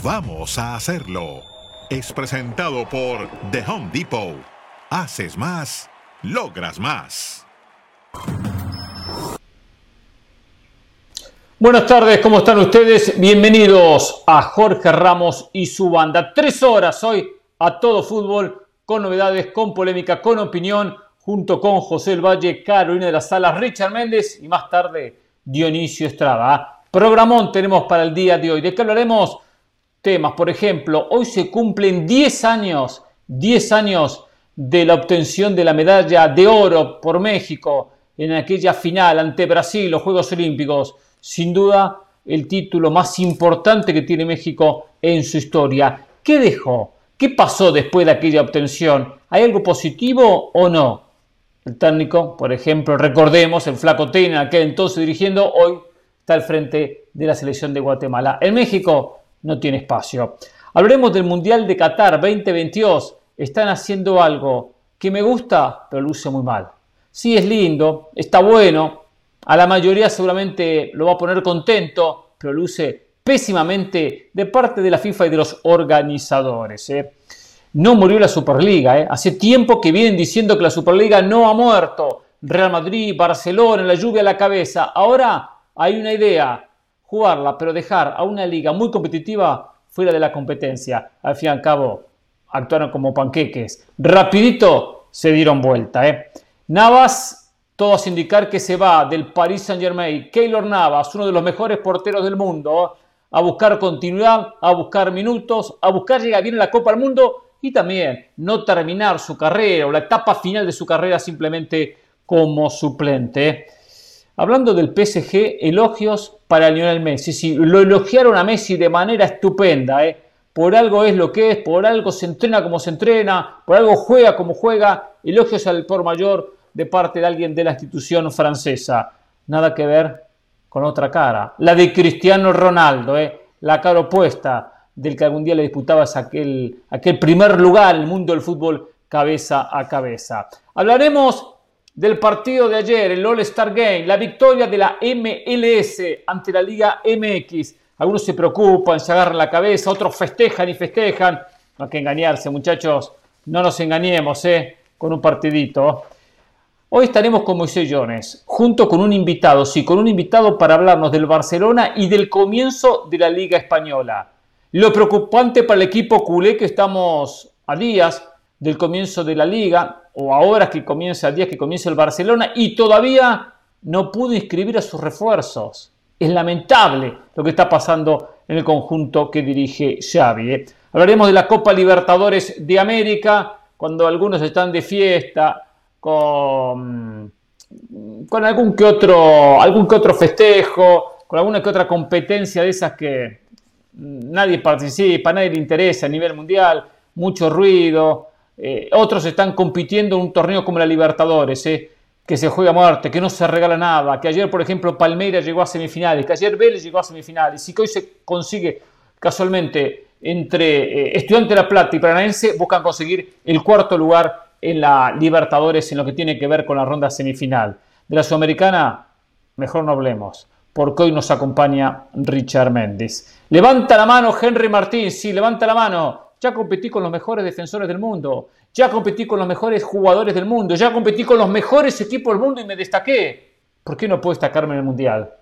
Vamos a hacerlo. Es presentado por The Home Depot. Haces más, logras más. Buenas tardes, ¿cómo están ustedes? Bienvenidos a Jorge Ramos y su banda. Tres horas hoy a todo fútbol, con novedades, con polémica, con opinión, junto con José El Valle, Carolina de las Salas, Richard Méndez y más tarde Dionisio Estrada. Programón tenemos para el día de hoy. ¿De qué hablaremos? Temas. Por ejemplo, hoy se cumplen 10 años, 10 años de la obtención de la medalla de oro por México en aquella final ante Brasil, los Juegos Olímpicos. Sin duda, el título más importante que tiene México en su historia. ¿Qué dejó? ¿Qué pasó después de aquella obtención? ¿Hay algo positivo o no? El técnico, por ejemplo, recordemos, el flaco Tena, aquel entonces dirigiendo, hoy está al frente de la selección de Guatemala. En México no tiene espacio. Hablaremos del Mundial de Qatar 2022. Están haciendo algo que me gusta, pero luce muy mal. Sí, es lindo, está bueno. A la mayoría seguramente lo va a poner contento, pero luce pésimamente de parte de la FIFA y de los organizadores. ¿eh? No murió la Superliga. ¿eh? Hace tiempo que vienen diciendo que la Superliga no ha muerto. Real Madrid, Barcelona, la lluvia a la cabeza. Ahora hay una idea jugarla, pero dejar a una liga muy competitiva fuera de la competencia. Al fin y al cabo, actuaron como panqueques. Rapidito se dieron vuelta. ¿eh? Navas, todos indicar que se va del Paris Saint Germain. Keylor Navas, uno de los mejores porteros del mundo, a buscar continuidad, a buscar minutos, a buscar llegar bien a la Copa del Mundo y también no terminar su carrera o la etapa final de su carrera simplemente como suplente. ¿eh? Hablando del PSG, elogios para Lionel Messi. Sí, lo elogiaron a Messi de manera estupenda. ¿eh? Por algo es lo que es, por algo se entrena como se entrena, por algo juega como juega. Elogios al por mayor de parte de alguien de la institución francesa. Nada que ver con otra cara. La de Cristiano Ronaldo, ¿eh? la cara opuesta del que algún día le disputaba aquel, aquel primer lugar en el mundo del fútbol cabeza a cabeza. Hablaremos del partido de ayer, el All-Star Game, la victoria de la MLS ante la Liga MX. Algunos se preocupan, se agarran la cabeza, otros festejan y festejan. No hay que engañarse, muchachos, no nos engañemos, ¿eh? Con un partidito. Hoy estaremos con Moisés Jones, junto con un invitado, sí, con un invitado para hablarnos del Barcelona y del comienzo de la Liga Española. Lo preocupante para el equipo culé que estamos a días del comienzo de la liga, o ahora que comienza el día que comienza el Barcelona, y todavía no pudo inscribir a sus refuerzos. Es lamentable lo que está pasando en el conjunto que dirige Xavi. ¿eh? Hablaremos de la Copa Libertadores de América, cuando algunos están de fiesta, con, con algún, que otro, algún que otro festejo, con alguna que otra competencia de esas que nadie participa, nadie le interesa a nivel mundial, mucho ruido, eh, otros están compitiendo en un torneo como la Libertadores, eh, que se juega a muerte, que no se regala nada, que ayer, por ejemplo, Palmeiras llegó a semifinales, que ayer Vélez llegó a semifinales, y que hoy se consigue casualmente entre eh, Estudiante de La Plata y Paranaense, buscan conseguir el cuarto lugar en la Libertadores en lo que tiene que ver con la ronda semifinal. De la Sudamericana, mejor no hablemos, porque hoy nos acompaña Richard Méndez. Levanta la mano Henry Martín, sí, levanta la mano ya competí con los mejores defensores del mundo, ya competí con los mejores jugadores del mundo, ya competí con los mejores equipos del mundo y me destaqué. ¿Por qué no puedo destacarme en el Mundial?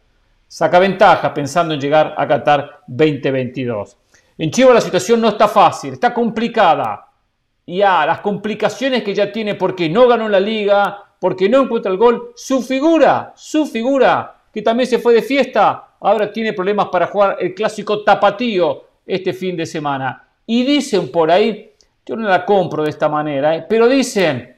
Saca ventaja pensando en llegar a Qatar 2022. En Chivas la situación no está fácil, está complicada. Y ya las complicaciones que ya tiene porque no ganó la liga, porque no encuentra el gol, su figura, su figura, que también se fue de fiesta, ahora tiene problemas para jugar el clásico tapatío este fin de semana. Y dicen por ahí, yo no la compro de esta manera, ¿eh? pero dicen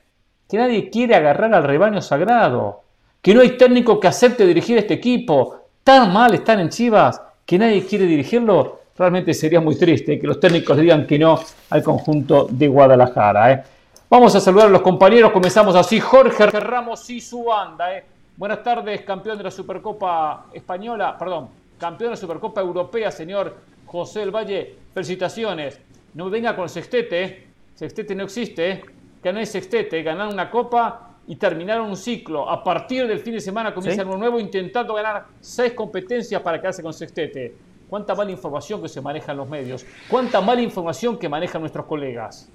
que nadie quiere agarrar al rebaño sagrado, que no hay técnico que acepte dirigir este equipo. Tan mal están en Chivas que nadie quiere dirigirlo. Realmente sería muy triste que los técnicos digan que no al conjunto de Guadalajara. ¿eh? Vamos a saludar a los compañeros. Comenzamos así. Jorge Ramos y su banda. ¿eh? Buenas tardes, campeón de la Supercopa Española, perdón, campeón de la Supercopa Europea, señor José del Valle, felicitaciones. No venga con sextete, ¿eh? sextete no existe, ¿eh? ganar sextete, ganar una copa y terminar un ciclo. A partir del fin de semana comienza uno nuevo intentando ganar seis competencias para quedarse con sextete. cuánta mala información que se maneja en los medios, cuánta mala información que manejan nuestros colegas.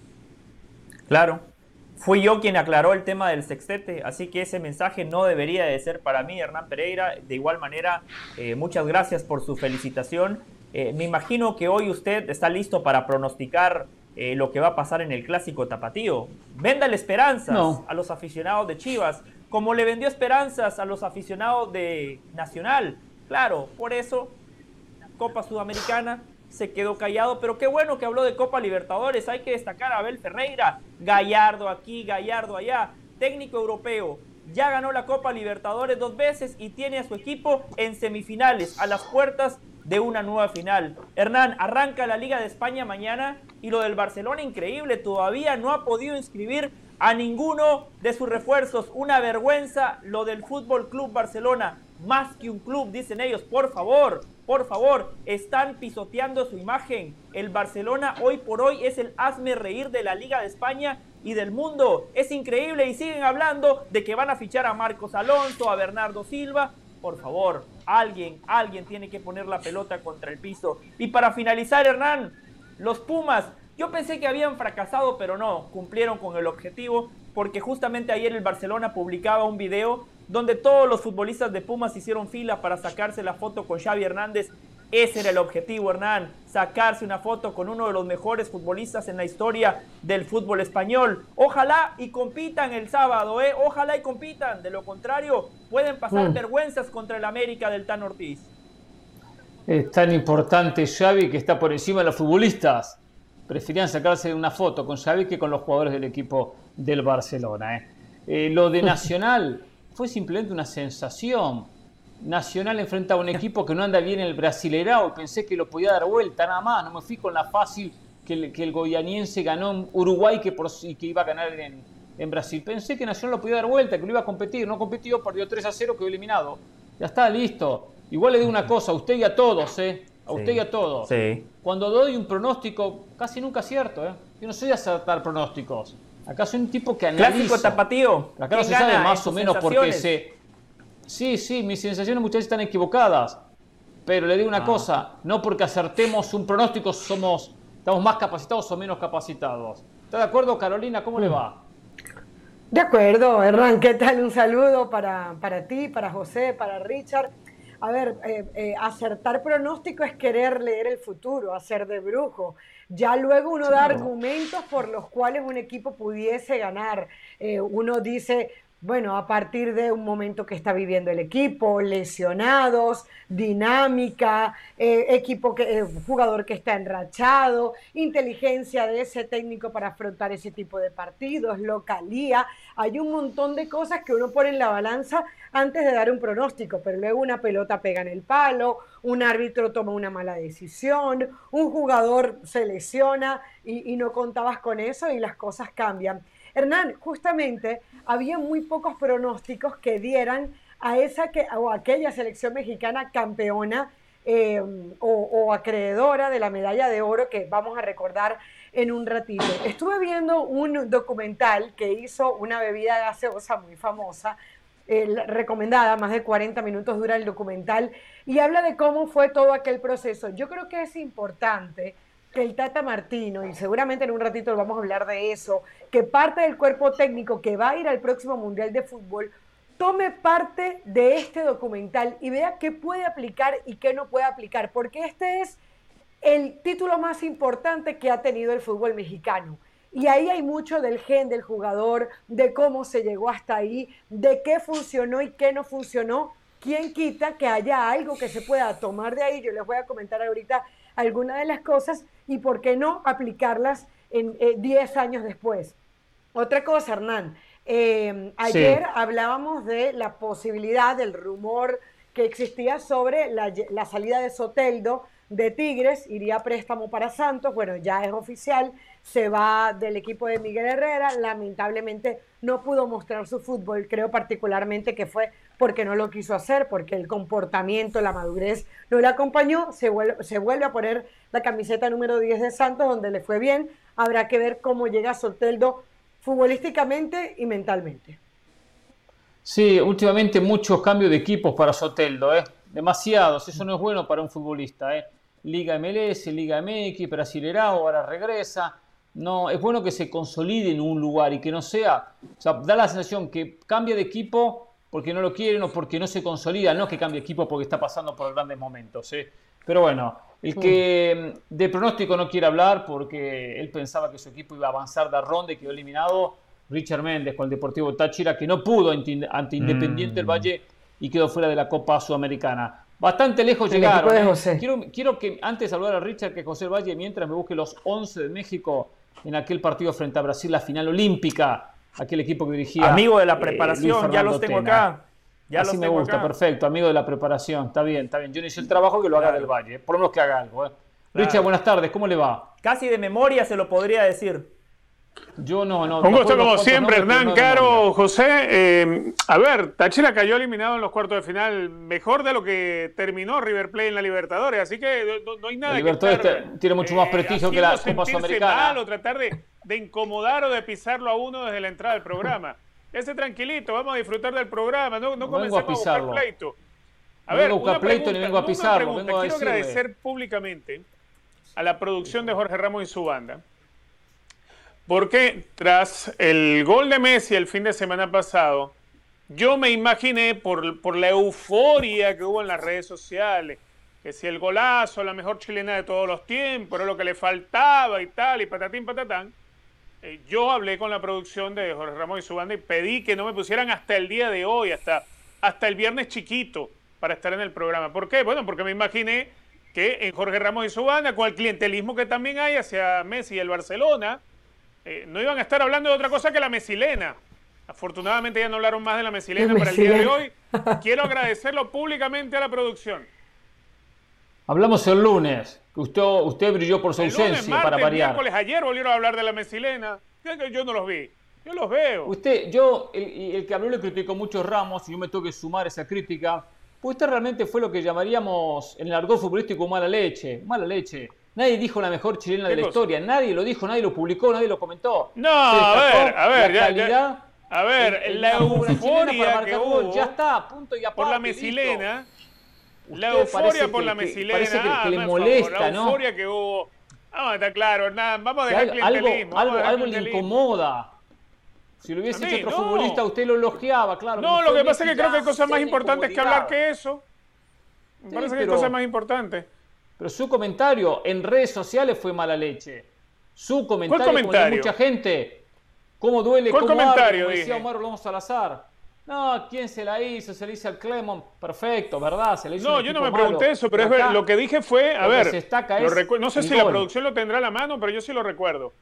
Claro, fui yo quien aclaró el tema del sextete, así que ese mensaje no debería de ser para mí, Hernán Pereira. De igual manera, eh, muchas gracias por su felicitación. Eh, me imagino que hoy usted está listo para pronosticar eh, lo que va a pasar en el clásico tapatío. Véndale esperanzas a los aficionados de Chivas, como le vendió esperanzas a los aficionados de Nacional. Claro, por eso, Copa Sudamericana se quedó callado, pero qué bueno que habló de Copa Libertadores. Hay que destacar a Abel Ferreira, Gallardo aquí, Gallardo allá, técnico europeo. Ya ganó la Copa Libertadores dos veces y tiene a su equipo en semifinales, a las puertas de una nueva final. Hernán, arranca la Liga de España mañana y lo del Barcelona increíble, todavía no ha podido inscribir a ninguno de sus refuerzos. Una vergüenza lo del Fútbol Club Barcelona, más que un club, dicen ellos, por favor, por favor, están pisoteando su imagen. El Barcelona hoy por hoy es el hazme reír de la Liga de España y del mundo. Es increíble y siguen hablando de que van a fichar a Marcos Alonso, a Bernardo Silva. Por favor, alguien, alguien tiene que poner la pelota contra el piso. Y para finalizar, Hernán, los Pumas, yo pensé que habían fracasado, pero no, cumplieron con el objetivo, porque justamente ayer el Barcelona publicaba un video donde todos los futbolistas de Pumas hicieron fila para sacarse la foto con Xavi Hernández. Ese era el objetivo, Hernán, sacarse una foto con uno de los mejores futbolistas en la historia del fútbol español. Ojalá y compitan el sábado, ¿eh? Ojalá y compitan. De lo contrario, pueden pasar mm. vergüenzas contra el América del Tan Ortiz. Es tan importante Xavi que está por encima de los futbolistas. Preferían sacarse una foto con Xavi que con los jugadores del equipo del Barcelona. ¿eh? Eh, lo de Nacional fue simplemente una sensación. Nacional enfrenta a un equipo que no anda bien en el Brasileirao y pensé que lo podía dar vuelta nada más. No me fui con la fácil que el, que el goianiense ganó en Uruguay que, por, que iba a ganar en, en, Brasil. Pensé que Nacional lo podía dar vuelta, que lo iba a competir. No competió, perdió 3 a 0, quedó eliminado. Ya está, listo. Igual le digo una cosa, a usted y a todos, ¿eh? A usted y a todos. Sí. Cuando doy un pronóstico, casi nunca acierto, ¿eh? Yo no soy de acertar pronósticos. Acá soy un tipo que analiza. Clásico tapatío. Acá no se sabe más o menos porque se... Sí, sí, mis sensaciones muchas veces están equivocadas. Pero le digo una ah. cosa, no porque acertemos un pronóstico somos, estamos más capacitados o menos capacitados. ¿Está de acuerdo, Carolina? ¿Cómo le va? De acuerdo, Hernán, ¿qué tal? Un saludo para, para ti, para José, para Richard. A ver, eh, eh, acertar pronóstico es querer leer el futuro, hacer de brujo. Ya luego uno da argumentos por los cuales un equipo pudiese ganar. Eh, uno dice, bueno, a partir de un momento que está viviendo el equipo, lesionados, dinámica, eh, equipo que, eh, jugador que está enrachado, inteligencia de ese técnico para afrontar ese tipo de partidos, localía. Hay un montón de cosas que uno pone en la balanza antes de dar un pronóstico, pero luego una pelota pega en el palo, un árbitro toma una mala decisión, un jugador se lesiona y, y no contabas con eso y las cosas cambian. Hernán, justamente había muy pocos pronósticos que dieran a esa que, o aquella selección mexicana campeona eh, o, acreedora de la medalla de oro que vamos a recordar en un ratito. Estuve viendo un documental que hizo una bebida gaseosa muy famosa, recomendada, más de 40 minutos dura el documental, y habla de cómo fue todo aquel proceso. Yo creo que es importante que el Tata Martino, y seguramente en un ratito vamos a hablar de eso, que parte del cuerpo técnico que va a ir al próximo Mundial de Fútbol, tome parte de este documental y vea qué puede aplicar y qué no puede aplicar, porque este es el título más importante que ha tenido el fútbol mexicano. Y ahí hay mucho del gen del jugador, de cómo se llegó hasta ahí, de qué funcionó y qué no funcionó. ¿Quién quita que haya algo que se pueda tomar de ahí? Yo les voy a comentar ahorita algunas de las cosas y por qué no aplicarlas en 10 eh, años después. Otra cosa, Hernán, eh, ayer hablábamos de la posibilidad, del rumor que existía sobre la, la, salida de Soteldo de Tigres, iría a préstamo para Santos, bueno, ya es oficial, se va del equipo de Miguel Herrera, lamentablemente no pudo mostrar su fútbol, creo particularmente que fue porque no lo quiso hacer, porque el comportamiento, la madurez no le acompañó, se vuelve, se vuelve a poner la camiseta número 10 de Santos, donde le fue bien, habrá que ver cómo llega Soteldo futbolísticamente y mentalmente. Sí, últimamente muchos cambios de equipos para Soteldo, ¿eh? demasiados, eso no es bueno para un futbolista. ¿eh? Liga MLS, Liga MX, Brasilerao, ahora regresa. No, es bueno que se consolide en un lugar y que no sea, o sea, da la sensación que cambia de equipo porque no lo quieren o porque no se consolida, no que cambie de equipo porque está pasando por grandes momentos. ¿eh? Pero bueno, el que mm, de pronóstico no quiere hablar porque él pensaba que su equipo iba a avanzar de ronda y quedó eliminado, Richard Méndez con el Deportivo Táchira, que no pudo ante, Independiente del mm. Valle y quedó fuera de la Copa Sudamericana. Bastante lejos llegaron. ¿eh? Quiero, quiero, que antes saludar a Richard que José Valle mientras me busque los 11 de México en aquel partido frente a Brasil, la final olímpica, aquel equipo que dirigía. Amigo de la eh, preparación, ya los tengo acá. Ya Así me gusta, perfecto, amigo de la preparación, está bien, está bien. Yo no hice el trabajo que lo haga del Valle, eh, por lo menos que haga algo. Richard, buenas tardes, ¿cómo le va? Casi de memoria se lo podría decir. Yo no, no. Un gusto como siempre, Hernán, Caro, José. Eh, a ver, Táchira cayó eliminado en los cuartos de final mejor de lo que terminó River Plate en la Libertadores, así que no, hay nada la Libertadores tiene mucho más prestigio que la Copa Sudamericana. o tratar de, de, incomodar o de pisarlo a uno desde la entrada del programa. Ese tranquilito, vamos a disfrutar del programa, no, no, comencemos a, buscar pleito. A ver, vengo a pleito ni vengo a pisarlo. Vengo a Quiero agradecer públicamente a la producción de Jorge Ramos y su banda porque tras el gol de Messi el fin de semana pasado, yo me imaginé por, por la euforia que hubo en las redes sociales, que si el golazo, la mejor chilena de todos los tiempos, era lo que le faltaba y tal, y patatín, patatán. Eh, yo hablé con la producción de Jorge Ramos y su banda y pedí que no me pusieran hasta el día de hoy, hasta, hasta el viernes chiquito, para estar en el programa. ¿Por qué? Bueno, porque me imaginé que en Jorge Ramos y su banda, con el clientelismo que también hay hacia Messi y el Barcelona, eh, no iban a estar hablando de otra cosa que la mesilena. Afortunadamente ya no hablaron más de la mesilena para el día de hoy. Quiero agradecerlo públicamente a la producción. Hablamos el lunes, que usted, usted brilló por su ausencia para variar. Miércoles, ayer volvieron a hablar de la mesilena. Yo no los vi. Yo los veo. Usted, yo, el, el que habló le criticó muchos Ramos y yo me tengo que sumar esa crítica. Pues usted realmente fue lo que llamaríamos en el argot futbolístico mala leche. Mala leche. Nadie dijo la mejor chilena de la historia, nadie lo dijo, nadie lo publicó, nadie lo comentó. No, a ver, a ver, ya, a ver, la euforia que hubo ya está, punto y aparte, por la mesilena, la euforia por la mesilena, parece que, ah, le molesta, ¿no? La euforia que hubo, ah, está claro, nada, vamos a dejar. Algo, algo, algo le incomoda. Si lo hubiese hecho otro futbolista, usted lo elogiaba, claro. No, lo que pasa es que creo que hay cosas más importantes que hablar que eso. Me parece que hay cosas más importantes. Pero su comentario en redes sociales fue mala leche. Su comentario, ¿Cuál comentario? mucha gente. ¿Cómo duele? ¿Cuál cómo comentario? Arde, decía Omar Alonso Salazar. No, ¿quién se la hizo? Se le hizo al Clemon. Perfecto, ¿verdad? Se le hizo no, yo no me pregunté eso, pero es lo que dije fue, a ver, no sé si la producción lo tendrá a la mano, pero yo sí lo recuerdo.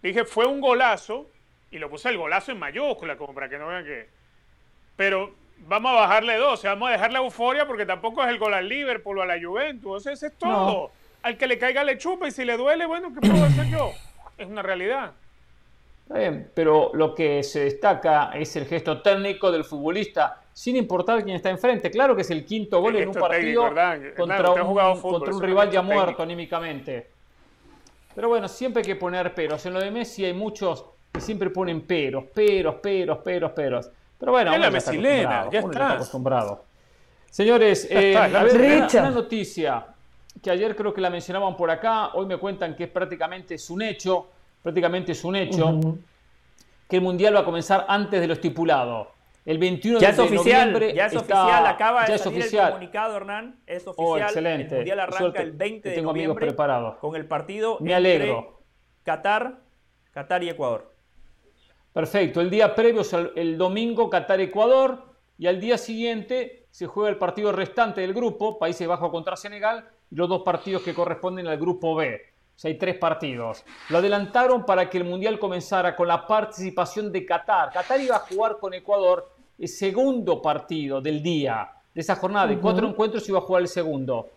Dije, fue un golazo, y lo puse el golazo en mayúscula, como para que no vean que... Pero vamos a bajarle dos, o sea, vamos a dejar la euforia porque tampoco es el gol al Liverpool o a la Juventus, o sea, ese es todo. Al que le caiga le chupa y si le duele, bueno, ¿qué puedo hacer yo? Es una realidad. Está bien, pero lo que se destaca es el gesto técnico del futbolista, sin importar quién está enfrente. Claro que es el quinto gol en un partido contra, un, contra un rival ya muerto anímicamente. Pero bueno, siempre hay que poner peros. En lo de Messi hay muchos que siempre ponen peros, peros, peros, peros, peros. Pero bueno, es la mesilena, ya está. acostumbrado. Señores, eh, a ver, una, noticia que ayer creo que la mencionaban por acá, hoy me cuentan que es prácticamente es un hecho, prácticamente es un hecho, que el Mundial va a comenzar antes de lo estipulado. El 21 ya de es oficial, noviembre ya es oficial, acaba de salir el comunicado, Hernán, es oh, oficial. excelente. El Mundial arranca el 20 de tengo noviembre amigos preparados. con el partido me alegro. Qatar, Qatar y Ecuador. Perfecto, el día previo es el, domingo Qatar-Ecuador y al día siguiente se juega el partido restante del grupo, Países Bajos contra Senegal, y los dos partidos que corresponden al grupo B. O sea, hay tres partidos. Lo adelantaron para que el Mundial comenzara con la participación de Qatar. Qatar iba a jugar con Ecuador el segundo partido del día, de esa jornada. De cuatro encuentros iba a jugar el segundo.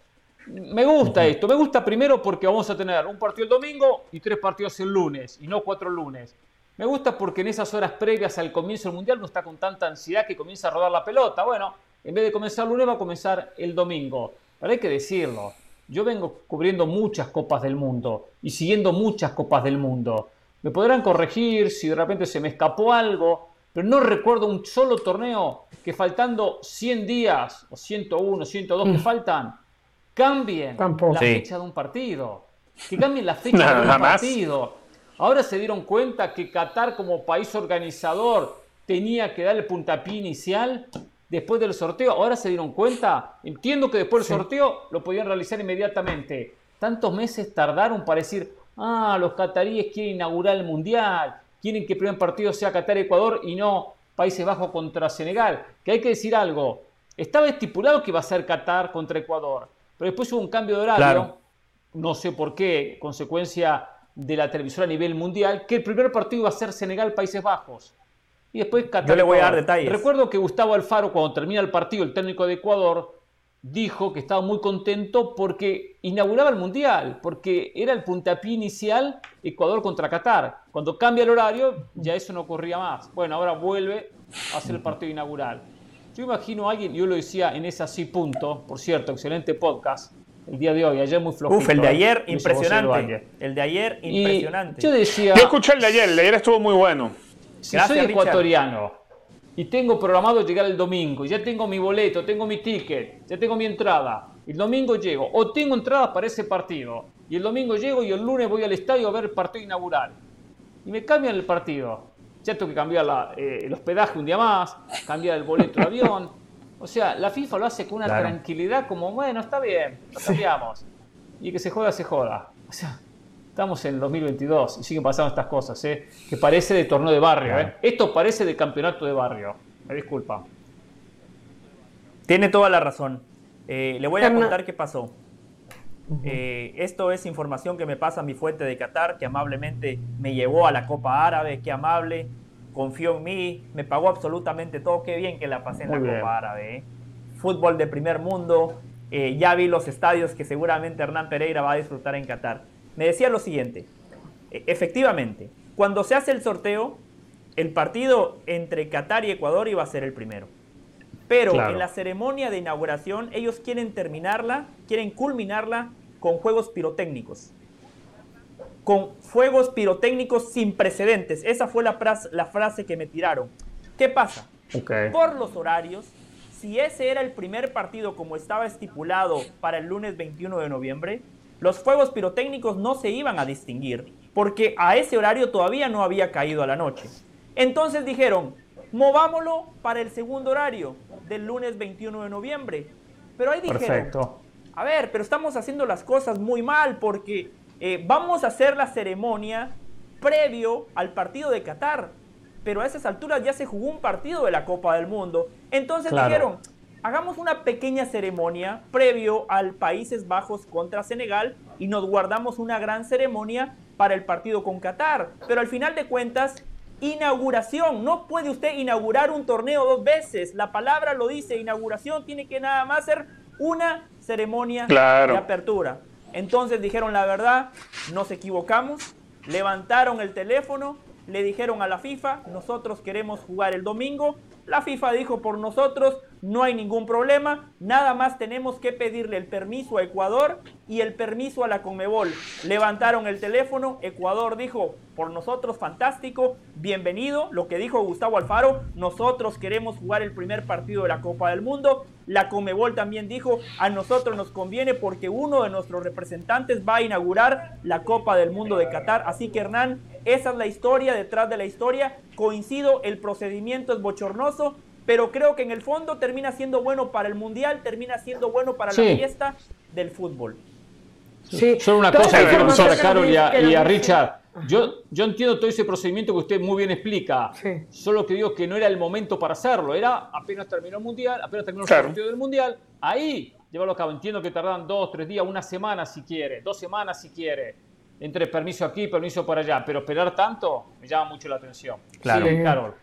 Me gusta esto. Me gusta primero porque vamos a tener un partido el domingo y tres partidos el lunes, y no cuatro lunes. Me gusta porque en esas horas previas al comienzo del Mundial no está con tanta ansiedad que comienza a rodar la pelota. Bueno, en vez de comenzar el lunes va a comenzar el domingo. Pero hay que decirlo, yo vengo cubriendo muchas copas del mundo y siguiendo muchas copas del mundo. Me podrán corregir si de repente se me escapó algo, pero no recuerdo un solo torneo que faltando 100 días, o 101, 102 que mm. faltan, cambien la fecha de un partido. Que cambien la fecha de un partido. Ahora se dieron cuenta que Qatar como país organizador tenía que dar el puntapié inicial después del sorteo. Ahora se dieron cuenta. Entiendo que después del sorteo lo podían realizar inmediatamente. Tantos meses tardaron para decir, ah, los cataríes quieren inaugurar el Mundial, quieren que el primer partido sea Qatar-Ecuador y no Países Bajos contra Senegal. Que hay que decir algo. Estaba estipulado que iba a ser Qatar contra Ecuador, pero después hubo un cambio de horario. No sé por qué, consecuencia de la televisora a nivel mundial, que el primer partido iba a ser Senegal-Países Bajos. Y después Qatar. Yo le voy a dar detalles. Recuerdo que Gustavo Alfaro, cuando termina el partido, el técnico de Ecuador, dijo que estaba muy contento porque inauguraba el Mundial, porque era el puntapié inicial Ecuador contra Qatar. Cuando cambia el horario, ya eso no ocurría más. Bueno, ahora vuelve a hacer el partido inaugural. Yo imagino a alguien, yo lo decía en ese así punto, por cierto, excelente podcast, el día de hoy, ayer muy flojito. Uf, el de ayer impresionante. El de ayer impresionante. yo decía... Yo escuché el de ayer, el de ayer estuvo muy bueno. Si soy ecuatoriano y tengo programado llegar el domingo, ya tengo mi boleto, tengo mi ticket, ya tengo mi entrada, el domingo llego, o tengo entradas para ese partido, y el domingo llego y el lunes voy al estadio a ver el partido inaugural, y me cambian el partido. Ya tengo que cambiar eh, el hospedaje un día más, cambiar el boleto de avión. O sea, la FIFA lo hace con una tranquilidad como, bueno, está bien, lo cambiamos. Y que se joda, se joda. O sea, Estamos en el 2022 y siguen pasando estas cosas, ¿eh? que parece de torneo de barrio. ¿eh? Esto parece de campeonato de barrio. Me disculpa. Tiene toda la razón. Eh, le voy a contar qué pasó. Eh, esto es información que me pasa mi fuente de Qatar, que amablemente me llevó a la Copa Árabe, qué amable, confió en mí, me pagó absolutamente todo, qué bien que la pasé en la Copa Árabe. Fútbol de primer mundo, ya vi los estadios que seguramente Hernán Pereira va a disfrutar en Qatar me decía lo siguiente, e, efectivamente, cuando se hace el sorteo, el partido entre Qatar y Ecuador iba a ser el primero. Pero en la ceremonia de inauguración ellos quieren terminarla, quieren culminarla con juegos pirotécnicos. Con fuegos pirotécnicos sin precedentes. Esa fue la, frase, que me tiraron. ¿Qué pasa? Por los horarios, si ese era el primer partido como estaba estipulado para el lunes 21 de noviembre, los fuegos pirotécnicos no se iban a distinguir porque a ese horario todavía no había caído a la noche. Entonces dijeron, movámoslo para el segundo horario del lunes 21 de noviembre. Pero ahí dijeron, a ver, pero estamos haciendo las cosas muy mal porque eh, vamos a hacer la ceremonia previo al partido de Qatar. Pero a esas alturas ya se jugó un partido de la Copa del Mundo. Entonces dijeron, hagamos una pequeña ceremonia previo al Países Bajos contra Senegal y nos guardamos una gran ceremonia para el partido con Qatar. Pero al final de cuentas, inauguración. No puede usted inaugurar un torneo dos veces. La palabra lo dice, inauguración tiene que nada más ser una ceremonia de apertura. Entonces dijeron la verdad, nos equivocamos, levantaron el teléfono, le dijeron a la FIFA, nosotros queremos jugar el domingo. La FIFA dijo por nosotros, no hay ningún problema, nada más tenemos que pedirle el permiso a Ecuador y el permiso a la Conmebol. Levantaron el teléfono, Ecuador dijo, por nosotros fantástico, bienvenido, lo que dijo Gustavo Alfaro, nosotros queremos jugar el primer partido de la Copa del Mundo. La Conmebol también dijo, a nosotros nos conviene porque uno de nuestros representantes va a inaugurar la Copa del Mundo de Qatar. Así que Hernán, esa es la historia detrás de la historia. Coincido, el procedimiento es bochornoso, pero creo que en el fondo termina siendo bueno para el Mundial, termina siendo bueno para la fiesta del fútbol. Sí. Solo una cosa que quiero a Carol y a, Richard. Yo, yo entiendo todo ese procedimiento que usted muy bien explica. Solo que digo que no era el momento para hacerlo. Era apenas terminó el Mundial, apenas terminó el partido del Mundial. Ahí llevarlo a cabo. Entiendo que tardan dos, tres días, una semana si quiere, dos semanas si quiere. Entre permiso aquí, permiso por allá. Pero esperar tanto me llama mucho la atención. Claro. Sí, Carol.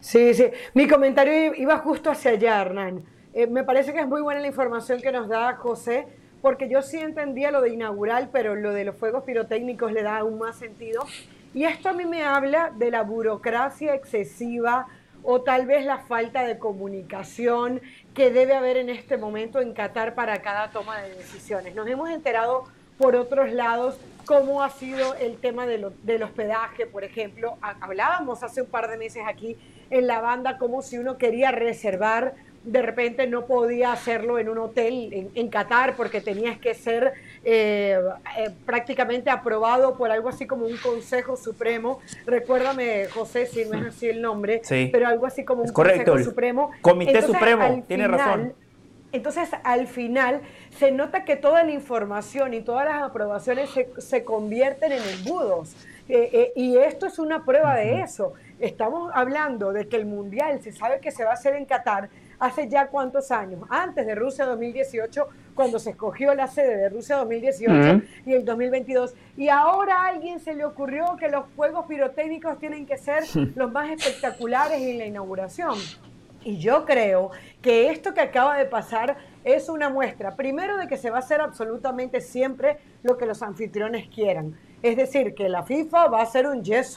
Sí, sí. Mi comentario iba justo hacia allá, Hernán. Eh, me parece que es muy buena la información que nos da José, porque yo sí entendía lo de inaugural, pero lo de los fuegos pirotécnicos le da aún más sentido. Y esto a mí me habla de la burocracia excesiva o tal vez la falta de comunicación que debe haber en este momento en Qatar para cada toma de decisiones. Nos hemos enterado por otros lados cómo ha sido el tema del hospedaje, por ejemplo. Hablábamos hace un par de meses aquí en la banda como si uno quería reservar de repente no podía hacerlo en un hotel en, Qatar porque tenías que ser eh, eh, prácticamente aprobado por algo así como un Consejo Supremo. Recuérdame, José, si no es así el nombre, pero algo así como un Consejo Supremo. Comité Supremo, tiene razón. Entonces, al final, se nota que toda la información y todas las aprobaciones se, convierten en embudos. Eh, y esto es una prueba de eso. Estamos hablando de que el Mundial se sabe que se va a hacer en Qatar, hace ya cuántos años, antes de Rusia 2018, cuando se escogió la sede de Rusia 2018 y el 2022. Y ahora a alguien se le ocurrió que los juegos pirotécnicos tienen que ser los más espectaculares en la inauguración. Y yo creo que esto que acaba de pasar es una muestra, primero, de que se va a hacer absolutamente siempre lo que los anfitriones quieran. Es decir, que la FIFA va a hacer un yes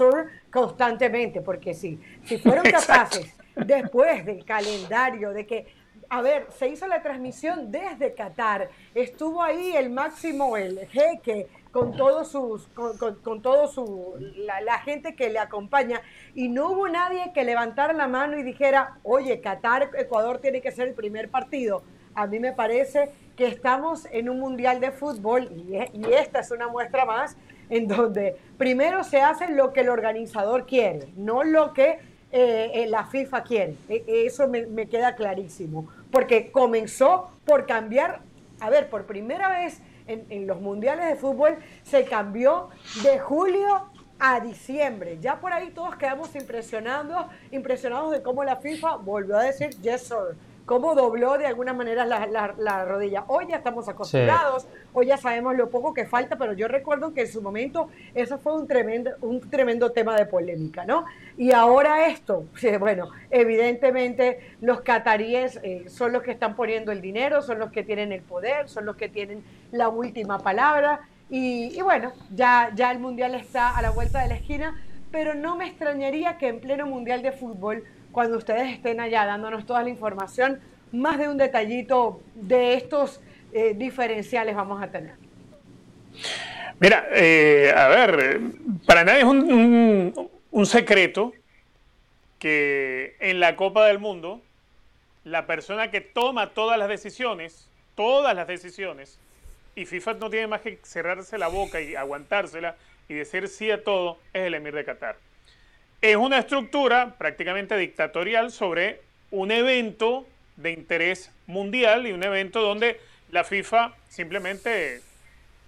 constantemente, porque sí, si fueron capaces después del calendario, de que, a ver, se hizo la transmisión desde Qatar, estuvo ahí el máximo, el jeque, con todos sus, con, todo su, la, gente que le acompaña, y no hubo nadie que levantara la mano y dijera, oye, Qatar, Ecuador tiene que ser el primer partido. A mí me parece que estamos en un mundial de fútbol y, y esta es una muestra más en donde primero se hace lo que el organizador quiere, no lo que eh, eh, la FIFA quiere. E, eso me, queda clarísimo. Porque comenzó por cambiar, a ver, por primera vez en, los mundiales de fútbol se cambió de julio a diciembre. Ya por ahí todos quedamos impresionados, impresionados de cómo la FIFA volvió a decir yes sir cómo dobló de alguna manera la, rodilla. Hoy ya estamos acostumbrados, hoy ya sabemos lo poco que falta, pero yo recuerdo que en su momento eso fue un tremendo, un tremendo tema de polémica, ¿no? Y ahora esto, bueno, evidentemente los cataríes eh, son los que están poniendo el dinero, son los que tienen el poder, son los que tienen la última palabra. Y, bueno, ya, ya el Mundial está a la vuelta de la esquina, pero no me extrañaría que en pleno Mundial de Fútbol cuando ustedes estén allá dándonos toda la información, más de un detallito de estos eh, diferenciales vamos a tener. Mira, eh, a ver, para nadie es un, un secreto que en la Copa del Mundo la persona que toma todas las decisiones, todas las decisiones, y FIFA no tiene más que cerrarse la boca y aguantársela y decir sí a todo, es el Emir de Qatar es una estructura prácticamente dictatorial sobre un evento de interés mundial y un evento donde la FIFA simplemente,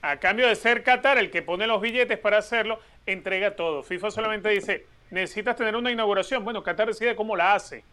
a cambio de ser Qatar el que pone los billetes para hacerlo, entrega todo. FIFA solamente dice, necesitas tener una inauguración. Bueno, Qatar decide cómo la hace.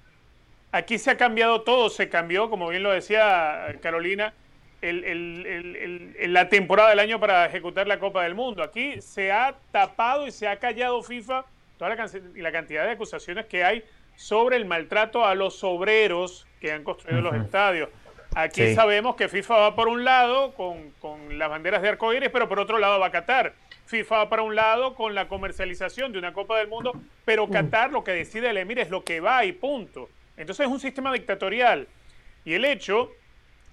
Aquí se ha cambiado todo, se cambió, como bien lo decía Carolina, la temporada del año para ejecutar la Copa del Mundo. Aquí se ha tapado y se ha callado FIFA toda la, y la cantidad de acusaciones que hay sobre el maltrato a los obreros que han construido los estadios. Aquí sabemos que FIFA va por un lado con, las banderas de arcoíris, pero por otro lado va a Qatar. FIFA va para un lado con la comercialización de una Copa del Mundo, pero Qatar lo que decide el Emir es lo que va y punto. Entonces es un sistema dictatorial. Y el hecho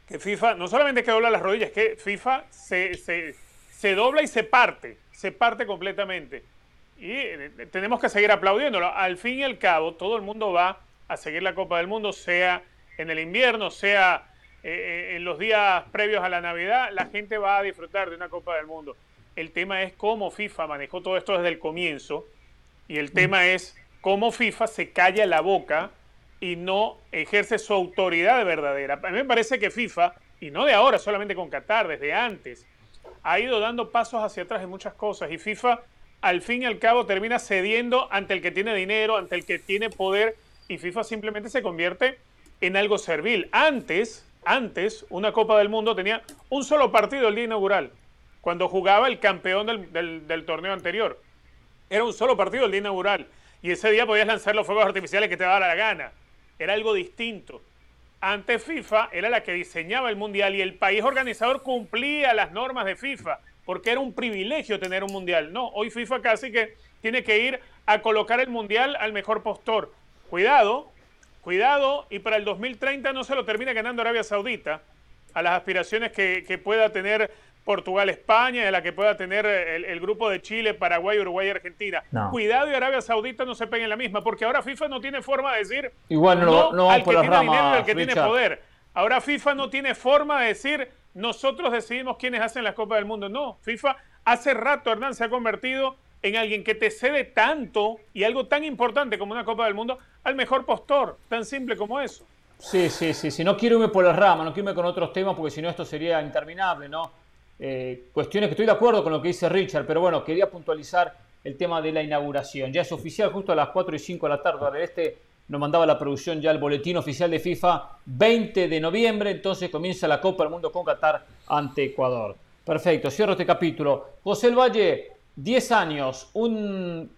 que FIFA no solamente que dobla las rodillas, que FIFA se, se, se dobla y se parte, se parte completamente. Y eh, tenemos que seguir aplaudiéndolo. Al fin y al cabo, todo el mundo va a seguir la Copa del Mundo, sea en el invierno, sea eh, eh, en los días previos a la Navidad, la gente va a disfrutar de una Copa del Mundo. El tema es cómo FIFA manejó todo esto desde el comienzo y el tema es cómo FIFA se calla la boca y no ejerce su autoridad verdadera. A mí me parece que FIFA, y no de ahora solamente con Qatar, desde antes, ha ido dando pasos hacia atrás en muchas cosas y FIFA al fin y al cabo termina cediendo ante el que tiene dinero, ante el que tiene poder y FIFA simplemente se convierte en algo servil. Antes, antes, una Copa del Mundo tenía un solo partido el día inaugural, cuando jugaba el campeón del, torneo anterior. Era un solo partido el día inaugural y ese día podías lanzar los fuegos artificiales que te daba la gana. Era algo distinto. Antes FIFA era la que diseñaba el mundial y el país organizador cumplía las normas de FIFA porque era un privilegio tener un mundial. No, hoy FIFA casi que tiene que ir a colocar el mundial al mejor postor. Cuidado, cuidado, y para el 2030 no se lo termina ganando Arabia Saudita a las aspiraciones que, pueda tener Portugal-España, de la que pueda tener el, grupo de Chile, Paraguay, Uruguay y Argentina. Cuidado y Arabia Saudita no se peguen la misma, porque ahora FIFA no tiene forma de decir Igual no, no, al que tiene dinero y al que tiene poder. Ahora FIFA no tiene forma de decir nosotros decidimos quiénes hacen las Copas del Mundo. No, FIFA hace rato, Hernán, se ha convertido en alguien que te cede tanto y algo tan importante como una Copa del Mundo al mejor postor, tan simple como eso. Sí, sí, sí, sí. No quiero irme por las ramas, no quiero irme con otros temas porque si no esto sería interminable, ¿no? Eh, cuestiones que estoy de acuerdo con lo que dice Richard, pero bueno, quería puntualizar el tema de la inauguración. Ya es oficial, justo a las 4 y 5 de la tarde, este nos mandaba la producción ya el boletín oficial de FIFA, 20 de noviembre, entonces comienza la Copa del Mundo con Qatar ante Ecuador. Perfecto, cierro este capítulo. José el Valle, 10 años, un,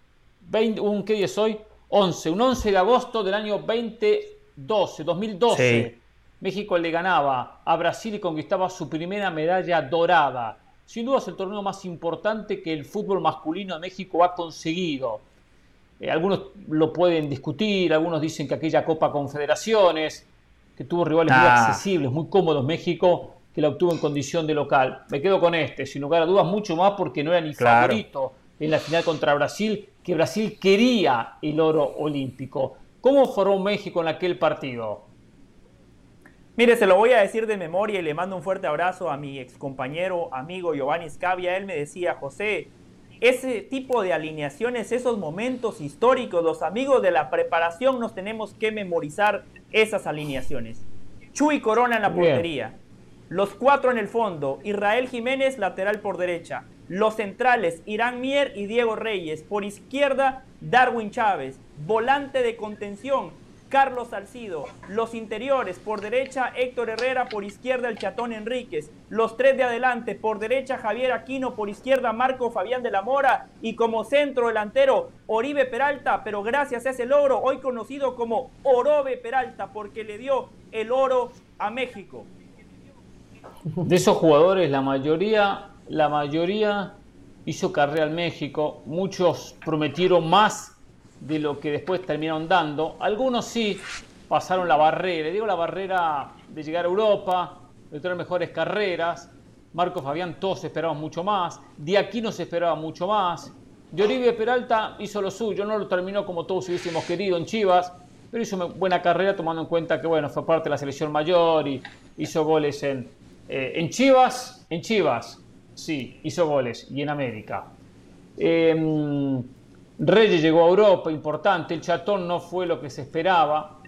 20, un ¿qué día es hoy? 11, un 11 de agosto del año 2012, 2012. México le ganaba a Brasil y conquistaba su primera medalla dorada. Sin duda es el torneo más importante que el fútbol masculino de México ha conseguido. Eh, algunos lo pueden discutir, algunos dicen que aquella Copa Confederaciones, que tuvo rivales muy ah. accesibles, muy cómodos México, que la obtuvo en condición de local. Me quedo con este, sin lugar a dudas, mucho más porque no era ni favorito en la final contra Brasil, que Brasil quería el oro olímpico. ¿Cómo formó México en aquel partido? Mire, se lo voy a decir de memoria y le mando un fuerte abrazo a mi ex compañero, amigo Giovanni Scavia. Él me decía, José, ese tipo de alineaciones, esos momentos históricos, los amigos de la preparación nos tenemos que memorizar esas alineaciones. Chuy Corona en la portería, los cuatro en el fondo, Israel Jiménez lateral por derecha, los centrales Irán Mier y Diego Reyes, por izquierda Darwin Chávez, volante de contención Carlos Salcido. Los interiores, por derecha Héctor Herrera, por izquierda el Chatón Enríquez. Los tres de adelante, por derecha Javier Aquino, por izquierda Marco Fabián de la Mora y como centro delantero Oribe Peralta, pero gracias a ese logro, hoy conocido como Orobe Peralta, porque le dio el oro a México. De esos jugadores, la mayoría, la mayoría hizo carrera en México, muchos prometieron más de lo que después terminaron dando. Algunos sí pasaron la barrera, digo la barrera de llegar a Europa, de tener mejores carreras. Marco Fabián todos esperábamos mucho más, de aquí no se esperaba mucho más. De Oribe Peralta hizo lo suyo, no lo terminó como todos hubiésemos querido en Chivas, pero hizo una buena carrera tomando en cuenta que bueno, fue parte de la selección mayor y hizo goles en, eh, en Chivas, en Chivas, sí, hizo goles y en América. Eh, Reyes llegó a Europa, importante. El Chatón no fue lo que se esperaba.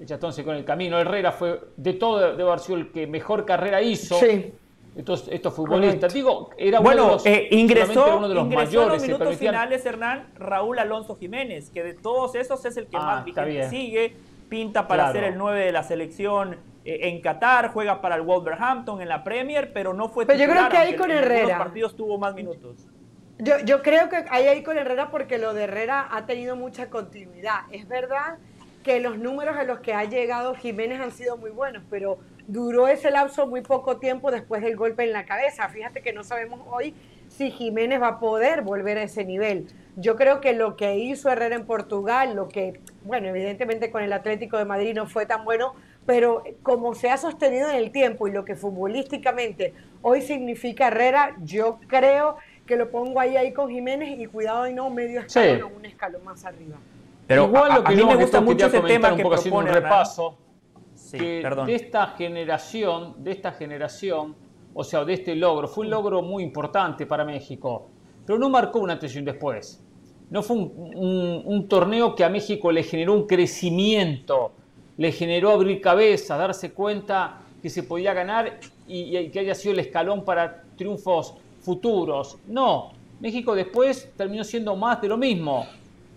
El Chatón se quedó en el camino. Herrera fue, de todo, debe haber sido el que mejor carrera hizo. Sí. Estos, estos futbolistas. Digo, era bueno, uno de los, eh, ingresó, uno de los mayores. En los minutos finales, Hernán, Raúl Alonso Jiménez, que de todos esos es el que ah, más vigente sigue. Pinta para ser el 9 de la selección eh, en Qatar, juega para el Wolverhampton en la Premier, pero no fue Pero yo creo que ahí con Herrera. En partidos tuvo más minutos. Yo, yo creo que hay ahí con Herrera porque lo de Herrera ha tenido mucha continuidad. Es verdad que los números a los que ha llegado Jiménez han sido muy buenos, pero duró ese lapso muy poco tiempo después del golpe en la cabeza. Fíjate que no sabemos hoy si Jiménez va a poder volver a ese nivel. Yo creo que lo que hizo Herrera en Portugal, lo que, bueno, evidentemente con el Atlético de Madrid no fue tan bueno, pero como se ha sostenido en el tiempo y lo que futbolísticamente hoy significa Herrera, yo creo que lo pongo ahí, ahí con Jiménez y cuidado y no medio escalón o un escalón más arriba. Pero igual lo que a, mí me gusta mucho ese tema que propone un repaso de esta generación, de esta generación, o sea, de este logro, fue un logro muy importante para México, pero no marcó una atención después. No fue un, torneo que a México le generó un crecimiento, le generó abrir cabeza, darse cuenta que se podía ganar y, y que haya sido el escalón para triunfos futuros. No, México después terminó siendo más de lo mismo,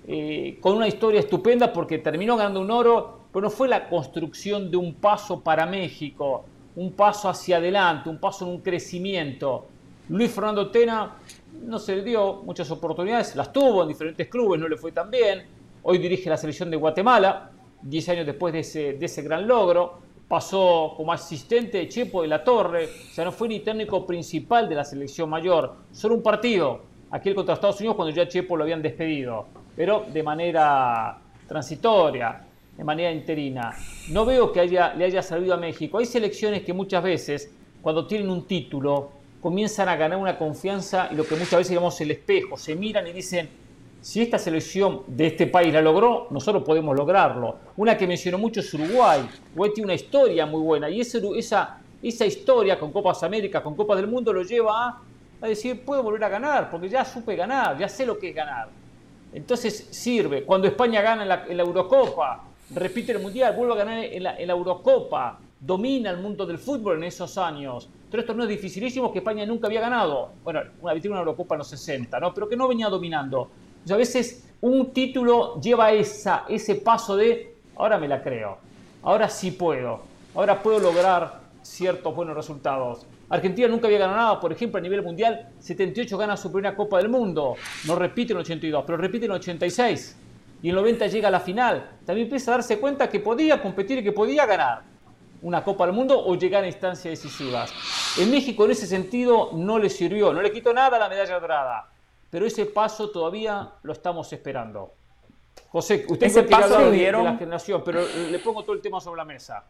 eh, con una historia estupenda porque terminó ganando un oro, pero no fue la construcción de un paso para México, un paso hacia adelante, un paso en un crecimiento. Luis Fernando Tena no se le dio muchas oportunidades, las tuvo en diferentes clubes, no le fue tan bien. Hoy dirige la selección de Guatemala, 10 años después de ese, de ese gran logro pasó como asistente de Chepo de la Torre, o sea, no fue ni técnico principal de la selección mayor, solo un partido, aquel contra Estados Unidos cuando ya Chepo lo habían despedido, pero de manera transitoria, de manera interina. No veo que haya, le haya servido a México. Hay selecciones que muchas veces, cuando tienen un título, comienzan a ganar una confianza y lo que muchas veces llamamos el espejo, se miran y dicen, si esta selección de este país la logró, nosotros podemos lograrlo. Una que mencionó mucho es Uruguay. Uruguay tiene una historia muy buena y esa, esa, historia con Copas Américas, con Copas del Mundo, lo lleva a, a decir, puedo volver a ganar, porque ya supe ganar, ya sé lo que es ganar. Entonces sirve. Cuando España gana en la, Eurocopa, repite el Mundial, vuelve a ganar en la, Eurocopa, domina el mundo del fútbol en esos años. Tres torneos dificilísimos que España nunca había ganado. Bueno, una vez una Eurocopa en los 60, ¿no? Pero que no venía dominando. A veces un título lleva esa, ese paso de, ahora me la creo, ahora sí puedo, ahora puedo lograr ciertos buenos resultados. Argentina nunca había ganado nada, por ejemplo, a nivel mundial, 78 gana su primera Copa del Mundo, no repite en 82, pero repite en 86. Y en 90 llega a la final. También empieza a darse cuenta que podía competir y que podía ganar una Copa del Mundo o llegar a instancias decisivas. En México en ese sentido no le sirvió, no le quitó nada la medalla dorada, pero ese paso todavía lo estamos esperando. José, usted ese paso lo dieron... de la generación, pero le pongo todo el tema sobre la mesa.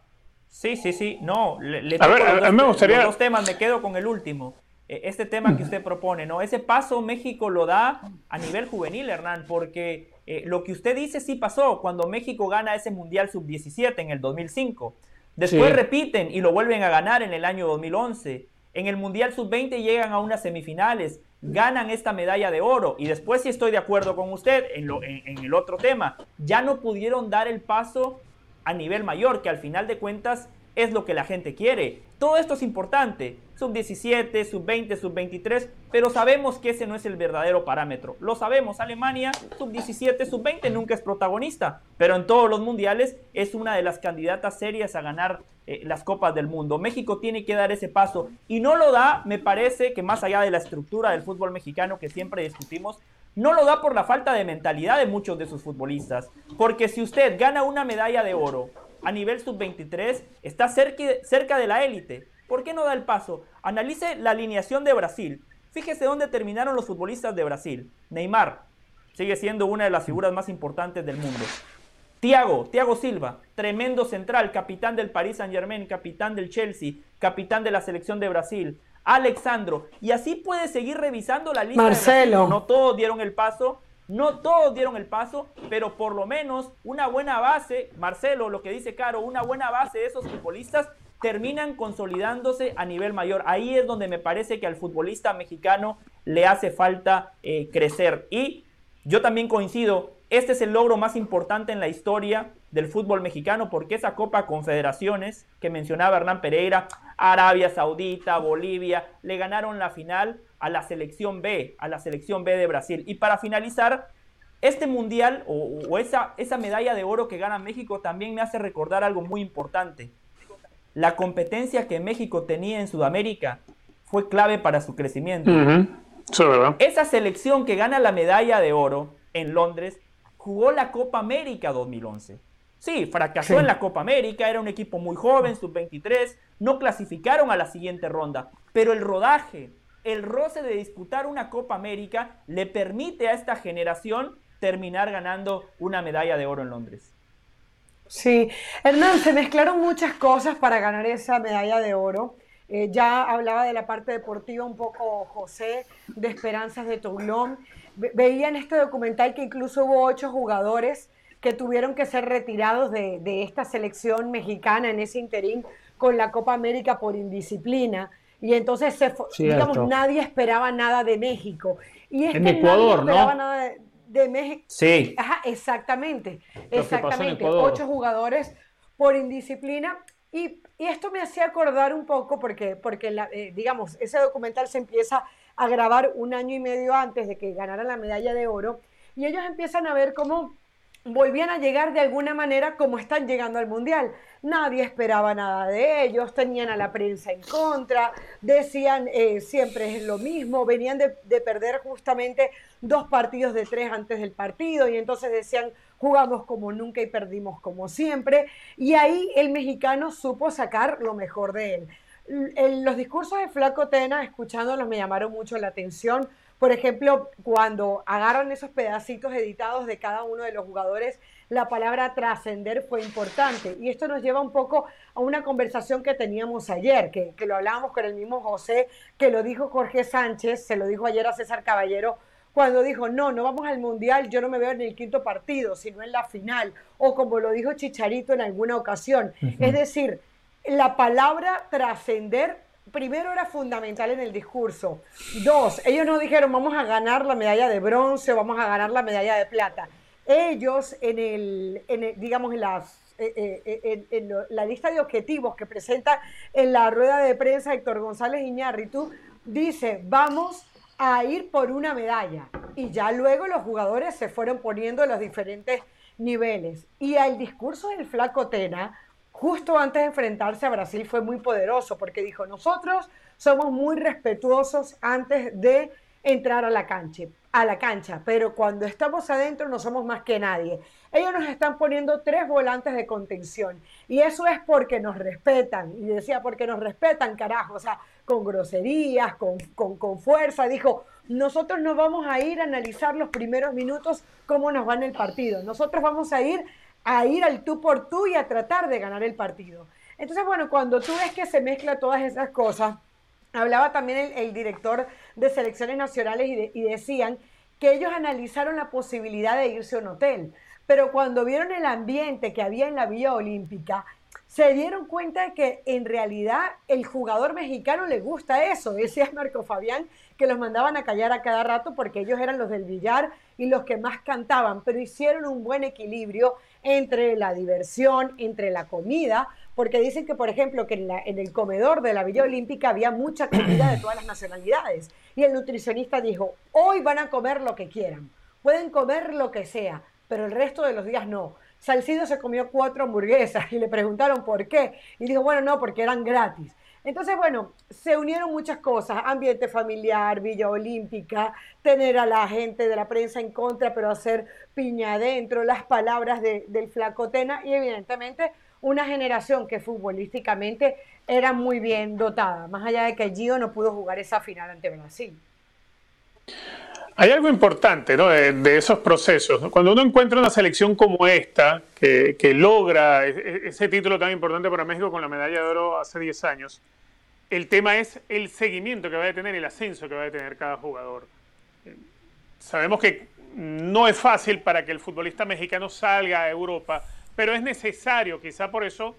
Sí, sí, sí. No, le, a ver, dos, me gustaría... dos temas, me quedo con el último. E, este tema que usted propone, ¿no? Ese paso México lo da a nivel juvenil, Hernán, porque eh, lo que usted dice sí pasó cuando México gana ese Mundial Sub-17 en el 2005. Después repiten y lo vuelven a ganar en el año 2011. En el Mundial Sub-20 llegan a unas semifinales, ganan esta medalla de oro. Y después sí estoy de acuerdo con usted en, lo, en el otro tema. Ya no pudieron dar el paso a nivel mayor, que al final de cuentas es lo que la gente quiere. Todo esto es importante, sub 17, sub 20, sub 23, pero sabemos que ese no es el verdadero parámetro. Lo sabemos, Alemania, sub 17, sub 20 nunca es protagonista, pero en todos los mundiales es una de las candidatas serias a ganar eh, las copas del mundo. México tiene que dar ese paso y no lo da, me parece que más allá de la estructura del fútbol mexicano que siempre discutimos, no lo da por la falta de mentalidad de muchos de sus futbolistas. Porque si usted gana una medalla de oro a nivel sub-23, está cerca, cerca de la élite. ¿Por qué no da el paso? Analice la alineación de Brasil. Fíjese dónde terminaron los futbolistas de Brasil. Neymar sigue siendo una de las figuras más importantes del mundo. Tiago, Tiago Silva, tremendo central, capitán del Paris Saint Germain, capitán del Chelsea, capitán de la selección de Brasil. Alexandro. Y así puede seguir revisando la lista. Marcelo. no todos dieron el paso, no todos dieron el paso, pero por lo menos una buena base, Marcelo, lo que dice Caro, una buena base de esos futbolistas terminan consolidándose a nivel mayor. Ahí es donde me parece que al futbolista mexicano le hace falta eh, crecer. Y yo también coincido, este es el logro más importante en la historia del fútbol mexicano porque esa Copa Confederaciones que mencionaba Hernán Pereira, Arabia Saudita, Bolivia, le ganaron la final a la selección B, a la selección B de Brasil. Y para finalizar, este mundial o, esa, esa medalla de oro que gana México también me hace recordar algo muy importante. La competencia que México tenía en Sudamérica fue clave para su crecimiento. Esa selección que gana la medalla de oro en Londres jugó la Copa América 2011. Sí, fracasó en la Copa América, era un equipo muy joven, sub-23, no clasificaron a la siguiente ronda, pero el rodaje, el roce de disputar una Copa América le permite a esta generación terminar ganando una medalla de oro en Londres. Sí, Hernán, se mezclaron muchas cosas para ganar esa medalla de oro. Eh, ya hablaba de la parte deportiva un poco José, de Esperanzas de Toulon. veía en este documental que incluso hubo ocho jugadores que tuvieron que ser retirados de, esta selección mexicana en ese interín con la Copa América por indisciplina. Y entonces, se, digamos, nadie esperaba nada de México. Y este en Ecuador, nadie esperaba nada de, México. Sí. Ajá, exactamente. exactamente. Ocho jugadores por indisciplina. Y, esto me hacía acordar un poco porque, porque eh, digamos, ese documental se empieza a grabar un año y medio antes de que ganara la medalla de oro. Y ellos empiezan a ver cómo volvían a llegar de alguna manera como están llegando al Mundial. Nadie esperaba nada de ellos, tenían a la prensa en contra, decían eh, siempre es lo mismo, venían de, perder justamente dos partidos de tres antes del partido y entonces decían jugamos como nunca y perdimos como siempre. Y ahí el mexicano supo sacar lo mejor de él. los discursos de Flaco Tena, escuchándolos, me llamaron mucho la atención. Por ejemplo, cuando agarran esos pedacitos editados de cada uno de los jugadores, la palabra trascender fue importante. Y esto nos lleva un poco a una conversación que teníamos ayer, que, que, lo hablábamos con el mismo José, que lo dijo Jorge Sánchez, se lo dijo ayer a César Caballero, cuando dijo, no, no vamos al Mundial, yo no me veo en el quinto partido, sino en la final, o como lo dijo Chicharito en alguna ocasión. Es decir, la palabra trascender primero era fundamental en el discurso. Dos, ellos no dijeron vamos a ganar la medalla de bronce, vamos a ganar la medalla de plata. Ellos en el, digamos en eh, eh, en, la lista de objetivos que presenta en la rueda de prensa Héctor González Iñárritu, dice, vamos a ir por una medalla. Y ya luego los jugadores se fueron poniendo en los diferentes niveles. Y el discurso del flaco Tena, justo antes de enfrentarse a Brasil, fue muy poderoso porque dijo, nosotros somos muy respetuosos antes de entrar a la cancha, a la cancha, pero cuando estamos adentro no somos más que nadie. Ellos nos están poniendo tres volantes de contención y eso es porque nos respetan. Y decía, porque nos respetan, carajo, o sea, con groserías, con, con, con fuerza. Dijo, nosotros no vamos a ir a analizar los primeros minutos cómo nos va el partido. Nosotros vamos a ir a ir al tú por tú y a tratar de ganar el partido. Entonces, bueno, cuando tú ves que se mezcla todas esas cosas, Hablaba también el, director de selecciones nacionales y, decían que ellos analizaron la posibilidad de irse a un hotel, pero cuando vieron el ambiente que había en la Villa Olímpica, se dieron cuenta de que en realidad el jugador mexicano le gusta eso. Decía Marco Fabián que los mandaban a callar a cada rato porque ellos eran los del billar y los que más cantaban, pero hicieron un buen equilibrio entre la diversión, entre la comida, porque dicen que, por ejemplo, que en, el comedor de la Villa Olímpica había mucha comida de todas las nacionalidades. Y el nutricionista dijo, hoy van a comer lo que quieran, pueden comer lo que sea, pero el resto de los días no. Salcido se comió cuatro hamburguesas y le preguntaron por qué. Y dijo, bueno, no, porque eran gratis. Entonces, bueno, se unieron muchas cosas, ambiente familiar, Villa Olímpica, tener a la gente de la prensa en contra, pero hacer piña adentro, las palabras del flacotena y evidentemente una generación que futbolísticamente era muy bien dotada, más allá de que Gio no pudo jugar esa final ante Brasil. Hay algo importante ¿no? de, esos procesos. Cuando uno encuentra una selección como esta, que, logra e, e, ese título tan importante para México con la medalla de oro hace 10 años, el tema es el seguimiento que va a tener, el ascenso que va a tener cada jugador. Sabemos que no es fácil para que el futbolista mexicano salga a Europa pero es necesario, quizá por eso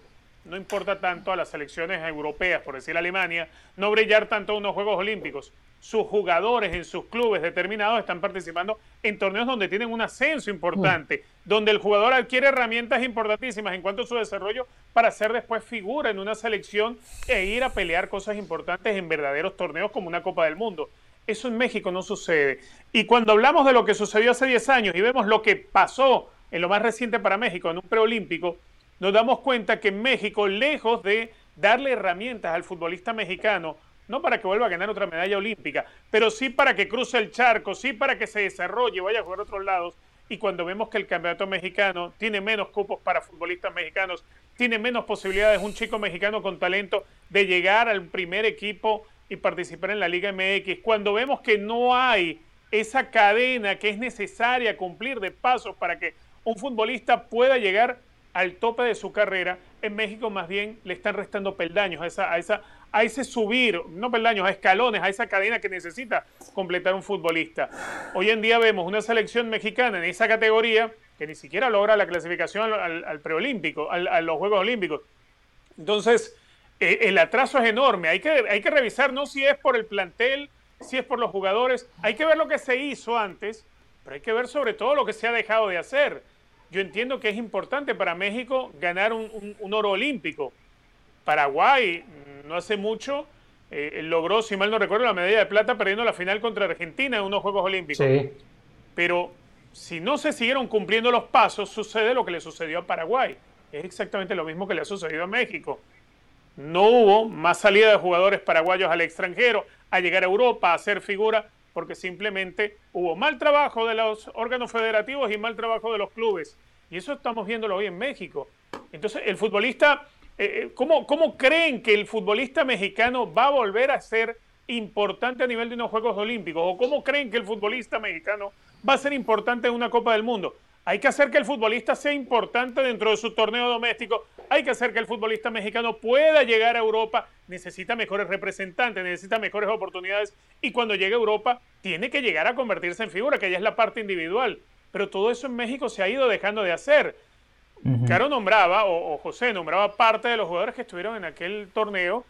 no importa tanto a las selecciones europeas, por decir Alemania, no brillar tanto en unos Juegos Olímpicos. Sus jugadores en sus clubes determinados están participando en torneos donde tienen un ascenso importante, donde el jugador adquiere herramientas importantísimas en cuanto a su desarrollo para ser después figura en una selección e ir a pelear cosas importantes en verdaderos torneos como una Copa del Mundo. Eso en México no sucede. Y cuando hablamos de lo que sucedió hace 10 años y vemos lo que pasó en lo más reciente para México, en un preolímpico, nos damos cuenta que México, lejos de darle herramientas al futbolista mexicano, no para que vuelva a ganar otra medalla olímpica, pero sí para que cruce el charco, sí para que se desarrolle, vaya a jugar a otros lados. Y cuando vemos que el campeonato mexicano tiene menos cupos para futbolistas mexicanos, tiene menos posibilidades un chico mexicano con talento de llegar al primer equipo y participar en la Liga MX, cuando vemos que no hay esa cadena que es necesaria cumplir de pasos para que un futbolista pueda llegar al tope de su carrera, en México más bien le están restando peldaños a, esa, a, esa, a ese subir, no peldaños, a escalones, a esa cadena que necesita completar un futbolista. Hoy en día vemos una selección mexicana en esa categoría que ni siquiera logra la clasificación al, preolímpico, a los Juegos Olímpicos. Entonces, eh, el atraso es enorme. Hay que, hay que revisar no si es por el plantel, si es por los jugadores, hay que ver lo que se hizo antes, pero hay que ver sobre todo lo que se ha dejado de hacer yo entiendo que es importante para México ganar un, oro olímpico. Paraguay no hace mucho eh, logró, si mal no recuerdo, la medalla de plata perdiendo la final contra Argentina en unos Juegos Olímpicos. Pero si no se siguieron cumpliendo los pasos, sucede lo que le sucedió a Paraguay. Es exactamente lo mismo que le ha sucedido a México. No hubo más salida de jugadores paraguayos al extranjero, a llegar a Europa, a hacer figura, porque simplemente hubo mal trabajo de los órganos federativos y mal trabajo de los clubes. Y eso estamos viéndolo hoy en México. Entonces, el futbolista eh, ¿cómo, ¿cómo creen que el futbolista mexicano va a volver a ser importante a nivel de unos Juegos Olímpicos? ¿O cómo creen que el futbolista mexicano va a ser importante en una Copa del Mundo? Hay que hacer que el futbolista sea importante dentro de su torneo doméstico. Hay que hacer que el futbolista mexicano pueda llegar a Europa. Necesita mejores representantes, necesita mejores oportunidades. Y cuando llegue a Europa, tiene que llegar a convertirse en figura, que ya es la parte individual. Pero todo eso en México se ha ido dejando de hacer. Caro nombraba, o, José nombraba parte de los jugadores que estuvieron en aquel torneo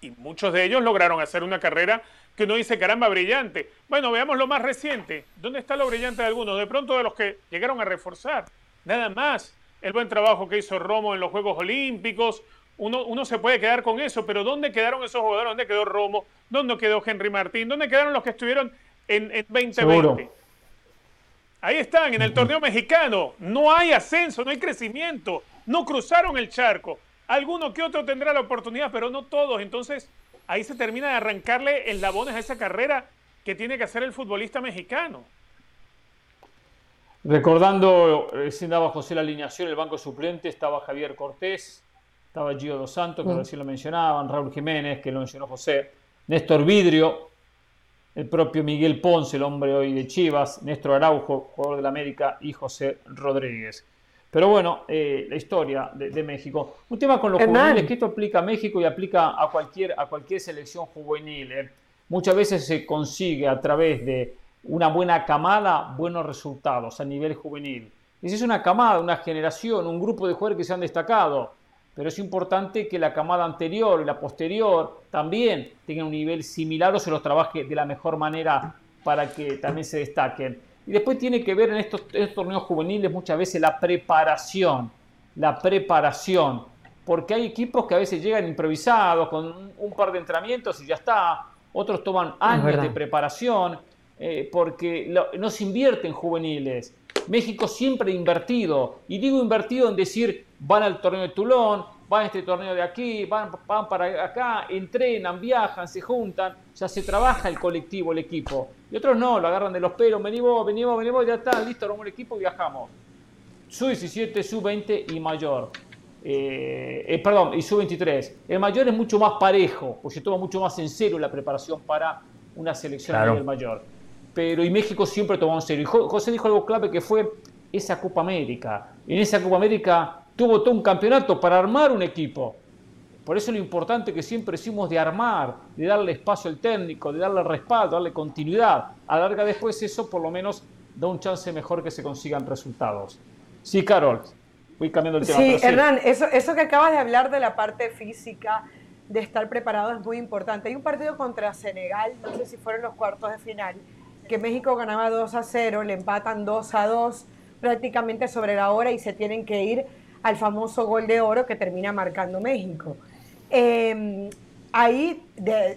y muchos de ellos lograron hacer una carrera que uno dice, caramba, brillante. Bueno, veamos lo más reciente. ¿Dónde está lo brillante de algunos? De pronto de los que llegaron a reforzar. Nada más. El buen trabajo que hizo Romo en los Juegos Olímpicos. Uno, uno se puede quedar con eso, pero ¿dónde quedaron esos jugadores? ¿Dónde quedó Romo? ¿Dónde quedó Henry Martín? ¿Dónde quedaron los que estuvieron en, 2020? Ahí están, en el torneo mexicano. No hay ascenso, no hay crecimiento. No cruzaron el charco. Alguno que otro tendrá la oportunidad, pero no todos. Entonces, ahí se termina de arrancarle eslabones a esa carrera que tiene que hacer el futbolista mexicano. Recordando, recién daba José la alineación, el banco suplente estaba Javier Cortés, estaba Gio Dos Santos, que mm. recién lo mencionaban, Raúl Jiménez, que lo mencionó José, Néstor Vidrio, el propio Miguel Ponce, el hombre hoy de Chivas, Néstor Araujo, jugador del América, y José Rodríguez. Pero bueno, eh, la historia de, México. Un tema con los juveniles, que esto aplica a México y aplica a cualquier, a cualquier selección juvenil. Eh. Muchas veces se consigue a través de una buena camada buenos resultados a nivel juvenil. Y si es una camada, una generación, un grupo de jugadores que se han destacado, pero es importante que la camada anterior y la posterior también tengan un nivel similar o se los trabaje de la mejor manera para que también se destaquen. Y después tiene que ver en estos, torneos juveniles muchas veces la preparación, la preparación, porque hay equipos que a veces llegan improvisados con un, par de entrenamientos y ya está, otros toman años de preparación, eh, porque no se invierte en juveniles. México siempre ha invertido, y digo invertido en decir, van al torneo de Toulon, van a este torneo de aquí, van, van para acá, entrenan, viajan, se juntan, ya se trabaja el colectivo, el equipo. Y otros no, lo agarran de los pelos, venimos, venimos, venimos, ya está, listo, armamos el equipo y viajamos. Sub-17, sub-20 y mayor. Eh, eh, perdón, y sub-23. El mayor es mucho más parejo, porque se toma mucho más en serio la preparación para una selección a nivel mayor. Pero y México siempre tomó en serio. Y José dijo algo clave que fue esa Copa América. En esa Copa América tuvo todo un campeonato para armar un equipo. Por eso lo importante que siempre decimos de armar, de darle espacio al técnico, de darle respaldo, darle continuidad. A larga después eso por lo menos da un chance mejor que se consigan resultados. Sí, Carol, voy cambiando el tema. Sí, Hernán, eso, eso que acabas de hablar de la parte física, de estar preparado es muy importante. Hay un partido contra Senegal, no sé si fueron los cuartos de final, que México ganaba 2 a 0, le empatan 2 a 2 prácticamente sobre la hora y se tienen que ir al famoso gol de oro que termina marcando México. Em, ahí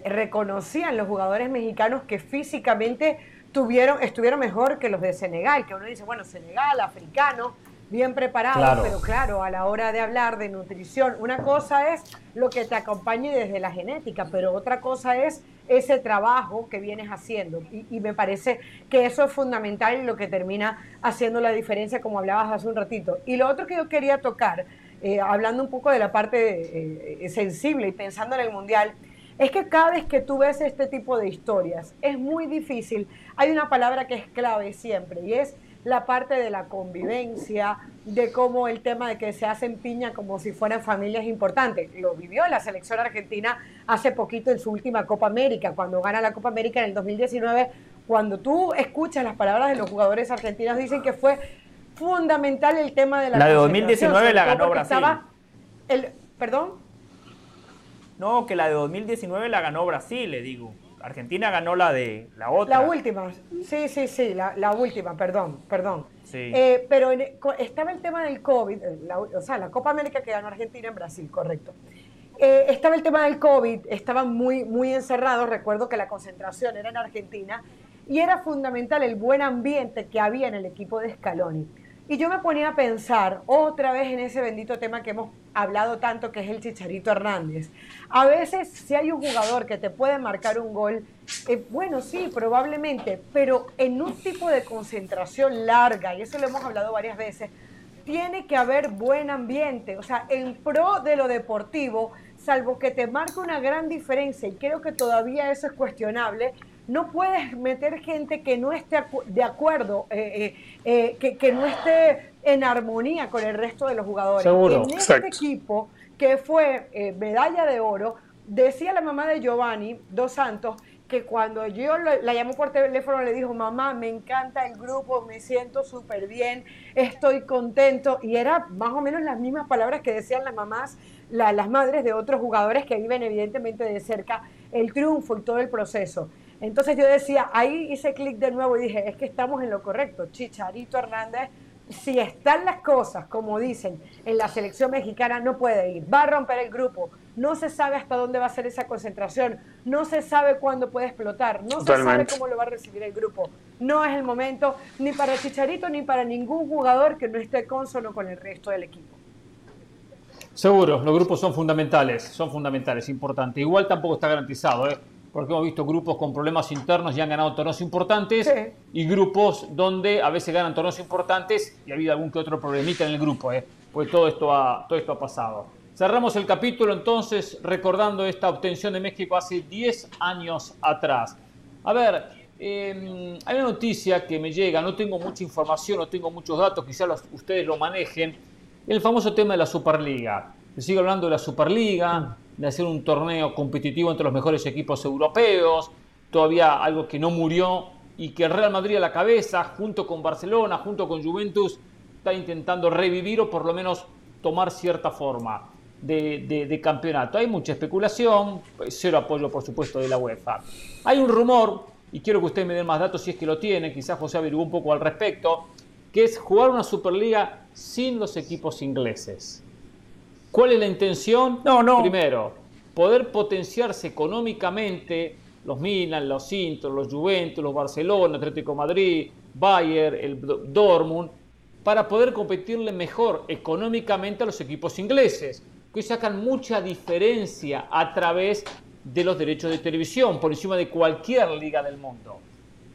reconocían los jugadores mexicanos que físicamente tuvieron, estuvieron mejor que los de Senegal, que uno dice, bueno, Senegal, africano, bien preparado, pero claro, a la hora de hablar de nutrición, una cosa es lo que te acompañe desde la genética, pero otra cosa es ese trabajo que vienes haciendo. Y, me parece que eso es fundamental y lo que termina haciendo la diferencia, como hablabas hace un ratito. Y lo otro que yo quería tocar, eh, hablando un poco de la parte eh, sensible y pensando en el Mundial, es que cada vez que tú ves este tipo de historias, es muy difícil. Hay una palabra que es clave siempre y es la parte de la convivencia, de cómo el tema de que se hacen piña como si fueran familias importantes. Lo vivió la selección argentina hace poquito en su última Copa América, cuando gana la Copa América en el 2019. Cuando tú escuchas las palabras de los jugadores argentinos, dicen que fue fundamental el tema de la... La de 2019 la ganó Brasil. El, ¿Perdón? No, que la de 2019 la ganó Brasil, le digo. Argentina ganó la de la otra. La última, sí, sí, sí, la, última, perdón, perdón. Eh, pero estaba el tema del COVID, eh, o sea, la Copa América que ganó Argentina en Brasil, correcto. Eh, estaba el tema del COVID, estaban muy, muy encerrados, recuerdo que la concentración era en Argentina, y era fundamental el buen ambiente que había en el equipo de Scaloni. Y yo me ponía a pensar otra vez en ese bendito tema que hemos hablado tanto, que es el Chicharito Hernández. A veces, si hay un jugador que te puede marcar un gol, eh, bueno, sí, probablemente, pero en un tipo de concentración larga, y eso lo hemos hablado varias veces, tiene que haber buen ambiente, o sea, en pro de lo deportivo, salvo que te marque una gran diferencia, y creo que todavía eso es cuestionable, no puedes meter gente que no esté de acuerdo, eh, eh, eh, que, no esté en armonía con el resto de los jugadores. En este equipo, que fue medalla de oro, decía la mamá de Giovanni Dos Santos que cuando yo la llamó por teléfono le dijo, mamá, me encanta el grupo, me siento súper bien, estoy contento. Y era más o menos las mismas palabras que decían las mamás, las madres de otros jugadores que viven evidentemente de cerca el triunfo y todo el proceso. Entonces yo decía, ahí hice clic de nuevo y dije, es que estamos en lo correcto. Chicharito Hernández si están las cosas como dicen en la selección mexicana, no puede ir. Va a romper el grupo. No se sabe hasta dónde va a ser esa concentración. No se sabe cuándo puede explotar. No se sabe cómo lo va a recibir el grupo. No es el momento ni para Chicharito ni para ningún jugador que no esté consono con el resto del equipo. Seguro, los grupos son fundamentales, son fundamentales, importante. Igual tampoco está garantizado, ¿eh? Porque hemos visto grupos con problemas internos y han ganado torneos importantes y grupos donde a veces ganan torneos importantes y ha habido algún que otro problemita en el grupo, ¿eh? pues todo esto, ha, todo esto ha pasado. Cerramos el capítulo entonces recordando esta obtención de México hace 10 años atrás. A ver, em, hay una noticia que me llega, no tengo mucha información, no tengo muchos datos, quizás ustedes lo manejen, el famoso tema de la Superliga. Se sigue hablando de la Superliga, de hacer un torneo competitivo entre los mejores equipos europeos, todavía algo que no murió y que el Real Madrid a la cabeza, junto con Barcelona, junto con Juventus, está intentando revivir o por lo menos tomar cierta forma de, campeonato. Hay mucha especulación, cero apoyo por supuesto de la UEFA. Hay un rumor, y quiero que ustedes me den más datos si es que lo tienen, quizás José averiguó un poco al respecto, que es jugar una Superliga sin los equipos ingleses. ¿Cuál es la intención? No, no. Primero, poder potenciarse económicamente los Milan, los Inter, los Juventus, los Barcelona, Atlético Madrid, Bayern, el Dortmund, para poder competirle mejor económicamente a los equipos ingleses, que sacan mucha diferencia a través de los derechos de televisión, por encima de cualquier liga del mundo.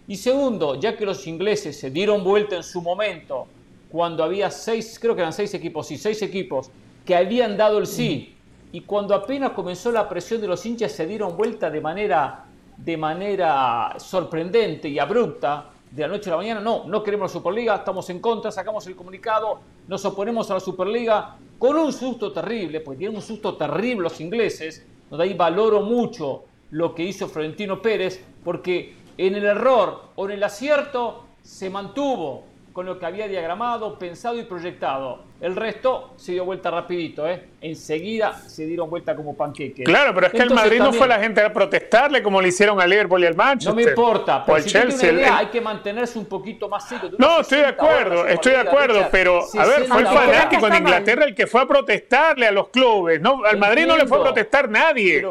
Y segundo, ya que los ingleses se dieron vuelta en su momento, cuando había seis, creo que eran seis equipos, y seis equipos que habían dado el sí. Y cuando apenas comenzó la presión de los hinchas se dieron vuelta de manera, de manera sorprendente y abrupta, de la noche a la mañana, no, no queremos la Superliga, estamos en contra, sacamos el comunicado, nos oponemos a la Superliga, con un susto terrible, pues tienen un susto terrible los ingleses, donde ahí valoro mucho lo que hizo Florentino Pérez, porque en el error o en el acierto se mantuvo, con lo que había diagramado, pensado y proyectado. El resto se dio vuelta rapidito, ¿eh? Enseguida se dieron vuelta como panqueques. Claro, pero es que el Madrid no fue la gente a protestarle como le hicieron al Liverpool y al Manchester. No me importa, pero si Chelsea, idea, hay que mantenerse un poquito más serio. No, estoy de acuerdo, estoy de acuerdo, pero a ver, fue el fanático de Inglaterra el que fue a protestarle a los clubes. No, al Madrid no le fue a protestar nadie.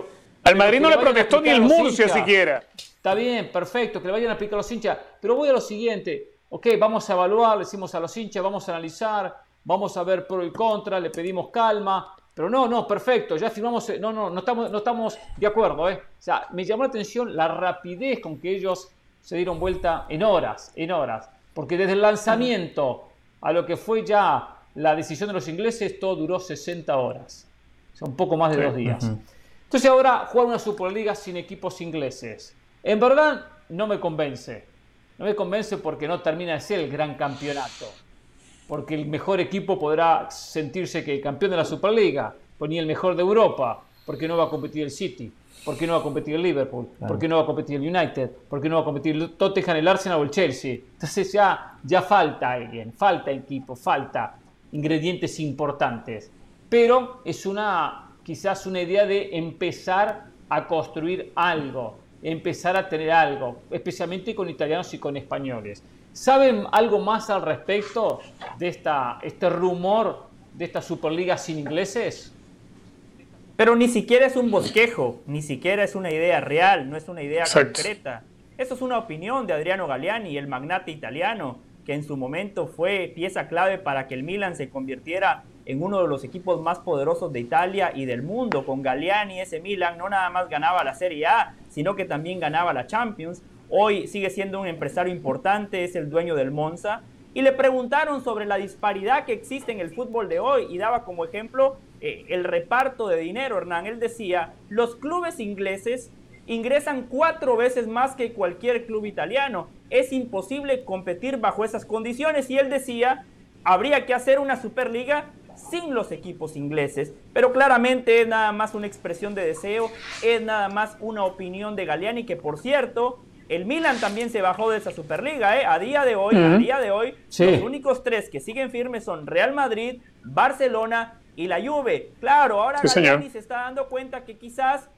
al Madrid no le protestó ni el Murcia siquiera. Está bien, perfecto, que le vayan a aplicar los hinchas. Pero voy a lo siguiente ok, vamos a evaluar, le decimos a los hinchas, vamos a analizar, vamos a ver pro y contra, le pedimos calma, pero no, no, perfecto, ya firmamos, no, no, no estamos, no estamos de acuerdo, ¿eh? O sea, me llamó la atención la rapidez con que ellos se dieron vuelta en horas, en horas, porque desde el lanzamiento a lo que fue ya la decisión de los ingleses, todo duró 60 horas, o sea, un poco más de dos días. Entonces ahora jugar una Superliga sin equipos ingleses, en verdad no me convence. No me convence porque no termina de ser el gran campeonato. Porque el mejor equipo podrá sentirse que el campeón de la Superliga, ponía el mejor de Europa, porque no va a competir el City, porque no va a competir el Liverpool, porque no va a competir el United, porque no va a competir el Tottenham, el Arsenal o el Chelsea. Entonces ya, ya falta alguien, falta equipo, falta ingredientes importantes. Pero es una, quizás una idea de empezar a construir algo empezar a tener algo, especialmente con italianos y con españoles. ¿Saben algo más al respecto de esta, este rumor de esta Superliga sin ingleses? Pero ni siquiera es un bosquejo, ni siquiera es una idea real, no es una idea concreta. Eso es una opinión de Adriano Galliani, el magnate italiano, que en su momento fue pieza clave para que el Milan se convirtiera en uno de los equipos más poderosos de Italia y del mundo. Con Galliani ese Milan no nada más ganaba la Serie A, sino que también ganaba la Champions. Hoy sigue siendo un empresario importante, es el dueño del Monza y le preguntaron sobre la disparidad que existe en el fútbol de hoy y daba como ejemplo eh, el reparto de dinero, Hernán. Él decía, los clubes ingleses ingresan cuatro veces más que cualquier club italiano. Es imposible competir bajo esas condiciones y él decía, habría que hacer una Superliga sin los equipos ingleses. Pero claramente es nada más una expresión de deseo, es nada más una opinión de Galeani, que por cierto, el Milan también se bajó de esa Superliga, ¿eh? A día de hoy, a día de hoy, los únicos tres que siguen firmes son Real Madrid, Barcelona y la Juve. Claro, ahora Galeani se está dando cuenta que quizás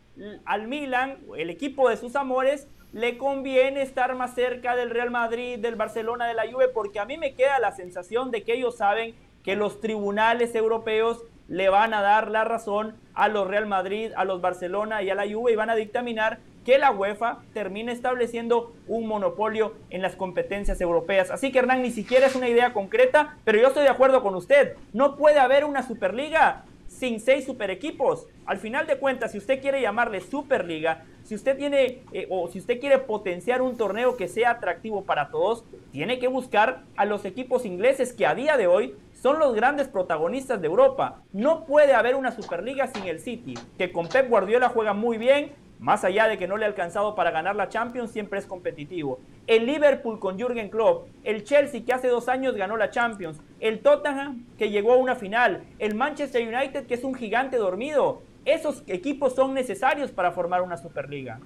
al Milan, el equipo de sus amores, le conviene estar más cerca del Real Madrid, del Barcelona, de la Juve, porque a mí me queda la sensación de que ellos saben que los tribunales europeos le van a dar la razón a los Real Madrid, a los Barcelona y a la Juve y van a dictaminar que la UEFA termine estableciendo un monopolio en las competencias europeas. Así que Hernán, ni siquiera es una idea concreta, pero yo estoy de acuerdo con usted. No puede haber una Superliga sin seis super equipos. Al final de cuentas, si usted quiere llamarle Superliga, si usted tiene eh, o si usted quiere potenciar un torneo que sea atractivo para todos, tiene que buscar a los equipos ingleses que a día de hoy son los grandes protagonistas de Europa. No puede haber una Superliga sin el City, que con Pep Guardiola juega muy bien, más allá de que no le ha alcanzado para ganar la Champions, siempre es competitivo. El Liverpool con Jürgen Klopp, el Chelsea que hace dos años ganó la Champions, el Tottenham que llegó a una final, el Manchester United que es un gigante dormido. Esos equipos son necesarios para formar una Superliga.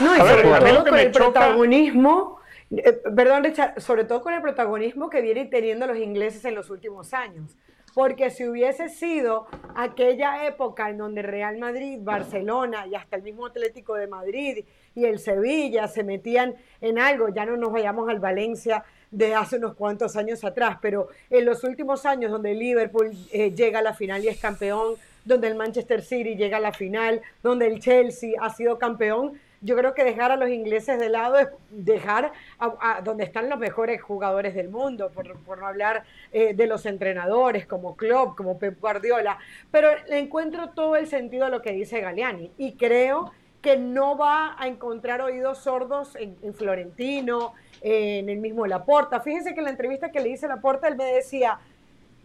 No, y sobre todo con el protagonismo, eh, perdón Richard, sobre todo con el protagonismo que vienen teniendo los ingleses en los últimos años. Porque si hubiese sido aquella época en donde Real Madrid, Barcelona y hasta el mismo Atlético de Madrid y el Sevilla se metían en algo, ya no nos vayamos al Valencia de hace unos cuantos años atrás, pero en los últimos años donde Liverpool eh, llega a la final y es campeón, donde el Manchester City llega a la final, donde el Chelsea ha sido campeón, yo creo que dejar a los ingleses de lado es dejar a, donde están los mejores jugadores del mundo, por, no hablar eh, de los entrenadores como Klopp, como Pep Guardiola, pero le encuentro todo el sentido a lo que dice Galeani y creo que no va a encontrar oídos sordos en, Florentino, en el mismo Laporta. Fíjense que en la entrevista que le hice a Laporta, él me decía,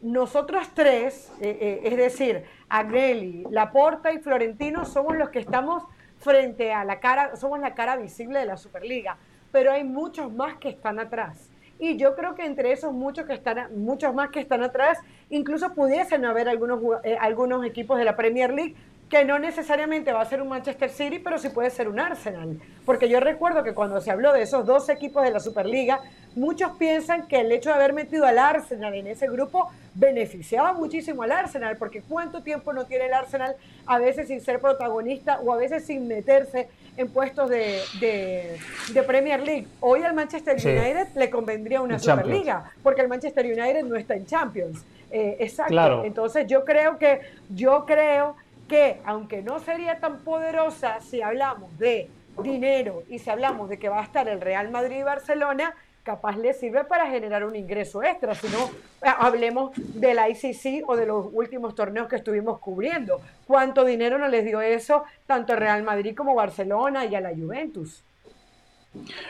nosotros tres, eh, eh, es decir, Agnelli, Laporta y Florentino, somos los que estamos frente a la cara, somos la cara visible de la Superliga, pero hay muchos más que están atrás. Y yo creo que entre esos muchos que están, muchos más que están atrás, incluso pudiesen haber algunos, eh, algunos equipos de la Premier League que no necesariamente va a ser un Manchester City, pero sí puede ser un Arsenal. Porque yo recuerdo que cuando se habló de esos dos equipos de la Superliga, muchos piensan que el hecho de haber metido al Arsenal en ese grupo beneficiaba muchísimo al Arsenal, porque cuánto tiempo no tiene el Arsenal a veces sin ser protagonista o a veces sin meterse en puestos de, de, Premier League. Hoy al Manchester United le convendría una Superliga, porque el Manchester United no está en Champions. Eh, exacto. Entonces yo creo que, yo creo que aunque no sería tan poderosa si hablamos de dinero y si hablamos de que va a estar el Real Madrid y Barcelona, capaz le sirve para generar un ingreso extra, si no, eh, hablemos de la ICC o de los últimos torneos que estuvimos cubriendo. ¿Cuánto dinero no les dio eso tanto al Real Madrid como Barcelona y a la Juventus?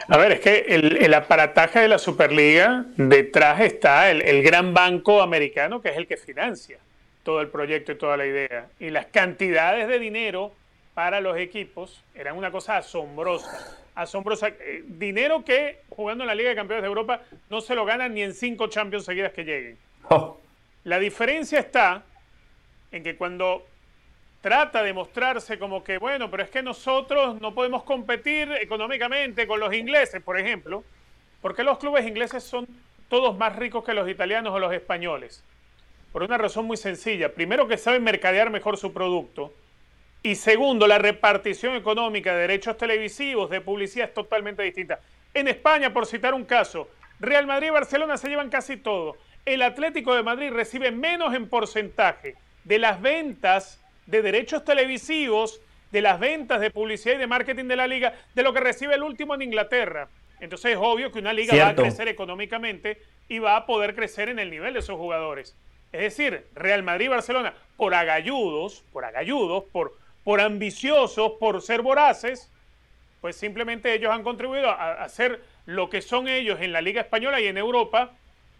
A ver, es que el, aparataje de la Superliga, detrás está el gran banco americano que es el que financia todo el proyecto y toda la idea. Y las cantidades de dinero para los equipos eran una cosa asombrosa. Asombrosa. Eh, dinero que jugando en la Liga de Campeones de Europa no se lo ganan ni en cinco Champions seguidas que lleguen. Oh. La diferencia está en que cuando trata de mostrarse como que, bueno, pero es que nosotros no podemos competir económicamente con los ingleses, por ejemplo, porque los clubes ingleses son todos más ricos que los italianos o los españoles. Por una razón muy sencilla. Primero que saben mercadear mejor su producto. Y segundo, la repartición económica de derechos televisivos, de publicidad es totalmente distinta. En España, por citar un caso, Real Madrid y Barcelona se llevan casi todo. El Atlético de Madrid recibe menos en porcentaje de las ventas de derechos televisivos, de las ventas de publicidad y de marketing de la liga, de lo que recibe el último en Inglaterra. Entonces es obvio que una liga va a crecer económicamente y va a poder crecer en el nivel de esos jugadores. Es decir, Real Madrid y Barcelona, por agalludos, por agalludos, por, por ambiciosos, por ser voraces, pues simplemente ellos han contribuido a, hacer lo que son ellos en la Liga Española y en Europa,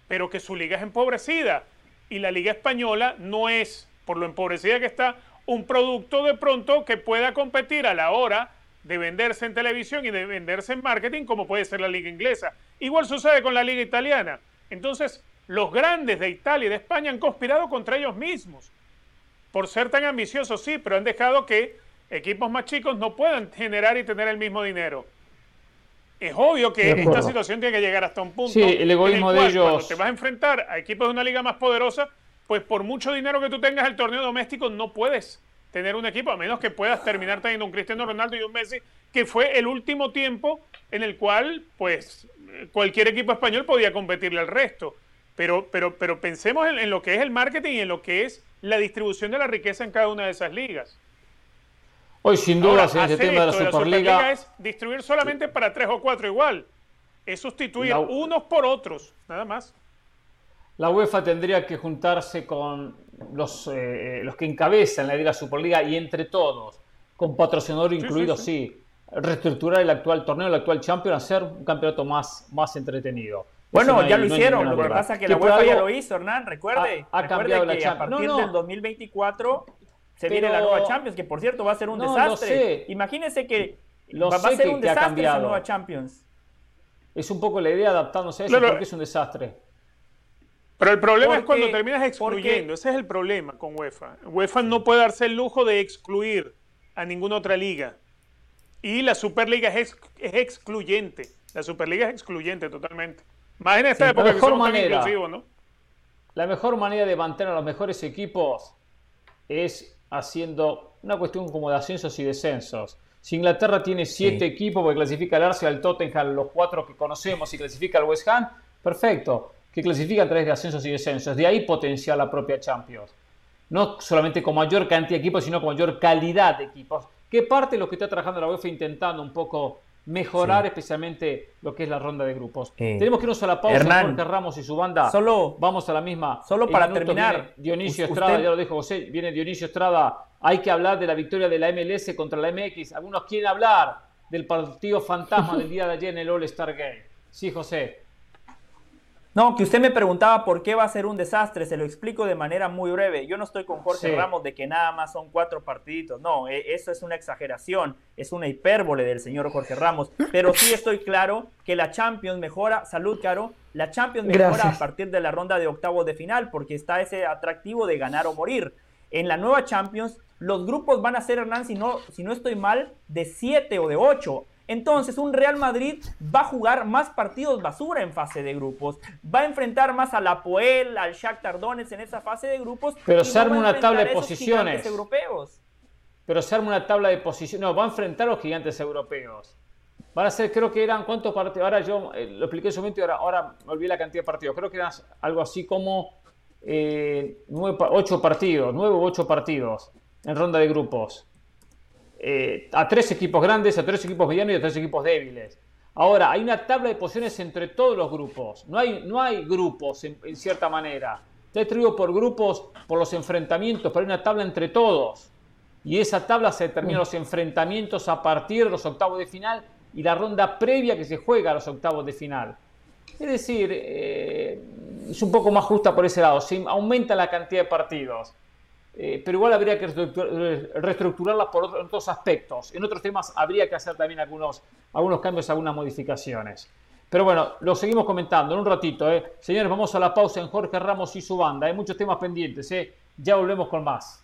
pero que su liga es empobrecida. Y la liga española no es, por lo empobrecida que está, un producto de pronto que pueda competir a la hora de venderse en televisión y de venderse en marketing como puede ser la liga inglesa. Igual sucede con la liga italiana. Entonces, los grandes de Italia y de España han conspirado contra ellos mismos. Por ser tan ambiciosos, sí, pero han dejado que equipos más chicos no puedan generar y tener el mismo dinero. Es obvio que esta situación tiene que llegar hasta un punto. Sí, el egoísmo en el de ellos. Cuando te vas a enfrentar a equipos de una liga más poderosa, pues por mucho dinero que tú tengas el torneo doméstico, no puedes tener un equipo, a menos que puedas terminar teniendo un Cristiano Ronaldo y un Messi, que fue el último tiempo en el cual, pues, cualquier equipo español podía competirle al resto. Pero, pero, pero pensemos en, lo que es el marketing y en lo que es la distribución de la riqueza en cada una de esas ligas. Hoy, sin duda, en ese tema de la Superliga, es distribuir solamente para tres o cuatro igual. Es sustituir unos por otros, nada más. La UEFA tendría que juntarse con los, eh, los que encabezan la Liga Superliga y entre todos, con patrocinador incluido, sí, reestructurar el actual torneo, el actual Champions, hacer un campeonato más, más entretenido. Bueno, ya lo hicieron. Lo que pasa es que la UEFA ya lo hizo, Hernán. Recuerde, ha, recuerde que a partir del 2024 se viene la nueva Champions, que por cierto va a ser un desastre. Imagínense que va, a ser un desastre esa nueva Champions. Es un poco la idea adaptándose a eso porque es un desastre. Pero el problema es cuando terminas excluyendo. Ese es el problema con UEFA. UEFA no puede darse el lujo de excluir a ninguna otra liga. Y la Superliga es, es excluyente. La Superliga es excluyente totalmente. Más en esta época la mejor manera, ¿no? La mejor manera de mantener a los mejores equipos es haciendo una cuestión como de ascensos y descensos. Si Inglaterra tiene siete equipos porque clasifica al Arsenal, al Tottenham, los cuatro que conocemos y clasifica al West Ham, perfecto, que clasifica a través de ascensos y descensos. De ahí potenciar la propia Champions. No solamente con mayor cantidad de equipos, sino con mayor calidad de equipos. ¿Qué parte de lo que está trabajando la UEFA intentando un poco mejorar especialmente lo que es la ronda de grupos. Tenemos que irnos a la pausa Hernán, Jorge Ramos y su banda. Solo vamos a la misma. Solo para terminar. Dionisio Estrada, ya lo dijo José, viene Dionisio Estrada. Hay que hablar de la victoria de la MLS contra la MX. Algunos quieren hablar del partido fantasma del día de ayer en el All Star Game. Sí, José. No, que usted me preguntaba por qué va a ser un desastre, se lo explico de manera muy breve. Yo no estoy con Jorge Ramos de que nada más son cuatro partiditos, no, e, eso es una exageración, es una hipérbole del señor Jorge Ramos, pero sí estoy claro que la Champions mejora, salud Caro, la Champions mejora a partir de la ronda de octavos de final porque está ese atractivo de ganar o morir. En la nueva Champions, los grupos van a ser, Hernán, si no, si no estoy mal, de siete o de ocho. Entonces, un Real Madrid va a jugar más partidos basura en fase de grupos. Va a enfrentar más a la Poel, al Shakhtar Donetsk en esa fase de grupos. Pero se arma una tabla de posiciones. Europeos. Pero se arma una tabla de posiciones. No, va a enfrentar a los gigantes europeos. Van a ser, creo que eran, ¿cuántos partidos? Ahora yo eh, lo expliqué en su momento y ahora, ahora me olvidé la cantidad de partidos. Creo que eran algo así como eh, ocho partidos, nueve u ocho partidos en ronda de grupos. Eh, a tres equipos grandes, a tres equipos medianos y a tres equipos débiles. Ahora, hay una tabla de posiciones entre todos los grupos. No hay, no hay grupos en, cierta manera. Está distribuido por grupos, por los enfrentamientos, pero hay una tabla entre todos. Y esa tabla se determina los enfrentamientos a partir de los octavos de final y la ronda previa que se juega a los octavos de final. Es decir, eh, es un poco más justa por ese lado. Se aumenta la cantidad de partidos. Eh, pero igual habría que reestructurarla por otros aspectos. En otros temas habría que hacer también algunos, algunos cambios, algunas modificaciones. Pero bueno, lo seguimos comentando en un ratito. ¿eh? Señores, vamos a la pausa en Jorge Ramos y su banda. Hay muchos temas pendientes. ¿eh? Ya volvemos con más.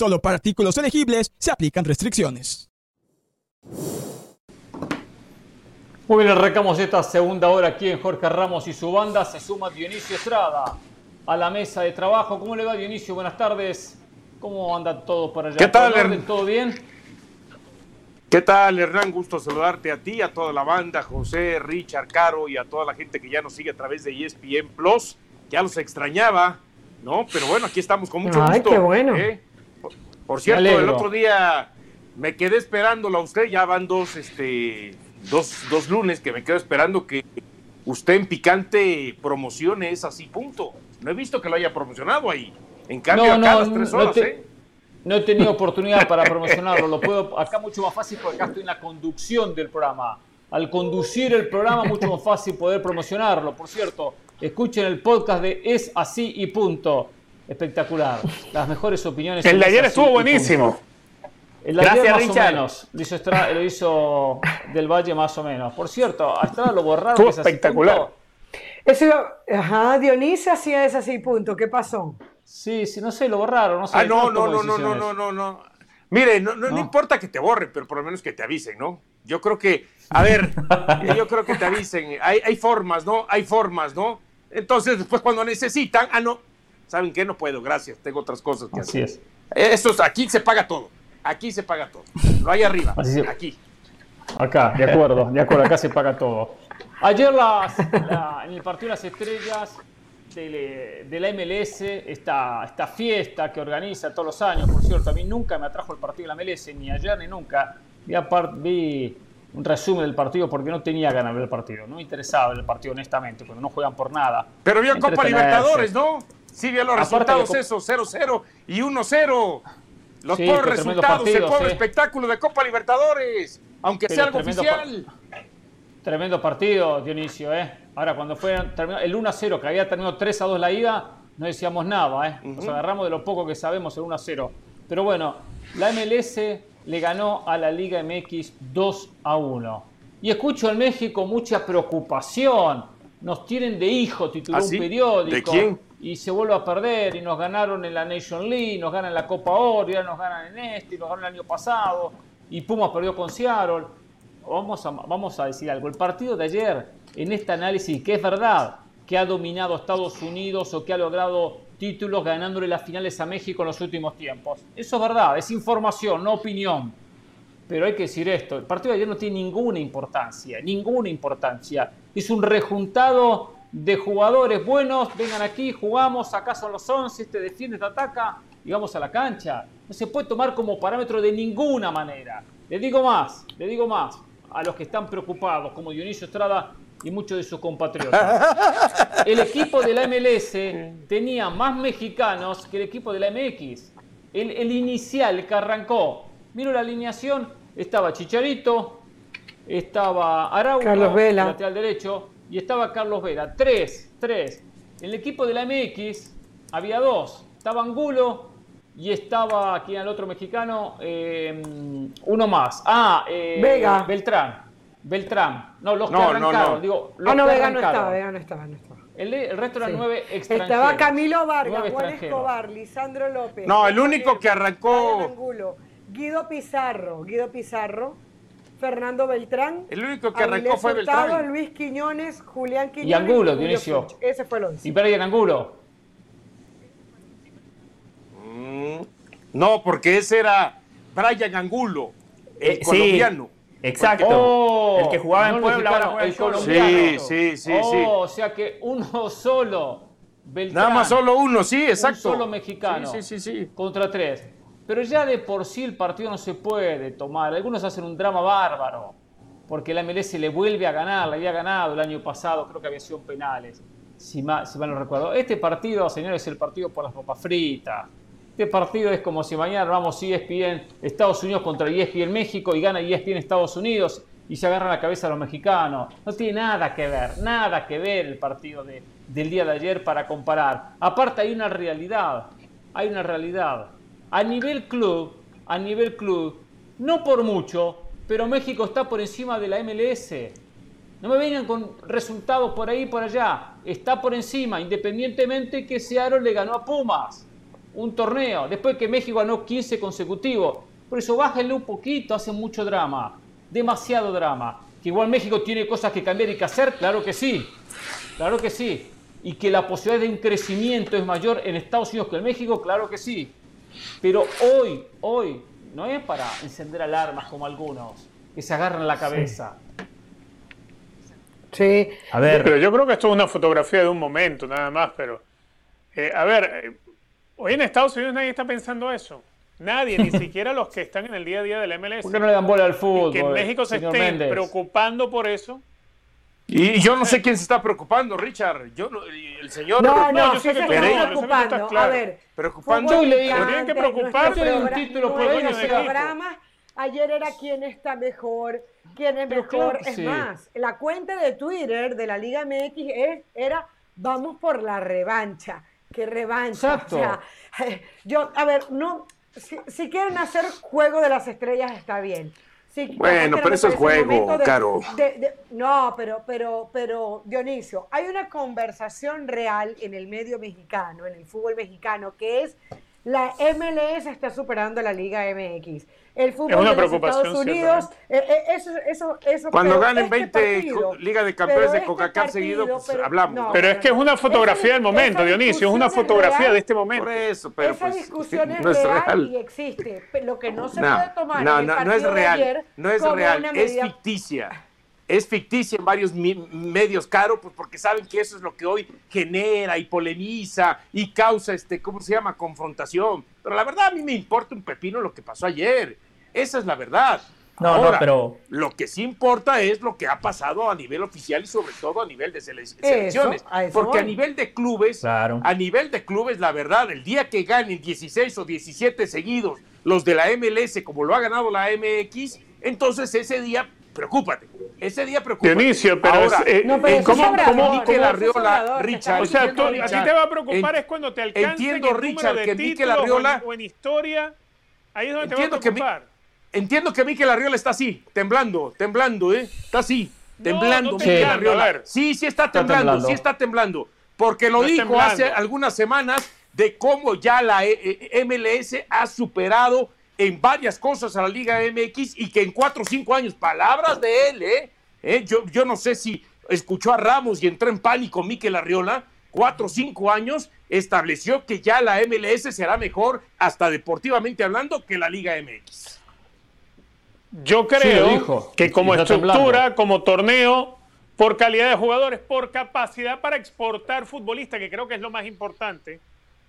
Solo para artículos elegibles se aplican restricciones. Muy bien, arrancamos esta segunda hora aquí en Jorge Ramos y su banda. Se suma Dionisio Estrada a la mesa de trabajo. ¿Cómo le va Dionisio? Buenas tardes. ¿Cómo anda todo por allá? ¿Qué tal, ¿Todo, Hernán? ¿Todo bien? ¿Qué tal, Hernán? Gusto saludarte a ti, a toda la banda, José, Richard, Caro y a toda la gente que ya nos sigue a través de ESPN Plus. Ya los extrañaba, ¿no? Pero bueno, aquí estamos con mucho Ay, gusto. qué bueno. ¿eh? Por, cierto, el otro día me quedé esperándolo a usted, ya van dos, este, dos, dos lunes que me quedo esperando que usted en picante promocione es así, punto. No he visto que lo haya promocionado ahí. En cambio, No, acá no, las tres no horas, te- ¿eh? No he tenido oportunidad para promocionarlo. Lo puedo acá mucho más fácil porque acá estoy en la conducción del programa. Al conducir el programa mucho más fácil poder promocionarlo. Por cierto, escuchen el podcast de Es así y punto. Espectacular. Las mejores opiniones. El de Es ayer estuvo buenísimo. El de ayer Gracias, más Richard. o menos. Lo hizo, Estra- lo hizo del Valle más o menos. Por cierto, a Estrada lo borraron. Estuvo es espectacular. Eso iba- ajá, Dionisio hacía ese así, punto. ¿Qué pasó? Sí, sí, no sé, lo borraron. No sé, Ah, no, no, no, no, no, no, no, no. Mire, no, no, no No. importa que te borren, pero por lo menos que te avisen, ¿no? Yo creo que, a ver, yo creo que te avisen. Hay, hay formas, ¿no? Hay formas, ¿no? Entonces, después cuando necesitan, ah, no, ¿saben qué? No puedo, gracias, tengo otras cosas que Así hacer. es. Eso es, aquí se paga todo. Aquí se paga todo. No hay arriba, Así aquí. Acá, de acuerdo, de acuerdo, acá se paga todo. Ayer las- la- en el partido de las estrellas de, de la MLS, esta, esta fiesta que organiza todos los años, por cierto, a mí nunca me atrajo el partido de la MLS, ni ayer ni nunca. Vi, apart- vi un resumen del partido porque no tenía ganas de ver el partido, no me interesaba el partido honestamente, cuando no juegan por nada. Pero vio Copa. Libertadores, ¿no? Sí, vio los Aparte resultados esos, 0-0 y 1-0. Los Sí, pobres resultados, el pobre espectáculo de Copa Libertadores, aunque Pero sea algo oficial. Tremendo partido, Dionisio, ¿eh? Ahora, cuando fue el 1-0, que había terminado 3-2 la ida, no decíamos nada, ¿eh? Nos agarramos de lo poco que sabemos el 1-0. Pero bueno, la MLS le ganó a la Liga MX 2-1. Y escucho en México mucha preocupación. Nos tienen de hijo, tituló ¿Ah, un periódico. ¿De quién? Y se vuelve a perder, y nos ganaron en la Nation League, nos ganan la Copa Oro, ya nos ganan en este, y nos ganaron el año pasado. Y Pumas perdió con Seattle vamos a, vamos a decir algo. El partido de ayer, en este análisis, que es verdad que ha dominado a Estados Unidos o que ha logrado títulos ganándole las finales a México en los últimos tiempos. Eso es verdad, es información, no opinión. Pero hay que decir esto, el partido de ayer no tiene ninguna importancia, ninguna importancia. Es un rejuntado de jugadores buenos, vengan aquí, jugamos, acá son los 11, este defiende, este ataca y vamos a la cancha. No se puede tomar como parámetro de ninguna manera. Le digo más, le digo más a los que están preocupados, como Dionisio Estrada y muchos de sus compatriotas. El equipo de la MLS tenía más mexicanos que el equipo de la MX. El, el inicial que arrancó, miro la alineación, estaba Chicharito, estaba Araujo, Carlos Vela. lateral derecho, y estaba Carlos Vela. Tres, tres. En el equipo de la MX había dos. Estaba Angulo y estaba, aquí el otro mexicano? Eh, uno más. Ah, eh, Vega. Beltrán. Beltrán. No, los que No, no, arrancaron. no. Digo, los Ah, no, que Vega no arrancaron. estaba, Vega no estaba, no estaba. El, el resto eran Sí. nueve extranjeros. Estaba Camilo Vargas, Juan. Escobar, Lisandro López. No, el único que arrancó- Guido Pizarro, Guido Pizarro, Fernando Beltrán. El único que arrancó fue Hurtado, Beltrán. Luis Quiñones, Julián Quiñones. Y Angulo, Dionisio. Ese fue el once. Y Brian Angulo. Mm, No, porque ese era Brian Angulo, el Eh, sí. colombiano. Exacto. Oh, el que jugaba no en el Puebla, ahora juega en el colombiano. Sí, sí, sí, Oh, sí. O sea que uno solo. Beltrán, Nada más solo uno, sí, exacto. Un solo mexicano. Sí, sí, sí, sí. Contra tres. Pero ya de por sí el partido no se puede tomar. Algunos hacen un drama bárbaro. Porque la MLS le vuelve a ganar. Le había ganado el año pasado. Creo que había sido en penales. Si mal, no recuerdo. Este partido, señores, es el partido por las papas fritas. Este partido es como si mañana vamos ESPN Estados Unidos contra ESPN México y gana ESPN Estados Unidos y se agarran la cabeza a los mexicanos. No tiene nada que ver, nada que ver el partido de- del día de ayer para comparar. Aparte hay una realidad, hay una realidad. A nivel club, a nivel club, no por mucho, pero México está por encima de la MLS. No me vengan con resultados por ahí y por allá. Está por encima, independientemente que Seattle le ganó a Pumas un torneo, después que México ganó 15 consecutivos. Por eso bájenle un poquito, hacen mucho drama, demasiado drama. Que igual México tiene cosas que cambiar y que hacer, claro que sí, claro que sí. Y que la posibilidad de un crecimiento es mayor en Estados Unidos que en México, claro que sí. Pero hoy, hoy, no es para encender alarmas como algunos, que se agarran la cabeza. Sí. A ver. Pero yo creo que esto es una fotografía de un momento, nada más, pero. Eh, a ver, eh, hoy en Estados Unidos nadie está pensando eso. Nadie, ni siquiera los que están en el día a día del MLS. ¿Por qué no le dan bola al fútbol? que en México se estén preocupando por eso. Y yo no sé quién se está preocupando, Richard. Yo el señor. No, no, no se está preocupando. A ver, preocupando. Tendrían que preocuparse un título por programas. Ayer era quién está mejor, quién es mejor. es más, la cuenta de Twitter de la Liga MX es, era vamos por la revancha. ¿Qué revancha? Exacto. O sea, yo, a ver, no, si, quieren hacer juego de las estrellas está bien. Bueno, pero eso es juego, Caro. no, pero, pero, pero, Dionisio, hay una conversación real en el medio mexicano, en el fútbol mexicano, que es la MLS está superando a la Liga MX. El fútbol de los Estados Unidos, eh, eh, eso, eso, eso, Cuando ganen 20 este Liga de Campeones de este Coca-Cola seguido, pues hablamos. pero es que es una fotografía del momento, Dionisio, es una fotografía de este momento. Por eso, pero esa pues, discusión es, real, y existe. Lo que no se puede tomar no, no, no es real, no es real, es ficticia es ficticia en varios medios, Caro, pues porque saben que eso es lo que hoy genera y polemiza y causa, este, ¿cómo se llama?, confrontación. Pero la verdad a mí me importa un pepino lo que pasó ayer. Esa es la verdad. No, no, pero... Lo que sí importa es lo que ha pasado a nivel oficial y sobre todo a nivel de selecciones. porque a nivel de clubes, a nivel de clubes, la verdad, el día que ganen 16 o 17 seguidos los de la MLS como lo ha ganado la MX, entonces ese día preocúpate. Ese día preocúpate. Dionisio, pero, Ahora, eh, no, pero ¿cómo, cómo, Mikel Arriola, Richard? O sea, tú, a ti te va a preocupar es cuando te alcance entiendo, Richard, que Mikel Arriola o en, historia, ahí es donde te va a preocupar. Que, entiendo que Mikel Arriola está así, temblando, temblando, ¿eh? Está así, temblando no, no Mikel Arriola. Sí, sí está temblando, está temblando, sí está temblando, porque lo dijo temblando. hace algunas semanas de cómo ya la e, e, MLS ha superado en varias cosas a la Liga MX y que en cuatro o cinco años, palabras de él, ¿eh? ¿Eh? Yo, yo no sé si escuchó a Ramos y entró en pánico Miquel Arriola, cuatro o cinco años, estableció que ya la MLS será mejor, hasta deportivamente hablando, que la Liga MX. Yo creo que como estructura, como torneo, por calidad de jugadores, por capacidad para exportar futbolistas, que creo que es lo más importante,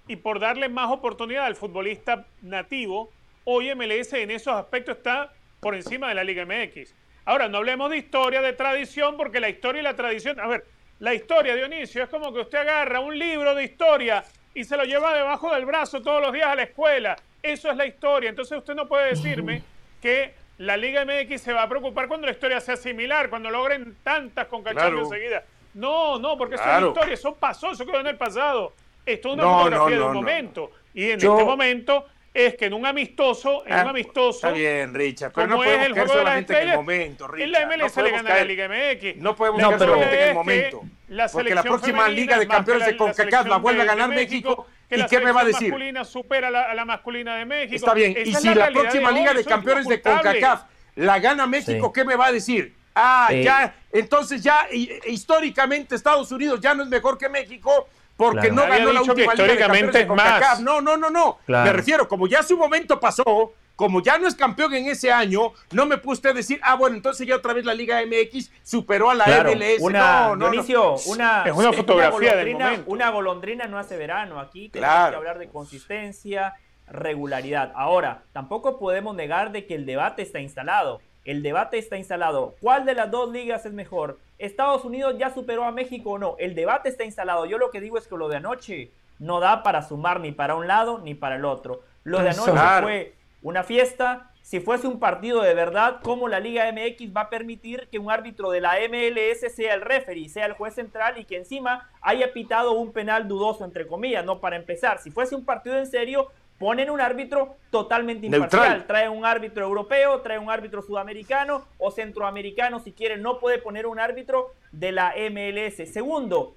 y por darle más oportunidad al futbolista nativo, hoy MLS en esos aspectos está por encima de la Liga MX. Ahora, no hablemos de historia, de tradición, porque la historia y la tradición, a ver, la historia, Dionisio, es como que usted agarra un libro de historia y se lo lleva debajo del brazo todos los días a la escuela. Eso es la historia. Entonces usted no puede decirme que la Liga MX se va a preocupar cuando la historia sea similar, cuando logren tantas con claro. seguidas. No, no, porque eso es historia, eso pasó, eso quedó en el pasado. Esto es una fotografía de un momento. Y en este momento es que en un amistoso, en un ah, amistoso. Está bien, Richard, pero no podemos el juego solamente en el momento, Richard. En la MLS no le gana la Liga MX. No podemos no, solamente en el momento. La porque la próxima Liga de Campeones de CONCACAF la vuelve a ganar México. ¿Y qué me va a decir? La masculina supera a la, masculina de México. Está bien. y si la, próxima Liga de Campeones de CONCACAF la gana México, ¿qué me va a decir? Ah, ya, entonces ya históricamente Estados Unidos ya no es mejor que México porque no ganó la última liga de más. No, no, no, no. Me refiero, como ya su momento pasó, como ya no es campeón en ese año, no me puede usted decir, ah, bueno, entonces ya otra vez la Liga MX superó a la MLS. Una, no, no, Dionisio, una, es una fotografía del momento. Una golondrina no hace verano. Aquí tenemos que hablar de consistencia, regularidad. Ahora, tampoco podemos negar de que el debate está instalado. El debate está instalado. ¿Cuál de las dos ligas es mejor? ¿Estados Unidos ya superó a México o no? El debate está instalado. Yo lo que digo es que lo de anoche no da para sumar ni para un lado ni para el otro. Lo de anoche fue una fiesta. Si fuese un partido de verdad, ¿cómo la Liga MX va a permitir que un árbitro de la MLS sea el referee, sea el juez central y que encima haya pitado un penal dudoso, entre comillas, no para empezar? Si fuese un partido en serio, ponen un árbitro totalmente imparcial. Neutral. Trae un árbitro europeo, trae un árbitro sudamericano o centroamericano, si quieren, no puede poner un árbitro de la MLS. Segundo,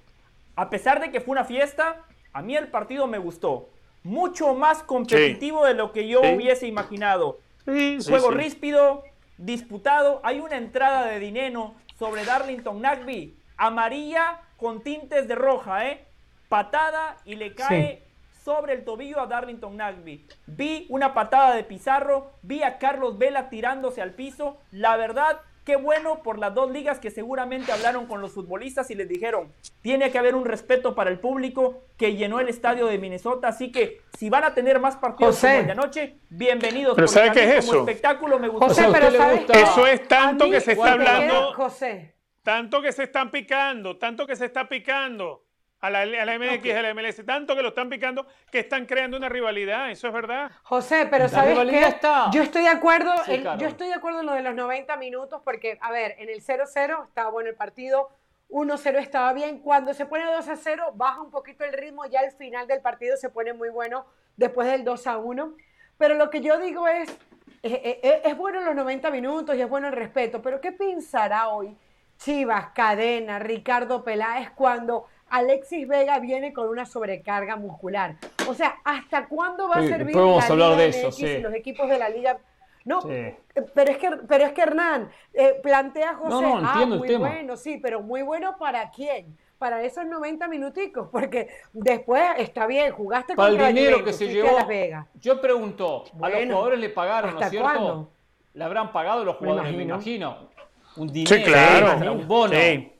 a pesar de que fue una fiesta, a mí el partido me gustó. Mucho más competitivo de lo que yo Sí. hubiese imaginado. Sí, sí, Juego sí. ríspido, disputado. Hay una entrada de Dineno sobre Darlington Nagby. Amarilla con tintes de roja, ¿eh? Patada y le cae sobre el tobillo a Darlington Nagby. Vi una patada de Pizarro, vi a Carlos Vela tirándose al piso. La verdad, qué bueno por las dos ligas que seguramente hablaron con los futbolistas y les dijeron, tiene que haber un respeto para el público que llenó el estadio de Minnesota. Así que si van a tener más partidos José. como el de anoche, bienvenidos. Pero ¿sabe qué es como eso? espectáculo me gustó. José, ¿a usted pero ¿sabes? Eso es tanto mí que se está hablando. José, Tanto que se están picando, tanto que se está picando a la, a la MX y a la MLS, tanto que lo están picando que están creando una rivalidad, eso es verdad. José, pero La ¿sabes qué? está. Yo estoy de acuerdo, Sí, en- claro. yo estoy de acuerdo en lo de los 90 minutos porque, a ver, en el 0-0 estaba bueno el partido, 1-0 estaba bien, cuando se pone 2-0 baja un poquito el ritmo, ya al final del partido se pone muy bueno después del 2-1, pero lo que yo digo es, eh, eh, es bueno los 90 minutos y es bueno el respeto, pero ¿qué pensará hoy Chivas, Cadena, Ricardo Peláez cuando Alexis Vega viene con una sobrecarga muscular? O sea, ¿hasta cuándo va Sí, a servir después vamos la a hablar Liga de eso, MX sí. y los equipos de la liga? No, Sí. pero es que, pero es que Hernán eh, plantea a José, No, no, ah, entiendo el muy tema. bueno, sí, pero muy bueno para quién? Para esos 90 minuticos, porque después está bien, jugaste Para el contra dinero que se llevó. a Las Vegas. Yo pregunto, a los jugadores le pagaron, ¿no ¿hasta es cierto? cuándo? Le habrán pagado los jugadores, me imagino. imagino. Un dinero, claro. extra, un bono. Sí.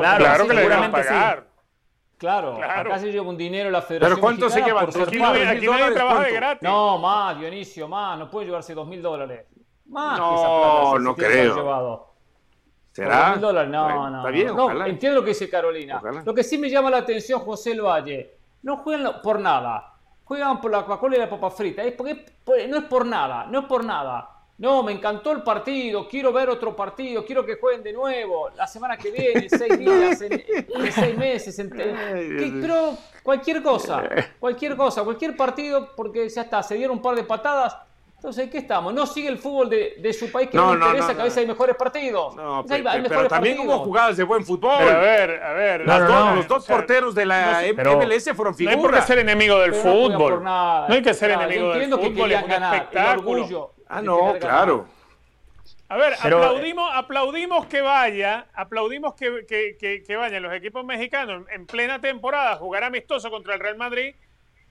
Claro, Claro sí, que le deben seguramente sí. pagar. Claro, Claro. acá se lleva un dinero la Federación Pero ¿cuánto se llevan? por ser ¿Dos Aquí, mil dólares? aquí nadie ¿Dólares trabaja de gratis. No, más, Dionisio, más, no puede llevarse dos mil dólares. Más No, que esa plata no creo. llevado. ¿Será? 2.000 dólares, no, Bueno, no. Está bien, no, ojalá. entiendo lo que dice Carolina. Ojalá. Lo que sí me llama la atención, José El Valle, no juegan por nada. Juegan por la Coca-Cola y la papa frita. Es porque por- no es por nada, no es por nada. No, me encantó el partido, quiero ver otro partido, quiero que jueguen de nuevo, la semana que viene, en seis días, en, en seis meses. en- pero cualquier cosa, cualquier cosa, cualquier partido, porque ya está, se dieron un par de patadas. Entonces, ¿qué estamos? No sigue el fútbol de, de su país que no, No, le no, interesa, no, que a veces hay mejores partidos. No, Hay- pe- hay pe- pero también partidos. hubo jugadas de buen fútbol. Pero a ver, a ver. Las dos- los dos porteros de la MLS fueron No hay por qué figuras. ser enemigo del Pero fútbol. No hay que ser enemigo del entiendo que fútbol, es un ganar, espectáculo. Ah, no, claro. A ver, Pero, aplaudimos, aplaudimos que vaya, aplaudimos que, que- que- que vayan los equipos mexicanos en, en plena temporada a jugar amistoso contra el Real Madrid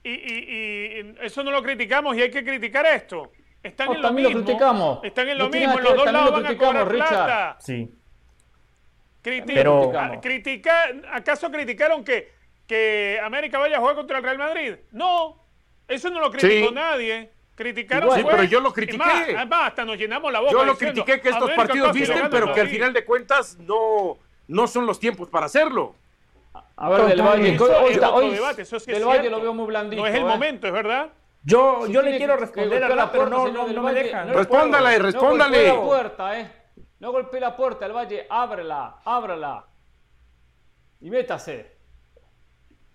y, y- y eso no lo criticamos y hay que criticar esto. Están No, en lo también lo mismo. criticamos. Están en lo mismo, en los ver, dos lados lo van a cobrar criticamos, Richard. plata. Sí. Criti- Pero- a- ¿Acaso criticaron que, que América vaya a jugar contra el Real Madrid? No, eso no lo criticó Sí. nadie. Criticaron Sí, pero yo lo critiqué. más, además, hasta nos llenamos la boca. Yo lo diciendo, critiqué que estos "América partidos visten, pero que al Madrid". final de cuentas no, no son los tiempos para hacerlo. A ver, del Valle. Eso Hoy, es hoy debate, eso es del Valle cierto. lo veo muy blandito. No es el ¿eh? momento, es verdad. Yo, Si yo le quiero que- que responder a la pero puerta, no, no, no me Valle, dejan. Respóndale, puedo. respóndale. No golpee la puerta, ¿eh? No golpee la puerta, el Valle. Ábrela, ábrala. Y métase.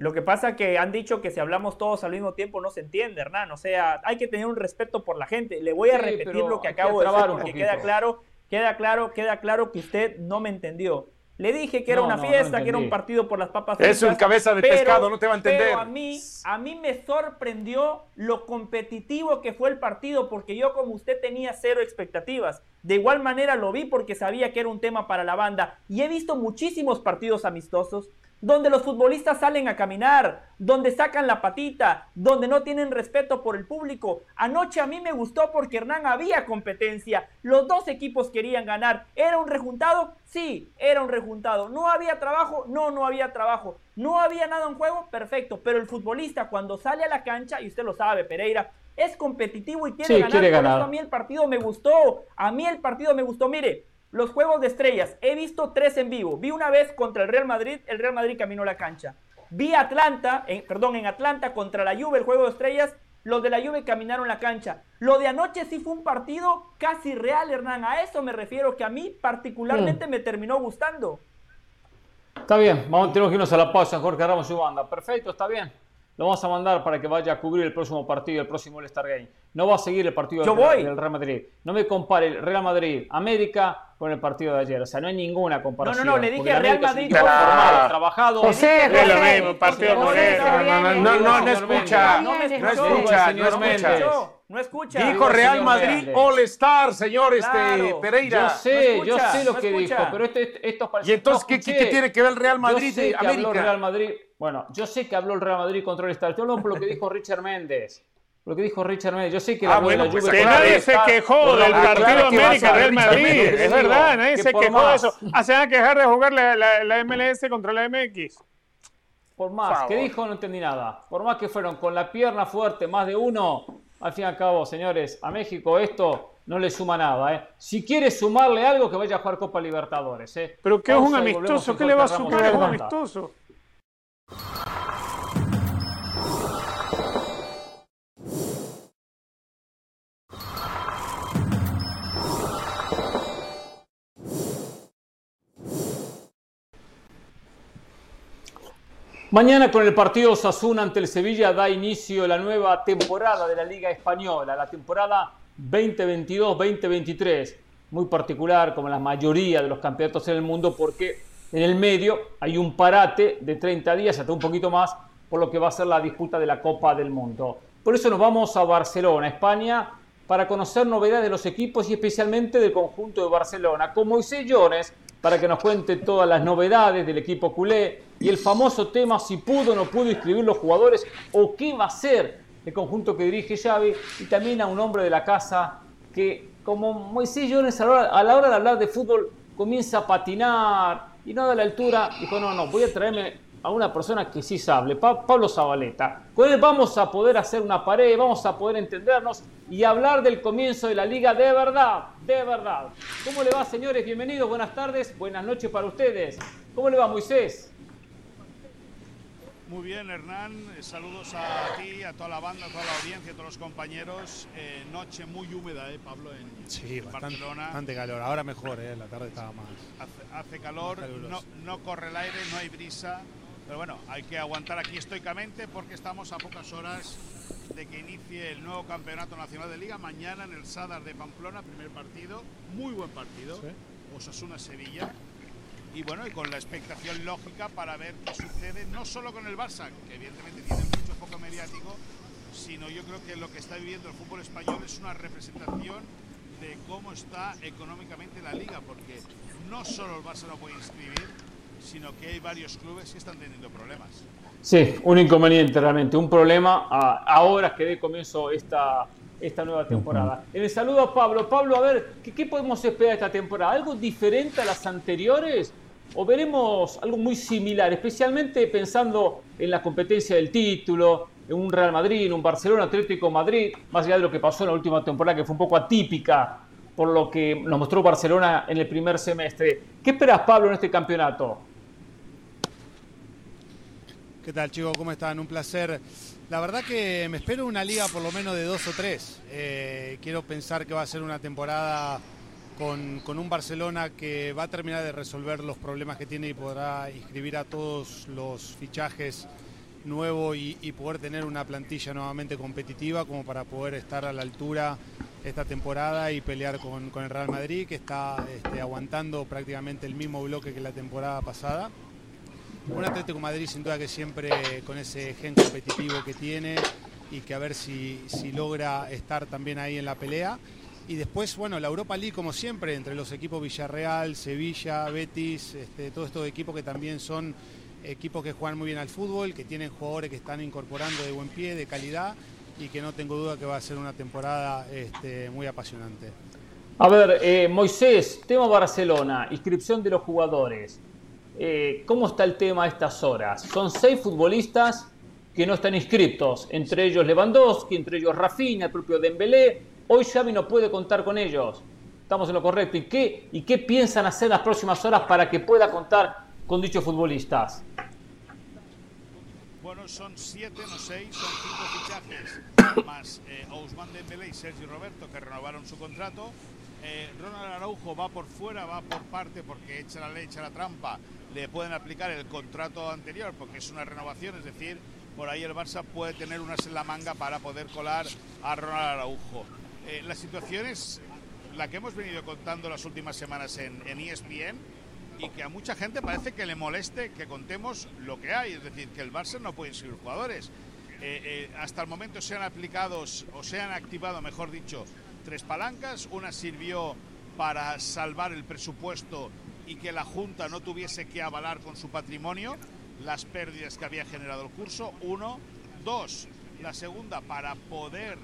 Lo que pasa que han dicho que si hablamos todos al mismo tiempo no se entiende, Hernán. O sea, hay que tener un respeto por la gente. Le voy a Sí, repetir lo que acabo de decir porque queda claro, queda claro, queda claro que usted no me entendió. Le dije que era No, una no, no fiesta, que era un partido por las papas Es un fritas, cabeza de pescado, no te va a entender. Pero a mí, a mí me sorprendió lo competitivo que fue el partido, porque yo como usted tenía cero expectativas. De igual manera lo vi porque sabía que era un tema para la banda. Y he visto muchísimos partidos amistosos donde los futbolistas salen a caminar, donde sacan la patita, donde no tienen respeto por el público. Anoche a mí me gustó porque Hernán había competencia, los dos equipos querían ganar. ¿Era un rejuntado? Sí, era un rejuntado. ¿No había trabajo? No, no había trabajo. ¿No había nada en juego? Perfecto, pero el futbolista cuando sale a la cancha, y usted lo sabe, Pereira, es competitivo y quiere Sí, ganar. quiere Por ganar. eso a mí el partido me gustó. A mí el partido me gustó. Mire, los juegos de estrellas, he visto tres en vivo. Vi una vez contra el Real Madrid, el Real Madrid caminó la cancha. Vi Atlanta, en- perdón, en Atlanta contra la Juve, el juego de estrellas, los de la Juve caminaron la cancha. Lo de anoche sí fue un partido casi real, Hernán. A eso me refiero que a mí particularmente me terminó gustando. Está bien, vamos, tenemos que irnos a la pausa, Jorge Ramos y banda. Perfecto, está bien. Lo vamos a mandar para que vaya a cubrir el próximo partido, el próximo All-Star Game. No va a seguir el partido Yo del, voy. del Real Madrid. No me compare el Real Madrid América con el partido de ayer. O sea, no hay ninguna comparación. no, le dije el Real América Madrid con- formado, trabajado. José, Es lo José, mismo, partido José, No, no, no, no, no, no escucha. No No escucha, señor no escucha. No escucha. Dijo Real Madrid. All Star, señor este Claro. Pereira. Yo sé, No yo escucha, sé lo no que escucha. dijo, pero esto, esto, esto ¿Y entonces no ¿qué, qué tiene que ver el Real Madrid yo sé de que habló el América? Real Madrid. Bueno, yo sé que habló el Real Madrid contra el Estado. Estoy hablando por lo que dijo Richard Méndez. Lo que dijo Richard Méndez. Yo sé que Ah, de bueno, la pues Que nadie se quejó del partido claro que vas a América Real Richard Madrid. Méndez, Es verdad, nadie que se quejó de más. eso. Ah, se van a quejar de jugar la, la- la MLS contra la MX. Por más que dijo, no entendí nada. Por más que fueron con la pierna fuerte, más de uno, al fin y al cabo, señores, a México esto no le suma nada. ¿eh? Si quiere sumarle algo, que vaya a jugar Copa Libertadores. ¿eh? Pero que es un amistoso, ¿qué le va a sumar a y un amistoso? Mañana con el partido Osasuna ante el Sevilla da inicio la nueva temporada de la Liga Española, la temporada 2022-2023. Muy particular como la mayoría de los campeonatos en el mundo porque en el medio hay un parate de 30 días, hasta un poquito más, por lo que va a ser la disputa de la Copa del Mundo. Por eso nos vamos a Barcelona, España, para conocer novedades de los equipos y especialmente del conjunto de Barcelona, con Moisés Llones, para que nos cuente todas las novedades del equipo culé y el famoso tema si pudo o no pudo inscribir los jugadores o qué va a hacer el conjunto que dirige Xavi y también a un hombre de la casa que como Moisés Llones a la hora, a la hora de hablar de fútbol comienza a patinar y no da la altura, dijo no, no, voy a traerme a una persona que sí sabe, Pa- Pablo Zabaleta. Con él vamos a poder hacer una pared, vamos a poder entendernos y hablar del comienzo de la liga de verdad, de verdad. ¿Cómo le va, señores? Bienvenidos, buenas tardes, buenas noches para ustedes. ¿Cómo le va, Moisés? Muy bien, Hernán. Eh, Saludos a ti, a toda la banda, a toda la audiencia, a todos los compañeros. Eh, noche muy húmeda, ¿eh, Pablo? En, Sí, en bastante, Barcelona. bastante calor. Ahora mejor, ¿eh? La tarde estaba más. Hace, hace calor, no, no corre el aire, no hay brisa. Pero bueno, hay que aguantar aquí estoicamente porque estamos a pocas horas de que inicie el nuevo Campeonato Nacional de Liga. Mañana en el Sadar de Pamplona, primer partido. Muy buen partido. Sí. Osasuna-Sevilla. Y bueno, y con la expectación lógica para ver qué sucede, no solo con el Barça, que evidentemente tiene mucho foco mediático, sino yo creo que lo que está viviendo el fútbol español es una representación de cómo está económicamente la liga, porque no solo el Barça no puede inscribir, sino que hay varios clubes que están teniendo problemas. Sí, un inconveniente realmente, un problema a, a horas que dé comienzo esta, esta nueva temporada. En el saludo a Pablo. Pablo, a ver, ¿qué, qué podemos esperar esta temporada? ¿Algo diferente a las anteriores? ¿O veremos algo muy similar, especialmente pensando en la competencia del título, en un Real Madrid, en un Barcelona Atlético Madrid, más allá de lo que pasó en la última temporada, que fue un poco atípica por lo que nos mostró Barcelona en el primer semestre? ¿Qué esperas, Pablo, en este campeonato? ¿Qué tal, chicos? ¿Cómo están? Un placer. La verdad que me espero una liga por lo menos de dos o tres. Eh, quiero pensar que va a ser una temporada con, un Barcelona que va a terminar de resolver los problemas que tiene y podrá inscribir a todos los fichajes nuevos y, poder tener una plantilla nuevamente competitiva como para poder estar a la altura esta temporada y pelear con, el Real Madrid que está este, aguantando prácticamente el mismo bloque que la temporada pasada. Un Atlético Madrid sin duda que siempre con ese gen competitivo que tiene y que a ver si, si logra estar también ahí en la pelea. Y después, bueno, la Europa League como siempre, entre los equipos Villarreal, Sevilla, Betis, este, todos estos equipos que también son equipos que juegan muy bien al fútbol, que tienen jugadores que están incorporando de buen pie, de calidad y que no tengo duda que va a ser una temporada este, muy apasionante. A ver, eh, Moisés, tema Barcelona, inscripción de los jugadores. Eh, ¿Cómo está el tema a estas horas? Son seis futbolistas que no están inscritos, entre ellos Lewandowski, entre ellos Rafinha, el propio Dembélé. Hoy Xavi no puede contar con ellos. Estamos en lo correcto. ¿Y qué, ¿Y qué piensan hacer en las próximas horas para que pueda contar con dichos futbolistas? Bueno, son siete, no seis, son cinco fichajes, más eh, Ousmane Dembélé y Sergi Roberto que renovaron su contrato. Eh, Ronald Araujo va por fuera, va por parte porque echa la ley, echa la trampa. Le pueden aplicar el contrato anterior porque es una renovación, es decir, por ahí el Barça puede tener unas en la manga para poder colar a Ronald Araujo. Eh, la situación es la que hemos venido contando las últimas semanas en, en ESPN y que a mucha gente parece que le moleste que contemos lo que hay, es decir, que el Barça no puede inscribir jugadores. Eh, eh, hasta el momento se han aplicado o se han activado, mejor dicho, tres palancas. Una sirvió para salvar el presupuesto y que la Junta no tuviese que avalar con su patrimonio las pérdidas que había generado el curso. Uno. Dos. La segunda, para poder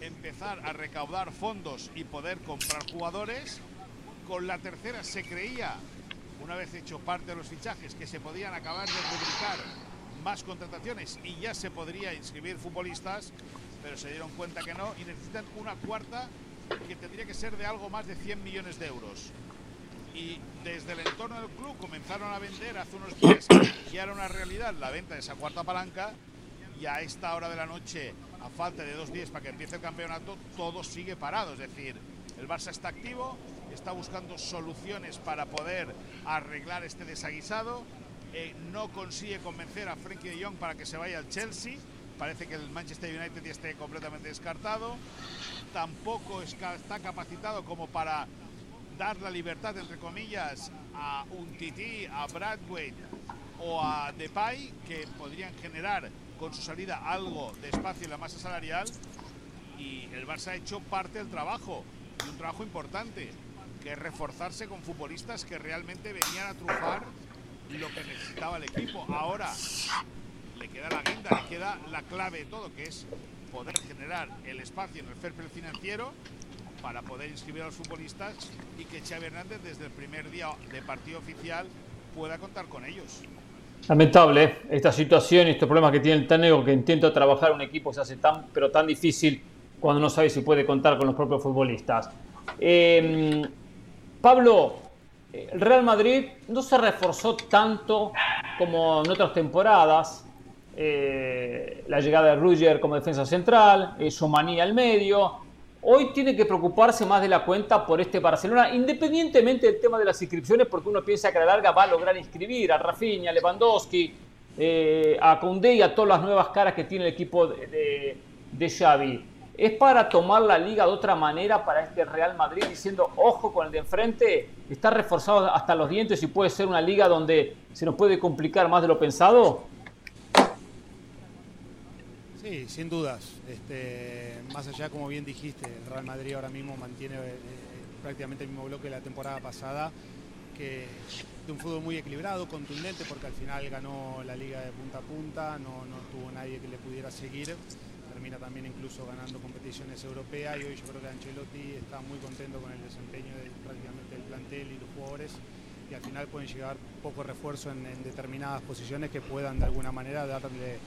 empezar a recaudar fondos y poder comprar jugadores. Con la tercera se creía, una vez hecho parte de los fichajes, que se podían acabar de publicar más contrataciones y ya se podría inscribir futbolistas, pero se dieron cuenta que no y necesitan una cuarta que tendría que ser de algo más de 100 millones de euros. Y desde el entorno del club comenzaron a vender hace unos días, y era una realidad la venta de esa cuarta palanca, y a esta hora de la noche, a falta de dos días para que empiece el campeonato, todo sigue parado. Es decir, el Barça está activo, está buscando soluciones para poder arreglar este desaguisado, eh, no consigue convencer a Frenkie de Jong para que se vaya al Chelsea. Parece que el Manchester United ya esté completamente descartado. Tampoco está capacitado como para dar la libertad, entre comillas, a un Titi, a Bradway o a Depay, que podrían generar con su salida algo de espacio en la masa salarial. Y el Barça ha hecho parte del trabajo, un trabajo importante, que es reforzarse con futbolistas que realmente venían a trufar lo que necesitaba el equipo. Ahora le queda la guinda, le queda la clave de todo, que es poder generar el espacio en el fair financiero para poder inscribir a los futbolistas y que Xavi Hernández desde el primer día de partido oficial pueda contar con ellos. Lamentable ¿eh? esta situación y estos problemas que tiene el Taneo que intenta trabajar un equipo se hace tan pero tan difícil cuando no sabe si puede contar con los propios futbolistas. Eh, Pablo, el Real Madrid no se reforzó tanto como en otras temporadas. Eh, la llegada de Ruger como defensa central, eh, su manía al medio. Hoy tiene que preocuparse más de la cuenta por este Barcelona, independientemente del tema de las inscripciones, porque uno piensa que a la larga va a lograr inscribir a Rafinha, a Lewandowski, eh, a Koundé y a todas las nuevas caras que tiene el equipo de, de, Xavi es para tomar la liga de otra manera para este Real Madrid, diciendo, ojo con el de enfrente, está reforzado hasta los dientes y puede ser una liga donde se nos puede complicar más de lo pensado? Sí, sin dudas. Este, más allá, como bien dijiste, el Real Madrid ahora mismo mantiene eh, prácticamente el mismo bloque de la temporada pasada, que de un fútbol muy equilibrado, contundente, porque al final ganó la liga de punta a punta, no, no tuvo nadie que le pudiera seguir termina también incluso ganando competiciones europeas y hoy yo creo que Ancelotti está muy contento con el desempeño de prácticamente del plantel y los jugadores y al final pueden llegar poco refuerzo en, determinadas posiciones que puedan de alguna manera darle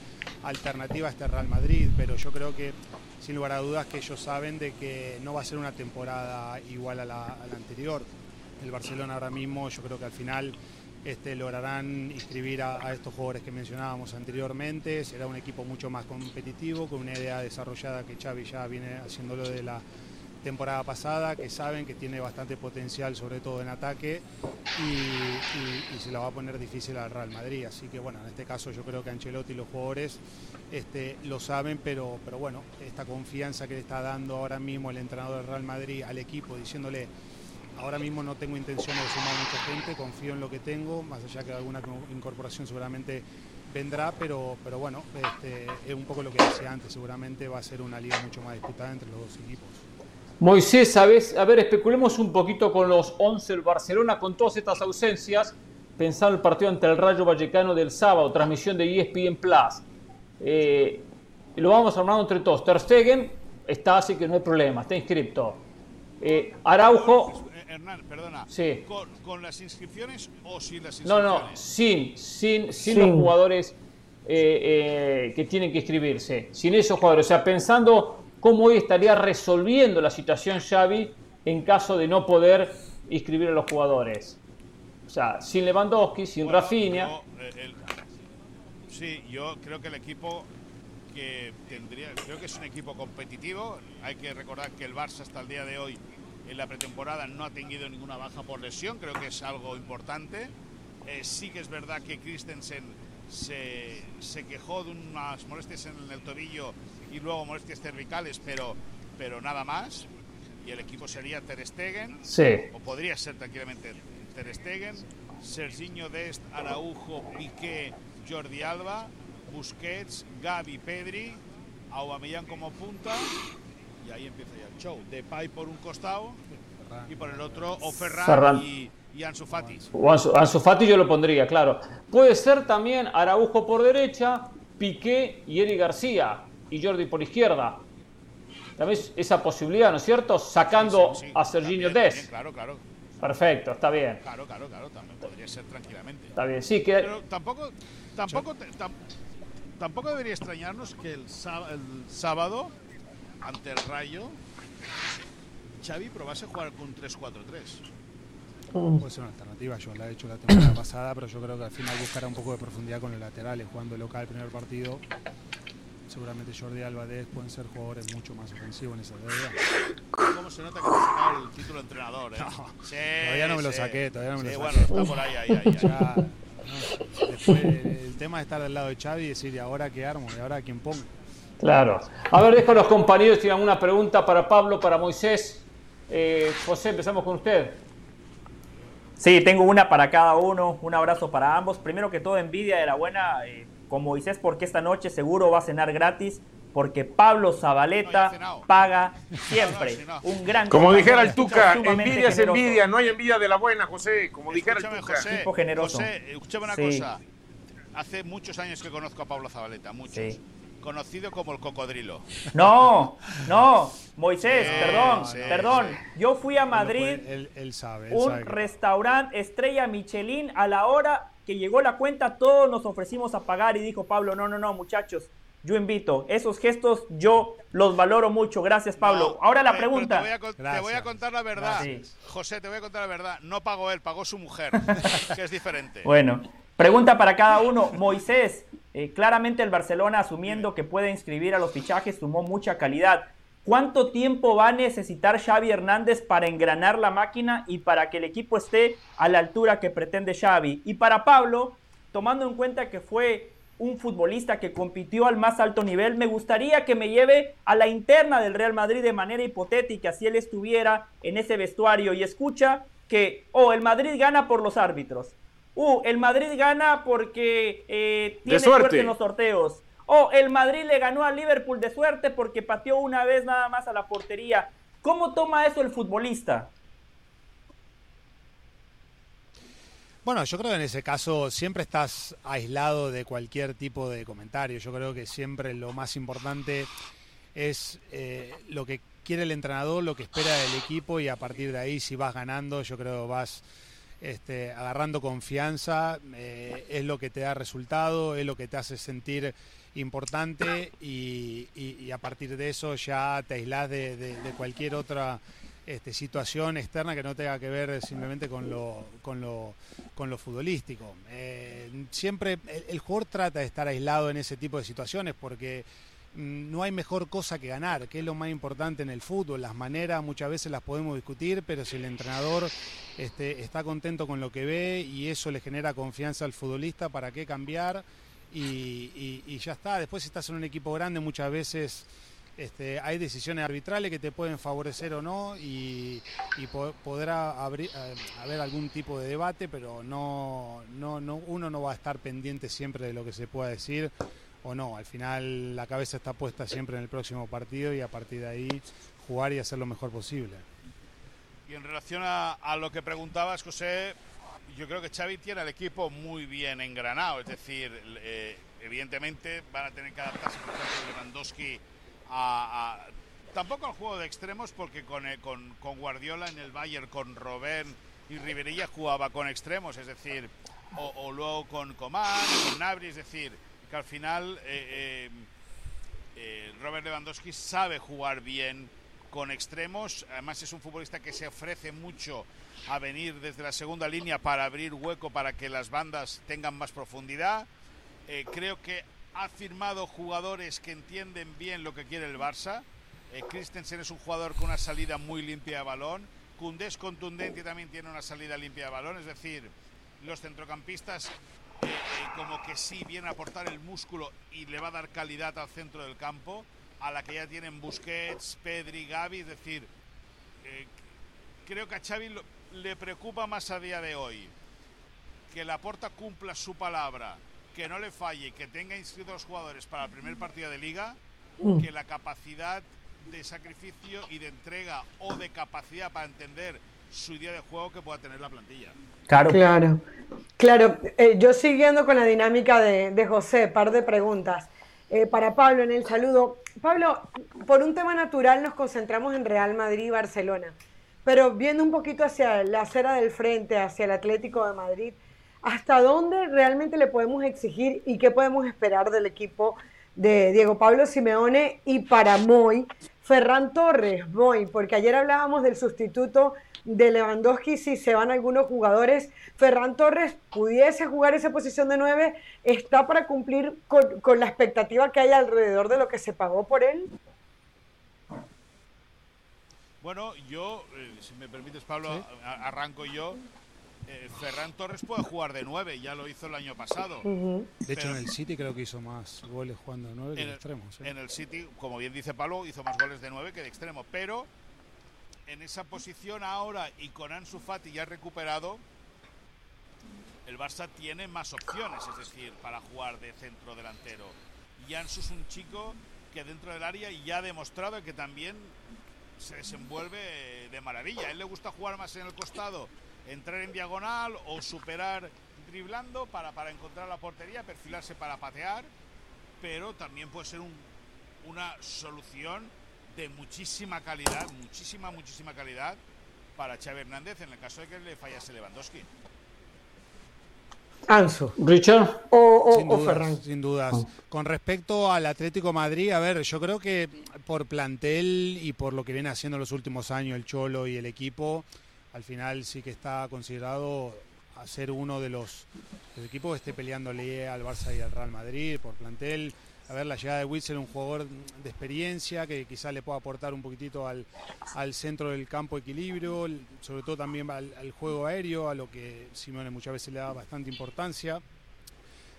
alternativa a este Real Madrid, pero yo creo que sin lugar a dudas que ellos saben de que no va a ser una temporada igual a la, a la anterior. El Barcelona ahora mismo yo creo que al final este, lograrán inscribir a, a, estos jugadores que mencionábamos anteriormente. Será un equipo mucho más competitivo, con una idea desarrollada que Xavi ya viene haciéndolo de la temporada pasada, que saben que tiene bastante potencial, sobre todo en ataque, y, se la va a poner difícil al Real Madrid. Así que bueno, en este caso yo creo que Ancelotti y los jugadores este, lo saben, pero, pero bueno, esta confianza que le está dando ahora mismo el entrenador del Real Madrid al equipo, diciéndole Ahora mismo no tengo intención de sumar mucha gente, confío en lo que tengo, más allá que alguna incorporación seguramente vendrá, pero, pero bueno, este, es un poco lo que decía antes, seguramente va a ser una liga mucho más disputada entre los dos equipos. Moisés, ¿sabes? A ver, especulemos un poquito con los 11 del Barcelona, con todas estas ausencias, pensando el partido ante el Rayo Vallecano del sábado, transmisión de ESPN Plus. Eh, lo vamos armando entre todos. Ter Stegen está, así que no hay problema, está inscrito. Eh, Araujo Hernán, perdona. Sí. ¿Con, ¿Con, las inscripciones o sin las inscripciones? No, no, sin, sin, sin, sin. los jugadores eh, eh, que tienen que inscribirse. Sin esos jugadores. O sea, pensando cómo hoy estaría resolviendo la situación Xavi en caso de no poder inscribir a los jugadores. O sea, sin Lewandowski, sin bueno, Rafinha. Eh, el, sí, yo creo que el equipo que tendría, creo que es un equipo competitivo. Hay que recordar que el Barça hasta el día de hoy en la pretemporada no ha tenido ninguna baja por lesión, creo que es algo importante. Eh, sí que es verdad que Christensen se, se quejó de unas molestias en el tobillo y luego molestias cervicales, pero, pero nada más. Y el equipo sería Ter Stegen, Sí. o podría ser tranquilamente Ter Stegen, Serginho Dest, Araujo, Piqué, Jordi Alba, Busquets, Gavi, Pedri, Aubameyang como punta y ahí empieza ya el show. Depay por un costado y por el otro o Ferran, Ferran. y, y Ansu Fati. O Ansu, Ansu Fati yo lo pondría, claro. Puede ser también Araujo por derecha, Piqué y Eri García y Jordi por izquierda. También es esa posibilidad, ¿no es cierto? Sacando Sí, sí, a Serginho también, Claro, claro, Perfecto, está bien. claro, claro, claro, también podría ser tranquilamente. Está bien, sí, que Pero tampoco, tampoco, te- tam- tampoco debería extrañarnos que el, sá- el sábado, ante el Rayo, Xavi probase jugar con 3-4-3. Puede ser una alternativa, yo la he hecho la temporada pasada, pero yo creo que al final buscará un poco de profundidad con los laterales, jugando local el primer partido. Seguramente Jordi Alba Dest pueden ser jugadores mucho más ofensivos en esa teoría. ¿Cómo se nota que te sacado el título de entrenador? Eh? Sí, Todavía no me lo saqué, todavía no me Sí, lo bueno, saqué. está por ahí, ahí, ahí. ahí. Ya, no, después, el tema de estar del lado de Xavi y decir, ¿y ahora qué armo? ¿Y ahora quién pongo? Claro. A ver, dejo a los compañeros, tienen una pregunta para Pablo, para Moisés. Eh, José, empezamos con usted. Sí, tengo una para cada uno. Un abrazo para ambos. Primero que todo, envidia de la buena eh, con Moisés, porque esta noche seguro va a cenar gratis. Porque Pablo Zabaleta paga siempre. No, no, Un gran Como dijera el Tuca, envidia es generoso. envidia, no hay envidia de la buena, José. Como dijera el Tuca. José, Tipo generoso. José, escúchame una Sí. cosa. Hace muchos años que conozco a Pablo Zabaleta, muchos. Sí. Conocido como el cocodrilo. No, no, Moisés, Sí, perdón, sí, perdón. sí. Yo fui a lo Madrid, puede- él, él sabe, él un sabe restaurante estrella Michelin, a la hora que llegó la cuenta, todos nos ofrecimos a pagar y dijo Pablo, no, no, no, muchachos, yo invito. Esos gestos yo los valoro mucho. Gracias, Pablo. No, Ahora la pero pregunta. Te voy, a, con- te voy a Gracias. contar la verdad. Gracias. José, te voy a contar la verdad. No pagó él, pagó su mujer, que es diferente. Bueno, pregunta para cada uno. Moisés, eh, claramente el Barcelona, asumiendo que puede inscribir a los fichajes, sumó mucha calidad. ¿Cuánto tiempo va a necesitar Xavi Hernández para engranar la máquina y para que el equipo esté a la altura que pretende Xavi? Y para Pablo, tomando en cuenta que fue un futbolista que compitió al más alto nivel, me gustaría que me lleve a la interna del Real Madrid de manera hipotética, si él estuviera en ese vestuario y escucha que, oh, el Madrid gana por los árbitros. Uh, el Madrid gana porque eh, tiene suerte. suerte en los sorteos. O el Madrid le ganó al Liverpool de suerte porque pateó una vez nada más a la portería. ¿Cómo toma eso el futbolista? Bueno, yo creo que en ese caso siempre estás aislado de cualquier tipo de comentario. Yo creo que siempre lo más importante es eh, lo que quiere el entrenador, lo que espera del equipo y a partir de ahí si vas ganando, yo creo vas este, agarrando confianza, eh, es lo que te da resultado, es lo que te hace sentir importante y, a partir de eso ya te aislás de, cualquier otra este, situación externa que no tenga que ver simplemente con lo, con lo, con lo futbolístico. Eh, siempre el, el jugador trata de estar aislado en ese tipo de situaciones porque mm, no hay mejor cosa que ganar, que es lo más importante en el fútbol. Las maneras muchas veces las podemos discutir, pero si el entrenador este, está contento con lo que ve y eso le genera confianza al futbolista, ¿para qué cambiar? Y, ya está. Después si estás en un equipo grande muchas veces este, hay decisiones arbitrales que te pueden favorecer o no y, y po- podrá abrir- eh, haber algún tipo de debate, pero no, no, no, uno no va a estar pendiente siempre de lo que se pueda decir o no. Al final la cabeza está puesta siempre en el próximo partido y a partir de ahí jugar y hacer lo mejor posible. Y en relación a lo que preguntabas, José, yo creo que Xavi tiene al equipo muy bien engranado. Es decir, eh, evidentemente van a tener que adaptarse, por ejemplo, Lewandowski a, a- tampoco al juego de extremos, porque con, eh, con, Guardiola en el Bayern, con Robben y Riverilla jugaba con extremos, es decir, o, o luego con Coman, con Nabri, es decir, que al final eh, eh, eh, Robert Lewandowski sabe jugar bien con extremos, además es un futbolista que se ofrece mucho a venir desde la segunda línea para abrir hueco para que las bandas tengan más profundidad. Eh, creo que ha firmado jugadores que entienden bien lo que quiere el Barça. Eh, Christensen es un jugador con una salida muy limpia de balón. Koundé es contundente y también tiene una salida limpia de balón. Es decir, los centrocampistas eh, eh, como que sí viene a aportar el músculo y le va a dar calidad al centro del campo, a la que ya tienen Busquets, Pedri, Gavi, es decir, eh, creo que a Xavi le preocupa más a día de hoy que la Porta cumpla su palabra, que no le falle, que tenga inscritos los jugadores para el primer partido de liga, mm. que la capacidad de sacrificio y de entrega o de capacidad para entender su idea de juego que pueda tener la plantilla. Claro. Claro. Claro, eh, yo siguiendo con la dinámica de, de José, par de preguntas. Eh, para Pablo en el saludo. Pablo, por un tema natural nos concentramos en Real Madrid y Barcelona, pero viendo un poquito hacia la acera del frente, hacia el Atlético de Madrid, ¿hasta dónde realmente le podemos exigir y qué podemos esperar del equipo de Diego Pablo Simeone y para Moy, Ferran Torres, Moy, porque ayer hablábamos del sustituto de Lewandowski si se van algunos jugadores. Ferran Torres pudiese jugar esa posición de 9, ¿está para cumplir con, la expectativa que hay alrededor de lo que se pagó por él? Bueno, yo, eh, si me permites, Pablo, arranco yo. Eh, Ferran Torres puede jugar de 9, ya lo hizo el año pasado. De hecho, en el City creo que hizo más goles jugando de 9 que de extremo. En el City, como bien dice Pablo, hizo más goles de 9 que de extremo. Pero en esa posición ahora y con Ansu Fati ya recuperado, el Barça tiene más opciones, es decir, para jugar de centro delantero. Y Ansu es un chico que dentro del área ya ha demostrado que también se desenvuelve de maravilla. A él le gusta jugar más en el costado, entrar en diagonal o superar driblando para, para encontrar la portería, perfilarse para patear, pero también puede ser una solución de muchísima calidad, muchísima, muchísima calidad para Xavi Hernández en el caso de que le fallase Lewandowski. Anso. Richard. O, sin, dudas, sin dudas. Con respecto al Atlético Madrid, a ver, yo creo que por plantel y por lo que viene haciendo los últimos años el Cholo y el equipo, al final sí que está considerado a ser uno de los, equipos que esté peleándole al Barça y al Real Madrid por plantel a ver, la llegada de Witzel, un jugador de experiencia que quizás le pueda aportar un poquitito al, centro del campo equilibrio, sobre todo también al, juego aéreo, a lo que Simone muchas veces le da bastante importancia.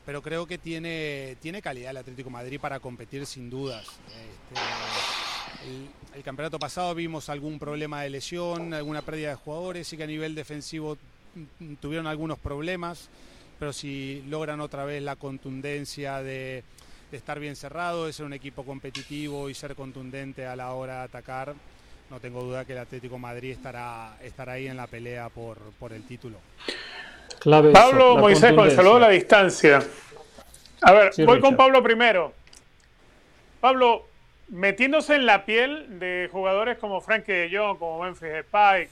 Pero creo que tiene, tiene calidad el Atlético Madrid para competir sin dudas. Este, el, el, campeonato pasado vimos algún problema de lesión, alguna pérdida de jugadores, y que a nivel defensivo tuvieron algunos problemas, pero si logran otra vez la contundencia de de estar bien cerrado, de ser un equipo competitivo y ser contundente a la hora de atacar, no tengo duda que el Atlético Madrid estará, estará ahí en la pelea por, por el título. Pablo Moisés con el saludo a la distancia. A ver, voy con Pablo primero. Pablo, metiéndose en la piel de jugadores como Frankie de Jong, como Memphis Depay,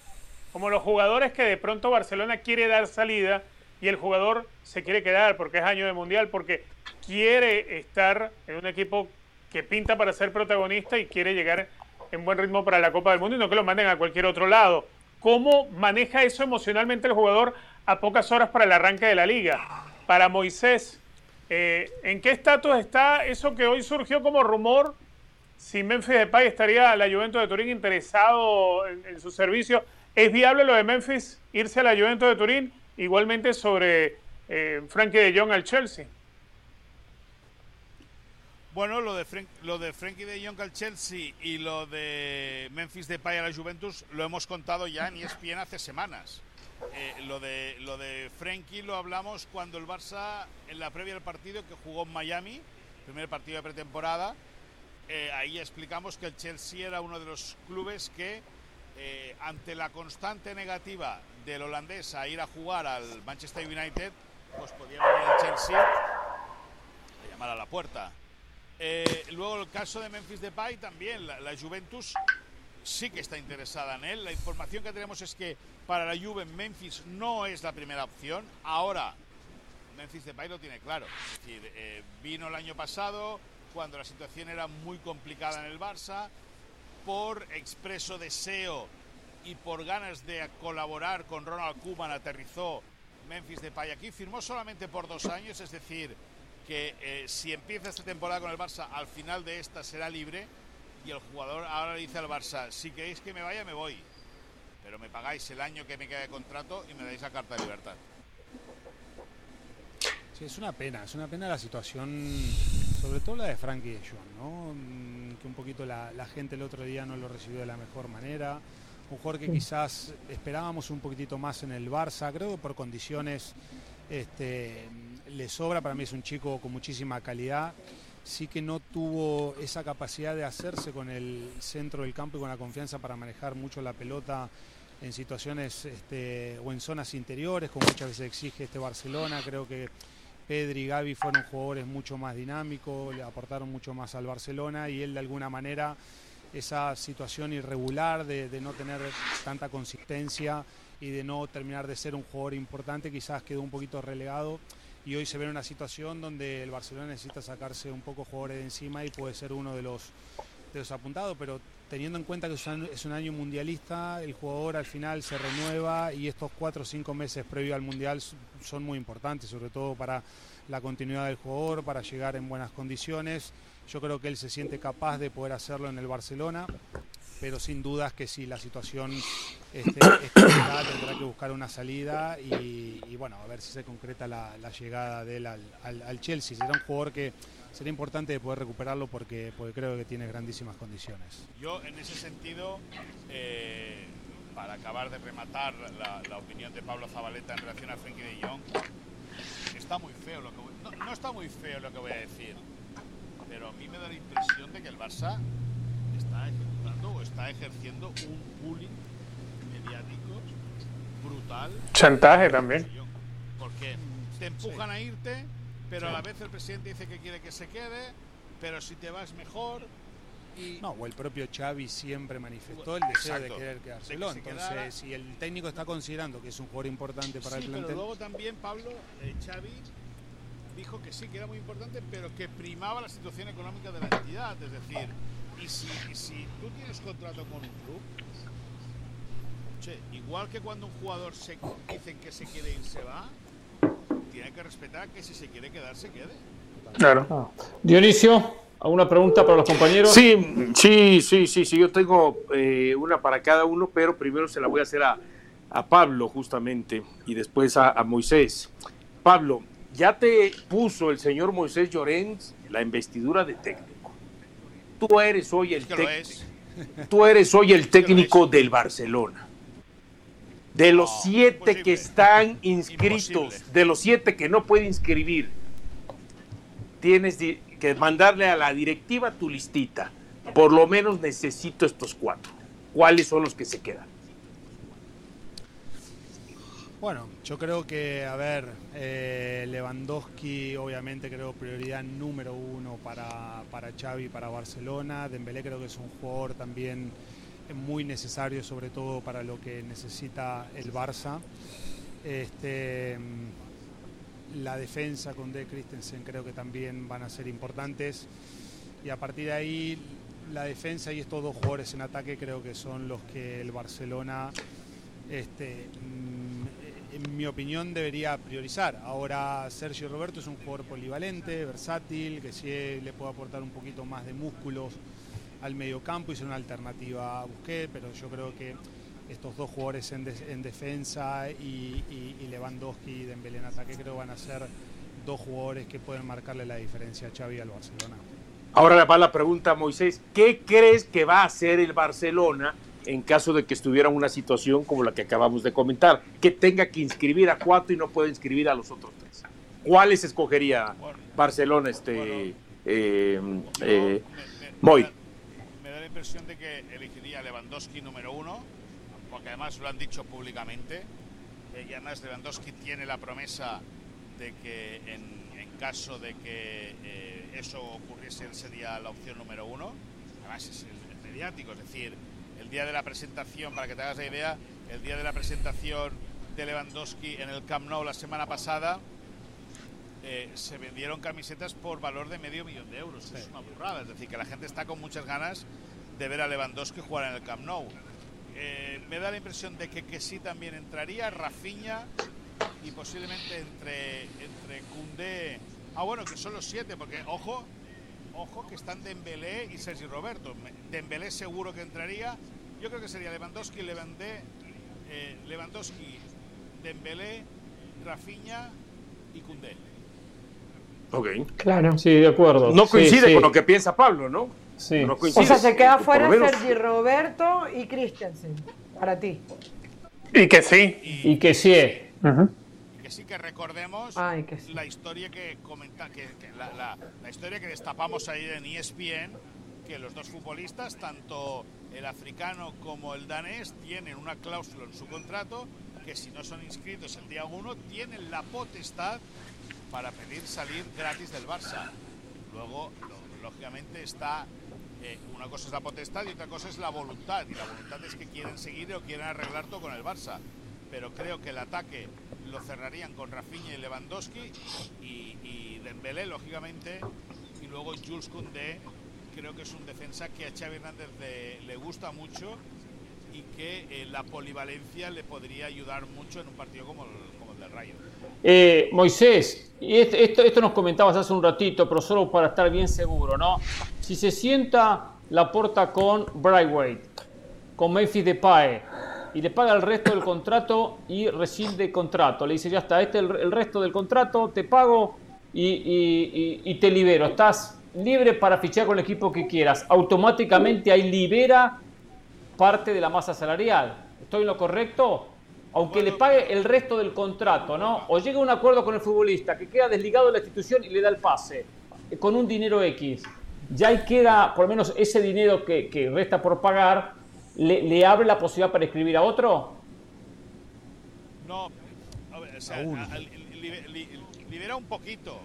como los jugadores que de pronto Barcelona quiere dar salida y el jugador se quiere quedar porque es año de mundial, porque quiere estar en un equipo que pinta para ser protagonista y quiere llegar en buen ritmo para la Copa del Mundo y no que lo manden a cualquier otro lado. ¿Cómo maneja eso emocionalmente el jugador a pocas horas para el arranque de la liga? Para Moisés, eh, ¿en qué estatus está eso que hoy surgió como rumor? Si Memphis Depay estaría la Juventus de Turín interesado en, en su servicio. ¿Es viable lo de Memphis irse a la Juventus de Turín? Igualmente sobre eh, Frankie de Jong al Chelsea. Bueno, lo de, lo de Frankie de Jong al Chelsea y lo de Memphis Depay a la Juventus lo hemos contado ya en ESPN hace semanas. Eh, lo, de, lo lo hablamos cuando el Barça, en la previa del partido que jugó en Miami, primer partido de pretemporada, eh, ahí explicamos que el Chelsea era uno de los clubes que, eh, ante la constante negativa del holandés a ir a jugar al Manchester United, pues podía venir el Chelsea a llamar a la puerta. Eh, luego el caso de Memphis Depay también, la, Juventus sí que está interesada en él. La información que tenemos es que para la Juve Memphis no es la primera opción. Ahora Memphis Depay lo tiene claro. Es decir, eh, vino el año pasado cuando la situación era muy complicada en el Barça por expreso deseo y por ganas de colaborar con Ronald Koeman aterrizó Memphis Depay aquí. Firmó solamente por dos años, es decir, que eh, si empieza esta temporada con el Barça, al final de esta será libre y el jugador ahora le dice al Barça, si queréis que me vaya, me voy, pero me pagáis el año que me queda de contrato y me dais la carta de libertad. Sí, es una pena, es una pena la situación, sobre todo la de Frankie de Jong, ¿no? Mm, que un poquito la, la gente el otro día no lo recibió de la mejor manera. Un jugador que quizás esperábamos un poquitito más en el Barça, creo que por condiciones este, le sobra, para mí es un chico con muchísima calidad, sí que no tuvo esa capacidad de hacerse con el centro del campo y con la confianza para manejar mucho la pelota en situaciones este, o en zonas interiores, como muchas veces exige este Barcelona. Creo que Pedri y Gaby fueron jugadores mucho más dinámicos, le aportaron mucho más al Barcelona y él de alguna manera esa situación irregular de, no tener tanta consistencia y de no terminar de ser un jugador importante quizás quedó un poquito relegado. Y hoy se ve en una situación donde el Barcelona necesita sacarse un poco jugadores de encima y puede ser uno de los, de los apuntados, pero teniendo en cuenta que es un, año mundialista, el jugador al final se renueva y estos cuatro o cinco meses previo al mundial son muy importantes, sobre todo para la continuidad del jugador, para llegar en buenas condiciones. Yo creo que él se siente capaz de poder hacerlo en el Barcelona, pero sin dudas que si la situación este, es complicada, tendrá que buscar una salida y, bueno, a ver si se concreta la, llegada de él al, al, Chelsea. Será un jugador que sería importante de poder recuperarlo porque, porque creo que tiene grandísimas condiciones. Yo en ese sentido, eh, para acabar de rematar la, la, opinión de Pablo Zabaleta en relación a Frenkie de Jong, está muy feo lo que voy, no, no está muy feo lo que voy a decir, pero a mí me da la impresión de que el Barça está ejecutando o está ejerciendo un bullying mediático brutal. Chantaje también. Porque te empujan a irte, pero a la vez el presidente dice que quiere que se quede, pero si te vas mejor. Y... No, o el propio Xavi siempre manifestó el deseo Exacto, de querer quedarse. de que Entonces, quedara. si el técnico está considerando que es un jugador importante para Sí, el pero plantel, luego también Pablo eh, Xavi dijo que sí, que era muy importante, pero que primaba la situación económica de la entidad. Es decir, y si, y si tú tienes contrato con un club, che, igual que cuando un jugador se dicen que se quiere ir, se va, tiene que respetar que si se quiere quedar, se quede. Claro. Ah. Dionisio, ¿alguna pregunta para los compañeros? Sí, sí, sí, sí, sí. Yo tengo eh, una para cada uno, pero primero se la voy a hacer a, a Pablo justamente y después a, a Moisés. Pablo, ya te puso el señor Moisés Llorens la investidura de técnico. Tú eres hoy el Es que lo técnico. Tú eres hoy el técnico del Barcelona. De los No, siete imposible. que están inscritos, Imposible. de los siete que no puede inscribir, tienes que mandarle a la directiva tu listita. Por lo menos necesito estos cuatro. ¿Cuáles son los que se quedan? Bueno, yo creo que, a ver, eh, Lewandowski obviamente creo prioridad número uno para, para Xavi, para Barcelona. Dembélé creo que es un jugador también muy necesario, sobre todo para lo que necesita el Barça. Este, la defensa con De Christensen creo que también van a ser importantes. Y a partir de ahí, la defensa y estos dos jugadores en ataque creo que son los que el Barcelona este, mm, en mi opinión debería priorizar. Ahora Sergio Roberto es un jugador polivalente, versátil, que sí le puede aportar un poquito más de músculos al mediocampo y ser una alternativa a Busquets, pero yo creo que estos dos jugadores en, de- en defensa y, y- y Lewandowski y Dembélé en ataque creo van a ser dos jugadores que pueden marcarle la diferencia a Xavi y al Barcelona. Ahora va la pregunta a Moisés. ¿Qué crees que va a hacer el Barcelona en caso de que estuviera en una situación como la que acabamos de comentar? Que tenga que inscribir a cuatro y no pueda inscribir a los otros tres. ¿Cuáles escogería Barcelona, este, Bueno. eh, eh, me- me- Moy? me da- Me da la impresión de que elegiría Lewandowski número uno, porque además lo han dicho públicamente. Eh, y además Lewandowski tiene la promesa de que en, en caso de que eh, eso ocurriese, él sería la opción número uno. Además es, es mediático, es decir, el día de la presentación, para que te hagas la idea, el día de la presentación de Lewandowski en el Camp Nou la semana pasada, eh, se vendieron camisetas por valor de medio millón de euros. Eso Es una burrada. Es decir, que la gente está con muchas ganas de ver a Lewandowski jugar en el Camp Nou. Eh, me da la impresión de que, que sí también entraría Rafinha y posiblemente entre, entre Koundé. Ah, bueno, que son los siete, porque ojo, ojo que están Dembélé y Sergi Roberto. Dembélé seguro que entraría. Yo creo que sería Lewandowski, Lewandé, eh, Lewandowski, Dembélé, Rafinha y Koundé. Ok. Claro. Sí, de acuerdo. No Sí, coincide sí. con lo que piensa Pablo, ¿no? Sí. No O sea, se queda fuera menos- Sergi Roberto y Christensen. Para ti. Y que sí. Y que sí. Que sí que recordemos Ay, que sí. la historia que comenta, que, que la, la- la historia que destapamos ahí en ESPN, que los dos futbolistas, tanto el africano como el danés, tienen una cláusula en su contrato que si no son inscritos el día 1 tienen la potestad para pedir salir gratis del Barça. Luego, lo- lógicamente, está eh, una cosa es la potestad y otra cosa es la voluntad. Y la voluntad es que quieren seguir o quieren arreglar todo con el Barça. Pero creo que el ataque lo cerrarían con Rafinha y Lewandowski y, y Dembélé, lógicamente. Y luego Jules Koundé, creo que es un defensa que a Xavi Hernández le, gusta mucho y que eh, la polivalencia le podría ayudar mucho en un partido como el, como el del Rayo. Eh, Moisés, esto, esto nos comentabas hace un ratito, pero solo para estar bien seguro, ¿no? Si se sienta la porta con Brightweight, con Memphis Depay, y le paga el resto del contrato y rescinde contrato, le dice, ya está, este es el, resto del contrato, te pago y- y te libero. Estás libre para fichar con el equipo que quieras. Automáticamente ahí libera parte de la masa salarial. ¿Estoy en lo correcto? Aunque le pague el resto del contrato, ¿no? O llega a un acuerdo con el futbolista que queda desligado de la institución y le da el pase eh, con un dinero X. Ya ahí queda, por lo menos ese dinero que, que resta por pagar, le, le abre la posibilidad para escribir a otro. No, a ver, o sea, a- li- libera un poquito.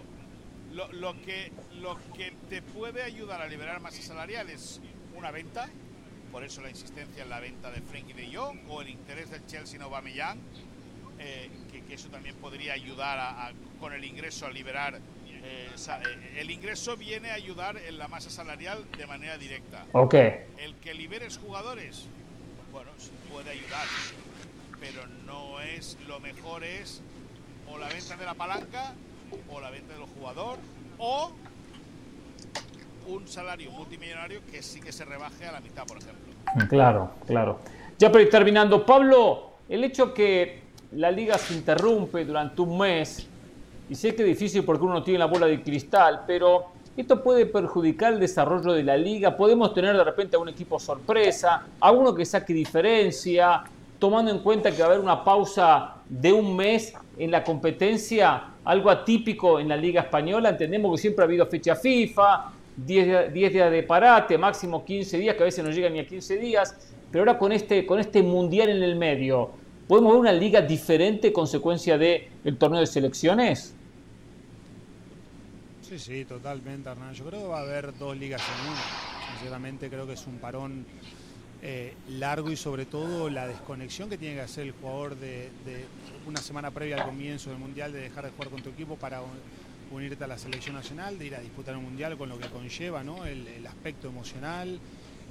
Lo, lo que, lo que te puede ayudar a liberar masa salarial es una venta, por eso la insistencia en la venta de Frenkie de Jong o el interés del Chelsea en Aubameyang, eh, que, que eso también podría ayudar a- a- con el ingreso a liberar. eh, eh, el ingreso viene a ayudar en la masa salarial de manera directa. Ok. El que liberes jugadores, bueno, puede ayudar, pero no es, lo mejor es o la venta de la palanca, o la venta del jugador, o un salario multimillonario que sí que se rebaje a la mitad, por ejemplo. Claro, claro. Ya para ir terminando, Pablo, el hecho que la liga se interrumpe durante un mes, y sé que es difícil porque uno no tiene la bola de cristal, pero esto puede perjudicar el desarrollo de la liga. Podemos tener de repente a un equipo sorpresa, a uno que saque diferencia, tomando en cuenta que va a haber una pausa de un mes en la competencia, algo atípico en la liga española. Entendemos que siempre ha habido fecha FIFA, 10, días- 10 días de parate, máximo 15 días, que a veces no llegan ni a 15 días, pero ahora con este, con este mundial en el medio, ¿podemos ver una liga diferente consecuencia del el torneo de selecciones? Sí, sí, totalmente, Hernán. Yo creo que va a haber dos ligas en una. Sinceramente creo que es un parón eh, largo y sobre todo la desconexión que tiene que hacer el jugador de, de una semana previa al comienzo del Mundial, de dejar de jugar con tu equipo para unirte a la selección nacional, de ir a disputar un Mundial con lo que conlleva, ¿no? El, aspecto emocional,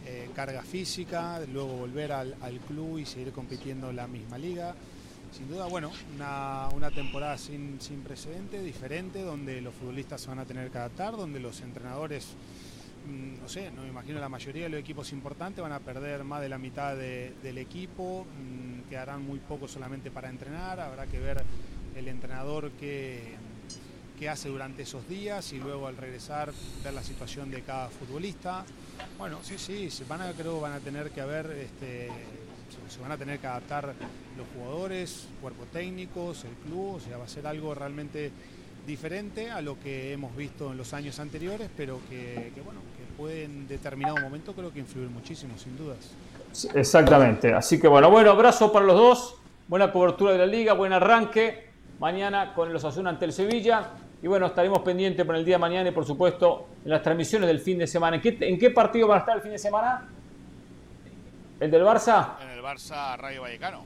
eh, carga física, luego volver al, club y seguir compitiendo en la misma liga. Sin duda, bueno, una, temporada sin, sin precedente, diferente, donde los futbolistas se van a tener que adaptar, donde los entrenadores, mm, no sé, no me imagino la mayoría de los equipos importantes van a perder más de la mitad de- del equipo, mm, quedarán muy pocos solamente para entrenar, habrá que ver el entrenador que, que hace durante esos días y luego al regresar ver la situación de cada futbolista. Bueno, sí, sí, se van a, creo van a tener que haber, este, se, van a tener que adaptar los jugadores, cuerpo técnicos, el club, o sea, va a ser algo realmente diferente a lo que hemos visto en los años anteriores, pero que, que, bueno, que puede en determinado momento creo que influir muchísimo, sin dudas. Exactamente. Así que bueno, bueno, abrazo para los dos. Buena cobertura de la liga, buen arranque. Mañana con los Asuna ante el Sevilla. Y bueno, estaremos pendientes para el día de mañana y por supuesto en las transmisiones del fin de semana. ¿En qué, en qué partido van a estar el fin de semana? ¿El del Barça? En el Barça Rayo Vallecano.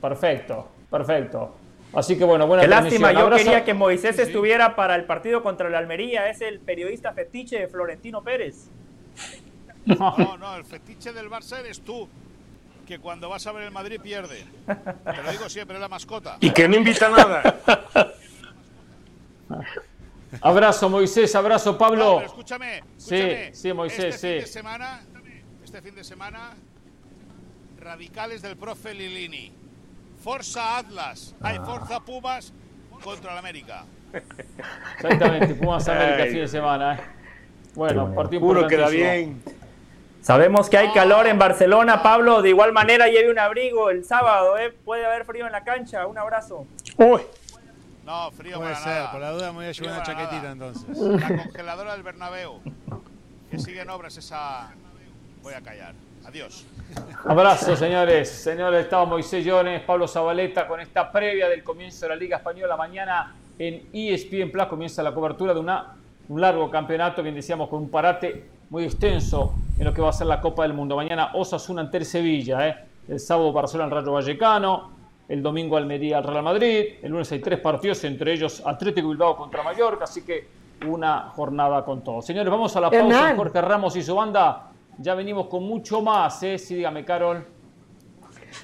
Perfecto, perfecto. Así que bueno, buena Qué lástima, yo Abrazo. quería que Moisés estuviera para el partido contra la Almería. Es el periodista fetiche de Florentino Pérez. No, no, el fetiche del Barça eres tú, que cuando vas a ver el Madrid pierde. Te lo digo siempre, es la mascota. Y que no invita nada. Abrazo Moisés, abrazo Pablo. pero escúchame, Sí, escúchame. sí, Moisés, este Fin de sí. semana, este fin de semana, radicales del profe Lilini. Forza Atlas, hay Forza Pumas contra el América. Exactamente, Pumas América fin de semana. ¿eh? Bueno, partido Juro que da bien. Sabemos que hay calor en Barcelona, Pablo. De igual manera, lleve un abrigo el sábado. ¿eh? Puede haber frío en la cancha. Un abrazo. Uy. No, frío Puede para ser, nada. por la duda me voy a llevar una chaquetita nada. entonces. La congeladora del Bernabéu. Que sigue en obras esa... Voy a callar. Adiós. Abrazo, señores. Señores, estaba Moisés Llones, Pablo Zabaleta con esta previa del comienzo de la Liga Española. Mañana en ESPN Plus comienza la cobertura de una, un largo campeonato, bien decíamos, con un parate muy extenso en lo que va a ser la Copa del Mundo. Mañana Osasuna ante Sevilla, ¿eh? el sábado Barcelona Rayo Vallecano, el domingo Almería al Real Madrid, el lunes hay tres partidos, entre ellos Atlético Bilbao contra Mallorca, así que una jornada con todo. Señores, vamos a la pausa. Hernán. Jorge Ramos y su banda. Ya venimos con mucho más, ¿eh? Sí, dígame, Carol.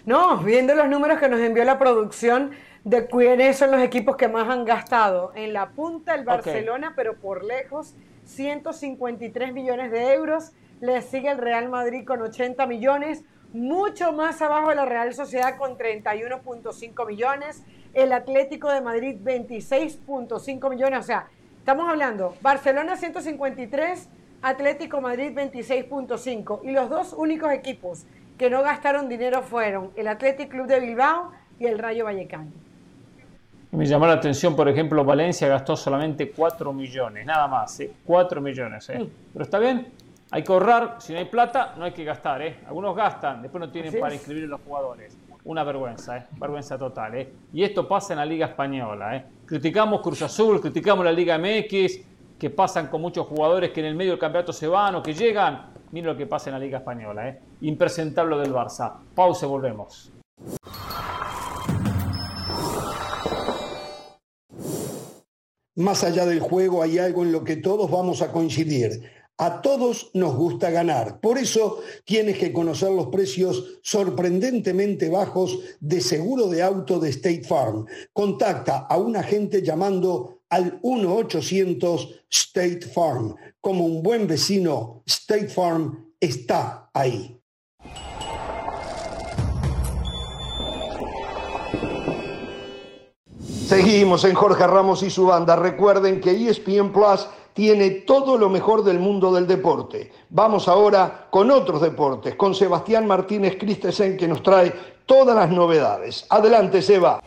No, viendo los números que nos envió la producción de quiénes son los equipos que más han gastado. En la punta el Barcelona, pero por lejos, 153 millones de euros. Le sigue el Real Madrid con 80 millones. Mucho más abajo la Real Sociedad con 31.5 millones. El Atlético de Madrid 26.5 millones. O sea, estamos hablando Barcelona 153, Atlético Madrid 26.5. Y los dos únicos equipos que no gastaron dinero fueron el Athletic Club de Bilbao y el Rayo Vallecano. Me llamó la atención, por ejemplo, Valencia gastó solamente 4 millones, nada más, ¿eh? 4 millones. ¿eh? Pero está bien, hay que ahorrar, si no hay plata, no hay que gastar. ¿eh? Algunos gastan, después no tienen Así para inscribir a los jugadores. Una vergüenza, ¿eh? vergüenza total. ¿eh? Y esto pasa en la Liga Española. ¿eh? Criticamos Cruz Azul, criticamos la Liga MX, que pasan con muchos jugadores que en el medio del campeonato se van o que llegan. Miren lo que pasa en la Liga Española. ¿eh? Impresentable lo del Barça. Pausa y volvemos. Más allá del juego hay algo en lo que todos vamos a coincidir. A todos nos gusta ganar. Por eso tienes que conocer los precios sorprendentemente bajos de seguro de auto de State Farm. Contacta a un agente llamando al 1-800 State Farm. Como un buen vecino, State Farm está ahí. Seguimos en Jorge Ramos y su banda. Recuerden que ESPN Plus tiene todo lo mejor del mundo del deporte. Vamos ahora con otros deportes, con Sebastián Martínez Christensen que nos trae todas las novedades. Adelante, Seba.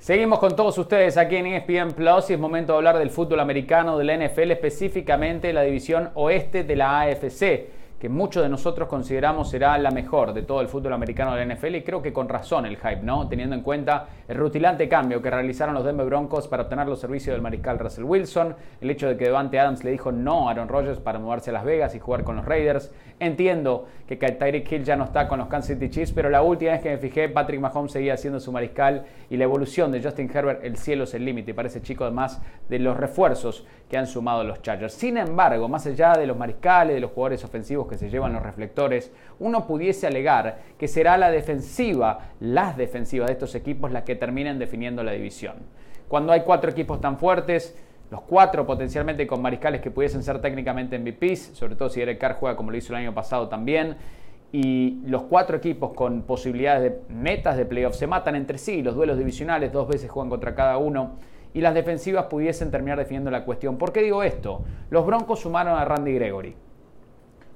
Seguimos con todos ustedes aquí en ESPN Plus y es momento de hablar del fútbol americano, de la NFL, específicamente la división oeste de la AFC, que muchos de nosotros consideramos será la mejor de todo el fútbol americano de la NFL y creo que con razón el hype, ¿no? Teniendo en cuenta el rutilante cambio que realizaron los Denver Broncos para obtener los servicios del mariscal Russell Wilson, el hecho de que Devante Adams le dijo no a Aaron Rodgers para mudarse a Las Vegas y jugar con los Raiders. Entiendo que Tyreek Hill ya no está con los Kansas City Chiefs, pero la última vez que me fijé, Patrick Mahomes seguía siendo su mariscal y la evolución de Justin Herbert, el cielo es el límite. Parece chico además de los refuerzos que han sumado los Chargers. Sin embargo, más allá de los mariscales, de los jugadores ofensivos que se llevan los reflectores, uno pudiese alegar que será la defensiva, las defensivas de estos equipos las que terminen definiendo la división. Cuando hay cuatro equipos tan fuertes, los cuatro potencialmente con mariscales que pudiesen ser técnicamente MVPs, sobre todo si Derek Carr juega como lo hizo el año pasado también, y los cuatro equipos con posibilidades de netas de playoff se matan entre sí, los duelos divisionales dos veces juegan contra cada uno y las defensivas pudiesen terminar definiendo la cuestión. ¿Por qué digo esto? Los Broncos sumaron a Randy Gregory,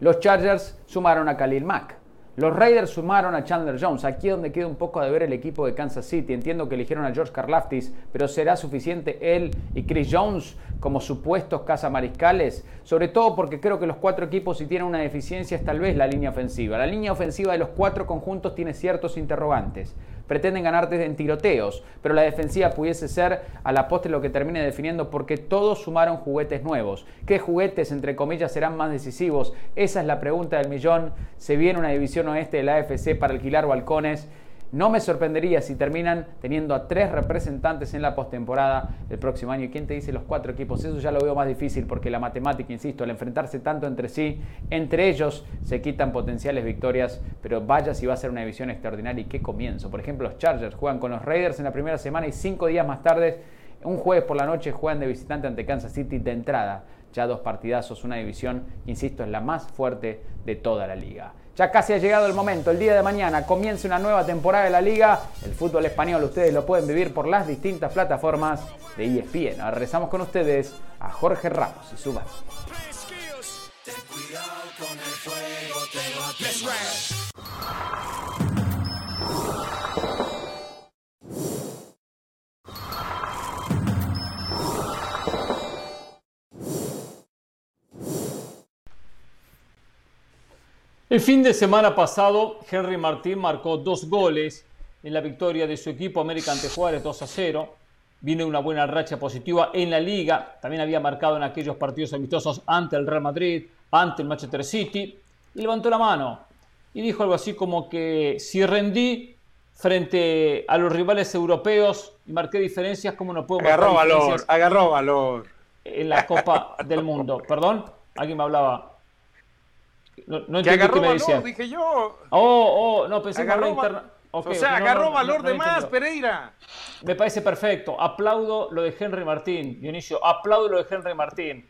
los Chargers sumaron a Khalil Mack. Los Raiders sumaron a Chandler Jones. Aquí es donde queda un poco de ver el equipo de Kansas City. Entiendo que eligieron a George Karlaftis, pero ¿será suficiente él y Chris Jones como supuestos cazamariscales? Sobre todo porque creo que los cuatro equipos, si tienen una deficiencia, es tal vez la línea ofensiva. La línea ofensiva de los cuatro conjuntos tiene ciertos interrogantes. Pretenden ganarte en tiroteos, pero la defensiva pudiese ser a la postre lo que termine definiendo porque todos sumaron juguetes nuevos. ¿Qué juguetes, entre comillas, serán más decisivos? Esa es la pregunta del millón. Se viene una división oeste de la AFC para alquilar balcones. No me sorprendería si terminan teniendo a tres representantes en la postemporada el próximo año. ¿Y quién te dice los cuatro equipos? Eso ya lo veo más difícil porque la matemática, insisto, al enfrentarse tanto entre sí, entre ellos se quitan potenciales victorias, pero vaya si va a ser una división extraordinaria y qué comienzo. Por ejemplo, los Chargers juegan con los Raiders en la primera semana y cinco días más tarde, un jueves por la noche, juegan de visitante ante Kansas City de entrada. ya dos partidazos, una división, insisto, es la más fuerte de toda la liga. Ya casi ha llegado el momento, el día de mañana comienza una nueva temporada de la liga. El fútbol español ustedes lo pueden vivir por las distintas plataformas de ESPN. Ahora regresamos con ustedes a Jorge Ramos y su banda. Fin de semana pasado, Henry Martín marcó dos goles en la victoria de su equipo América ante Juárez 2 a 0. Vino una buena racha positiva en la liga. También había marcado en aquellos partidos amistosos ante el Real Madrid, ante el Manchester City. Y levantó la mano y dijo algo así como que si rendí frente a los rivales europeos y marqué diferencias, ¿cómo no puedo marcar Agarró valor, diferencias agarró valor. en la Copa del Mundo? Perdón, alguien me hablaba. No, no Que agarró qué me valor, dije yo. Oh, oh, no, pensé que Agarró va- interna. O sea, agarró no, valor de más. Pereira. Me parece perfecto. Aplaudo lo de Henry Martín, Dionisio. Aplaudo lo de Henry Martín.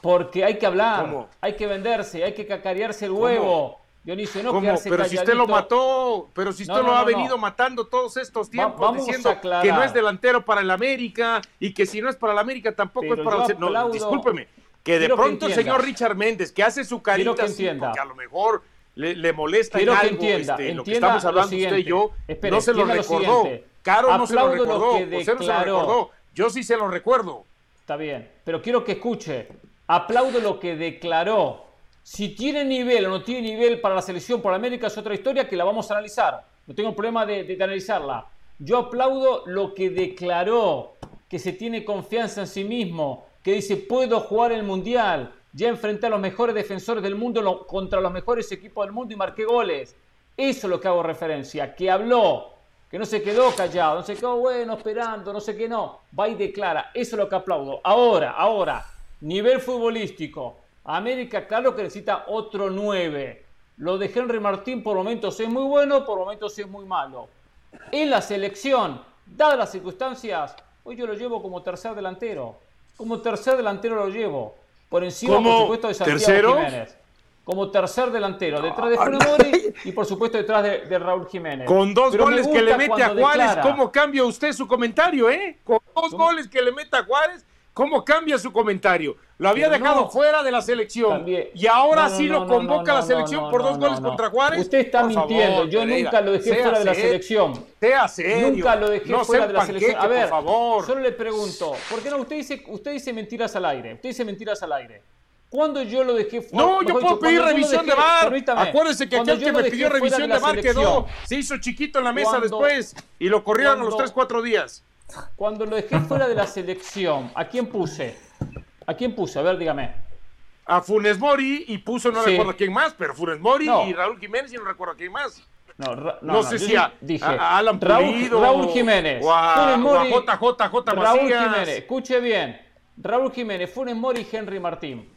Porque hay que hablar, ¿Cómo? hay que venderse, hay que cacarearse el huevo. Dionisio, no ¿Cómo? quedarse Pero si usted lo mató, pero si usted No, lo ha venido matando todos estos tiempos vamos a diciendo que no es delantero para el América y que si no es para el América tampoco Pero es para el... No, discúlpeme, que de Quiero que pronto el entienda. señor Richard Méndez, que hace su carita que así, entienda. porque a lo mejor le, le molesta en algo entienda, este, lo que entienda estamos hablando usted y yo, Espere, no se lo entienda lo recordó. Caro no se lo Aplaudo lo recordó, José no se lo recordó. Yo sí se lo recuerdo. Está bien, pero quiero que escuche. Aplaudo lo que declaró. Si tiene nivel o no tiene nivel para la selección por América es otra historia que la vamos a analizar. No tengo problema de analizarla. Yo aplaudo lo que declaró, que se tiene confianza en sí mismo, que dice puedo jugar el Mundial, ya enfrenté a los mejores defensores del mundo contra los mejores equipos del mundo y marqué goles. Eso es lo que hago referencia, que habló, que no se quedó callado, no se quedó bueno esperando, no sé qué no, va y declara, eso es lo que aplaudo. Ahora, ahora, nivel futbolístico, América claro que necesita otro 9. Lo de Henry Martín por momentos es muy bueno, por momentos es muy malo. En la selección, dadas las circunstancias, hoy yo lo llevo como tercer delantero. Como tercer delantero lo llevo. Por encima, ¿Cómo? por supuesto, de Santiago ¿Tercero? Jiménez. Como tercer delantero, detrás de Funes Mori y por supuesto detrás de, de Raúl Jiménez. Con dos Pero goles que le mete a Juárez, declara. ¿cómo cambia usted su comentario, eh? Con dos goles que le mete a Juárez, ¿cómo cambia su comentario? Lo había Pero dejado no. fuera de la selección También. y ahora No, no, sí no, lo convoca no, a la selección no, por dos no, goles no. contra Juárez. Usted está Por favor, mintiendo. Yo Pereira, nunca lo dejé sea fuera de la selección. Sea serio. Nunca lo dejé no fuera de la selección. A ver, por favor. solo le pregunto, ¿por qué no? Usted dice, usted dice mentiras al aire. Usted dice mentiras al aire. ¿Cuándo yo lo dejé fuera? No, yo puedo dicho, pedir cuando revisión dejé- de VAR. Acuérdese que cuando aquel que me pidió revisión la de, VAR quedó. Se hizo chiquito en la mesa Cuando- después y lo corrieron a los cuando- 3, 4 días. Cuando lo dejé fuera de la selección, ¿a quién puse? ¿A quién puse? A ver, dígame. A Funes Mori y puso, no Sí. recuerdo a quién más, pero Funes Mori No. y Raúl Jiménez y no recuerdo a quién más. No, Ra- No sé si a- dije a- Alan Raúl, Pulido Raúl Jiménez, o a- Funes o a Mori, Raúl Macías. Jiménez, escuche bien. Raúl Jiménez, Funes Mori y Henry Martín.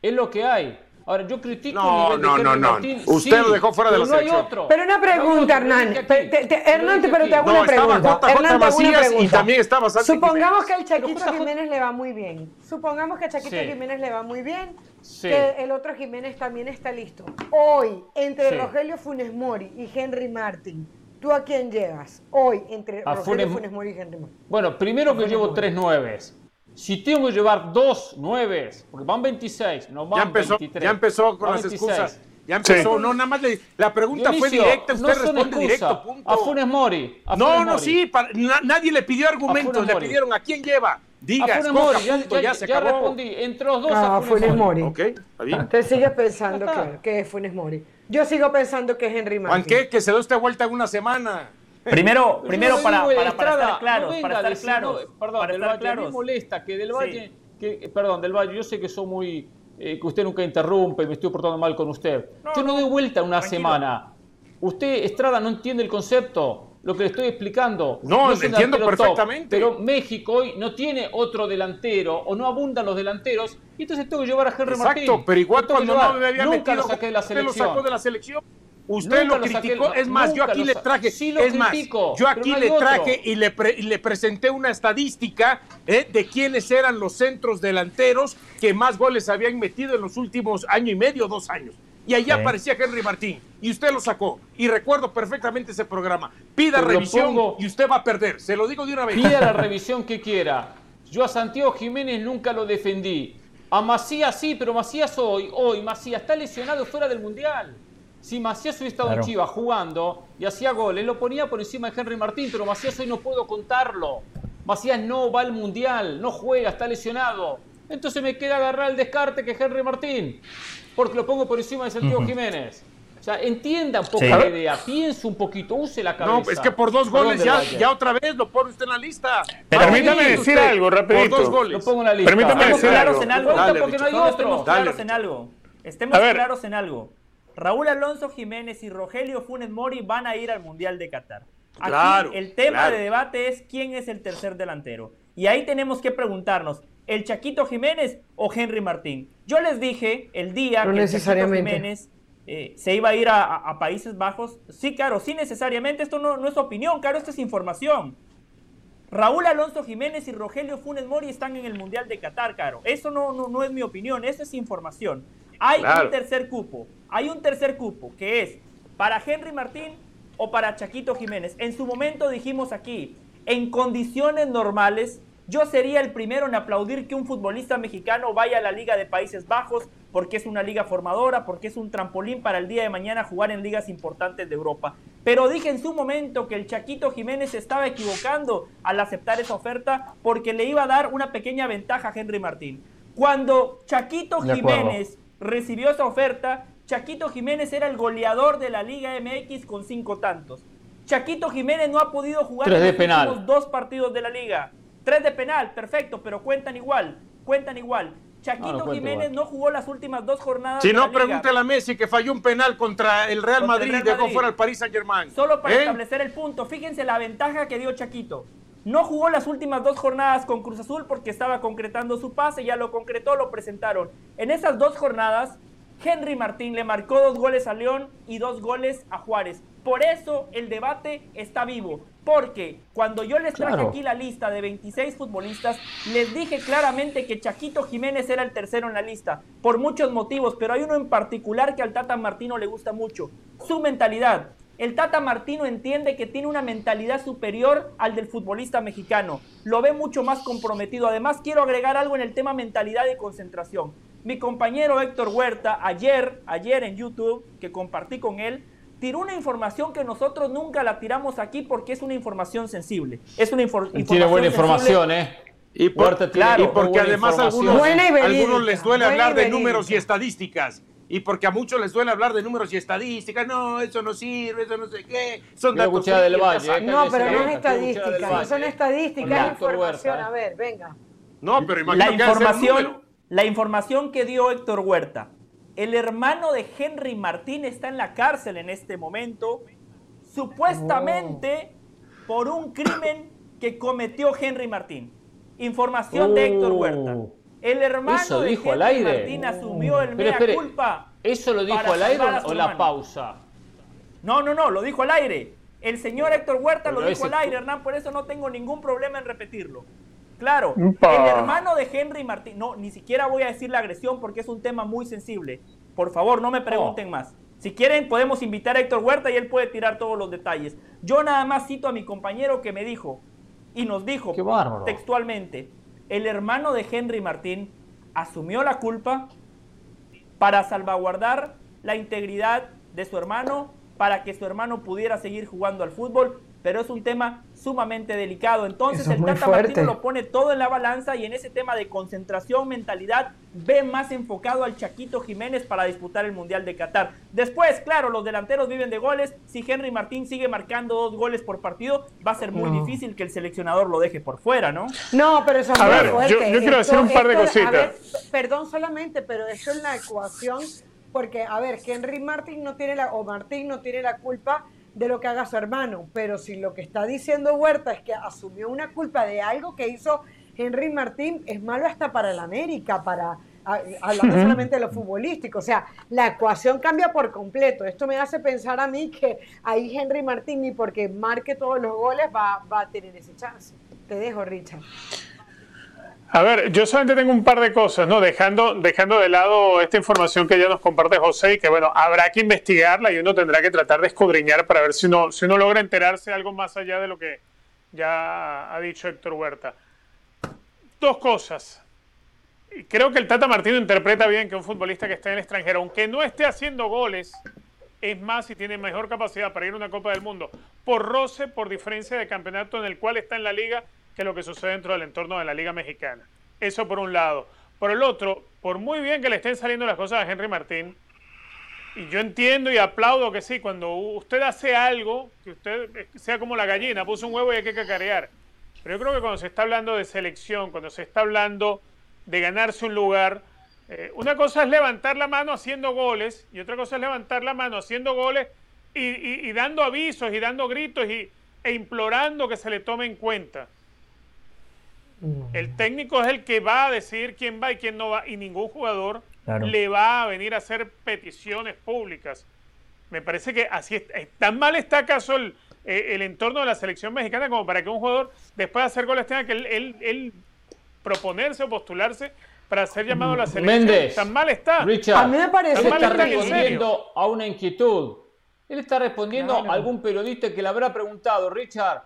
Es lo que hay. Ahora, yo critico No, el nivel no, de no, no. Martín. Usted sí, lo dejó fuera de la no hay selección. otro. Pero una pregunta, Hernán. te- te- Hernán, pero te hago una estaba pregunta. JJ Hernán, te hago una Macías y pregunta. también estaba Santi Supongamos que al Chaquito JJ Jiménez le va muy bien. Supongamos que a Chaquito Sí. Jiménez le va muy bien. Sí. Que el otro Jiménez también está listo. Hoy, entre Sí. Rogelio Funes Mori y Henry Martin, ¿tú a quién llevas? Hoy, entre A Rogelio Funes- Funes Mori y Henry Martin. Bueno, primero que Funes llevo Mori. tres nueves. Si tengo que llevar dos nueves, porque van 26, no van Ya empezó, 23. ya empezó con las 26. excusas. Ya empezó. Sí. No, nada más le- la pregunta fue Dionisio, directa. Usted no responde excusa. directo, punto. A Funes Mori. a no, Funes no, Mori. sí. para- na- nadie le pidió argumentos. Funes Le pidieron a quién lleva. A Diga, Funes escoja, Mori, ya, punto, ya- ya se ya acabó. respondí. Entre los dos Ah, a Funes, Funes Mori. Mori. Ok, está bien. Usted sigue pensando que, que es Funes Mori. Yo sigo pensando que es Henry Juan, Martin. ¿qué? Que se dé usted vuelta en una semana. Primero, primero yo para, para, para Estrada, estar claros, no venga para estar decir, claros, no, perdón, para del estar Valle, a mí me claros. molesta que del Sí. Valle, que, perdón, del Valle, yo sé que soy muy, eh, que usted nunca interrumpe, me estoy portando mal con usted. yo no doy vuelta una tranquilo. semana. Usted, Estrada, no entiende el concepto, lo que le estoy explicando. No, es un entiendo delantero top, perfectamente. pero México hoy no tiene otro delantero, o no abundan los delanteros, y entonces tengo que llevar a Henry Martín. Exacto, pero igual cuando no me había Nunca metido, lo saqué de la usted lo selección. sacó de la selección. Usted Nunca lo saqué- criticó. es más, yo aquí le traje. Sí lo es más, yo aquí no le traje y le, pre- y le presenté una estadística eh, de quiénes eran los centros delanteros que más goles habían metido en los últimos año y medio, dos años. Y ahí Sí. aparecía Henry Martín. Y usted lo sacó. Y recuerdo perfectamente ese programa. Pida Pero revisión pongo- y usted va a perder. Se lo digo de una vez. Pida la revisión que quiera. Yo a Santiago Jiménez nunca lo defendí. A Macías sí, pero Macías hoy, hoy, Macías está lesionado fuera del Mundial. Si Macías hubiera estado Claro. en Chivas jugando y hacía goles, lo ponía por encima de Henry Martín, pero Macías hoy no puedo contarlo. Macías no va al Mundial, no juega, está lesionado. Entonces me queda agarrar el descarte que Henry Martín, porque lo pongo por encima de Santiago Jiménez. O sea, entienda un poco Sí. la idea, piense un poquito, use la cabeza. No, es que por dos goles ya, ya otra vez lo pone usted en la lista. Permítame decir usted, algo, rapidito. Por dos goles. Lo pongo en la lista. Permítame Estemos decir claros algo. en algo. Dale, porque no hay Richard. No, otro. estemos Dale, claros en algo. Estemos claros en algo. Raúl Alonso Jiménez y Rogelio Funes Mori van a ir al Mundial de Qatar. Aquí Claro, el tema claro. de debate es quién es el tercer delantero. Y ahí tenemos que preguntarnos, ¿el Chaquito Jiménez o Henry Martín? Yo les dije el día No que el Chaquito. Jiménez eh, se iba a ir a, a- a Países Bajos. Sí, claro, sí necesariamente. Esto no, no es opinión, claro, esto es información. Raúl Alonso Jiménez y Rogelio Funes Mori están en el Mundial de Qatar, Caro. Eso no, no, no es mi opinión, eso es información. Hay Claro. un tercer cupo, hay un tercer cupo que es para Henry Martín o para Chaquito Jiménez. En su momento dijimos aquí, en condiciones normales, yo sería el primero en aplaudir que un futbolista mexicano vaya a la Liga de Países Bajos porque es una liga formadora, porque es un trampolín para el día de mañana jugar en ligas importantes de Europa. Pero dije en su momento que el Chaquito Jiménez se estaba equivocando al aceptar esa oferta porque le iba a dar una pequeña ventaja a Henry Martín. Cuando Chaquito. Jiménez recibió esa oferta, Chaquito Jiménez era el goleador de la Liga MX con cinco tantos. Chaquito Jiménez no ha podido jugar Tres en de los penal. últimos dos partidos de la liga. Tres de penal, perfecto, pero cuentan igual, cuentan igual. Chaquito No, no cuenta Jiménez igual. no jugó las últimas dos jornadas Si de la no, liga. pregúntele a Messi que falló un penal contra el Real Contra Madrid y dejó fuera al Paris Saint Germain. Solo para establecer el punto, fíjense la ventaja que dio Chaquito. No jugó las últimas dos jornadas con Cruz Azul porque estaba concretando su pase, ya lo concretó, lo presentaron. En esas dos jornadas, Henry Martín le marcó dos goles a León y dos goles a Juárez. Por eso el debate está vivo. Porque cuando yo les traje Claro. aquí la lista de 26 futbolistas, les dije claramente que Chaquito Jiménez era el tercero en la lista, por muchos motivos, pero hay uno en particular que al Tata Martino le gusta mucho, su mentalidad. El Tata Martino entiende que tiene una mentalidad superior al del futbolista mexicano, lo ve mucho más comprometido. Además, quiero agregar algo en el tema mentalidad y concentración. Mi compañero Héctor Huerta, ayer, ayer en YouTube, que compartí con él, tiró una información que nosotros nunca la tiramos aquí porque es una información sensible. Es una infor- Él información tiene buena sensible. información, ¿eh? Y, por- Huerta tiene claro, y porque además algunos, algunos les duele buena hablar de números y estadísticas. Y porque a muchos les duele hablar de números y estadísticas. No, eso no sirve, eso no sé qué. Son Quiero datos del Valle, ¿eh? No, pero no es estadística, no son estadísticas, es Héctor información. Huerta, ¿eh? A ver, venga. No, pero imagino La información, la información que dio Héctor Huerta. El hermano de Henry Martín está en la cárcel en este momento, supuestamente por un crimen que cometió Henry Martín. Información de Héctor Huerta. El hermano ¿Eso de dijo al Henry aire? Martín asumió el Pero mea espere, culpa. ¿Eso lo dijo para al aire o la hermano. pausa? No, no, no, lo dijo al aire. El señor Héctor Huerta lo dijo ese- al aire, Hernán, por eso no tengo ningún problema en repetirlo. Claro, Upa. el hermano de Henry Martín, no, ni siquiera voy a decir la agresión porque es un tema muy sensible. Por favor, no me pregunten más. Si quieren, podemos invitar a Héctor Huerta y él puede tirar todos los detalles. Yo nada más cito a mi compañero que me dijo, y nos dijo textualmente, el hermano de Henry Martín asumió la culpa para salvaguardar la integridad de su hermano, para que su hermano pudiera seguir jugando al fútbol, pero es un tema sumamente delicado. Entonces Eso es el Tata. Martino lo pone todo en la balanza y en ese tema de concentración, mentalidad, ve más enfocado al Chaquito Jiménez para disputar el Mundial de Qatar. Después, claro, los delanteros viven de goles. Si Henry Martín sigue marcando dos goles por partido, va a ser muy No. difícil que el seleccionador lo deje por fuera, ¿no? No, pero eso es A muy ver, fuerte. yo- yo quiero decir un par de cositas. ver, perdón solamente, pero esto es la ecuación, porque, a ver, Henry Martín no tiene la, o Martín no tiene la culpa de lo que haga su hermano, pero si lo que está diciendo Huerta es que asumió una culpa de algo que hizo Henry Martín, es malo hasta para el América, para hablando solamente de lo futbolístico. O sea, la ecuación cambia por completo. Esto me hace pensar a mí que ahí Henry Martín, ni porque marque todos los goles, va, va a tener ese chance. Te dejo, Richard. A ver, yo solamente tengo un par de cosas, ¿no? Dejando, dejando de lado esta información que ya nos comparte José y que, bueno, habrá que investigarla y uno tendrá que tratar de escudriñar para ver si uno, si uno logra enterarse algo más allá de lo que ya ha dicho Héctor Huerta. Dos cosas. Creo que el Tata Martino interpreta bien que un futbolista que está en el extranjero, aunque no esté haciendo goles, es más y tiene mejor capacidad para ir a una Copa del Mundo por roce, por diferencia de campeonato en el cual está en la liga que lo que sucede dentro del entorno de la Liga Mexicana. Eso por un lado. Por el otro, por muy bien que le estén saliendo las cosas a Henry Martín, y yo entiendo y aplaudo que sí, cuando usted hace algo, que usted sea como la gallina, puso un huevo y hay que cacarear. Pero yo creo que cuando se está hablando de selección, cuando se está hablando de ganarse un lugar, eh, una cosa es levantar la mano haciendo goles y otra cosa es levantar la mano haciendo goles y, dando avisos y dando gritos y, e implorando que se le tome en cuenta. El técnico es el que va a decir quién va y quién no va, y ningún jugador le va a venir a hacer peticiones públicas. Me parece que así es, tan mal está acaso el, eh, el, entorno de la selección mexicana como para que un jugador después de hacer goles tenga que él, proponerse o postularse para ser llamado a la selección. Méndez, tan mal está. Richard, a mí me parece que está respondiendo a una inquietud. Él está respondiendo a algún periodista que le habrá preguntado, Richard,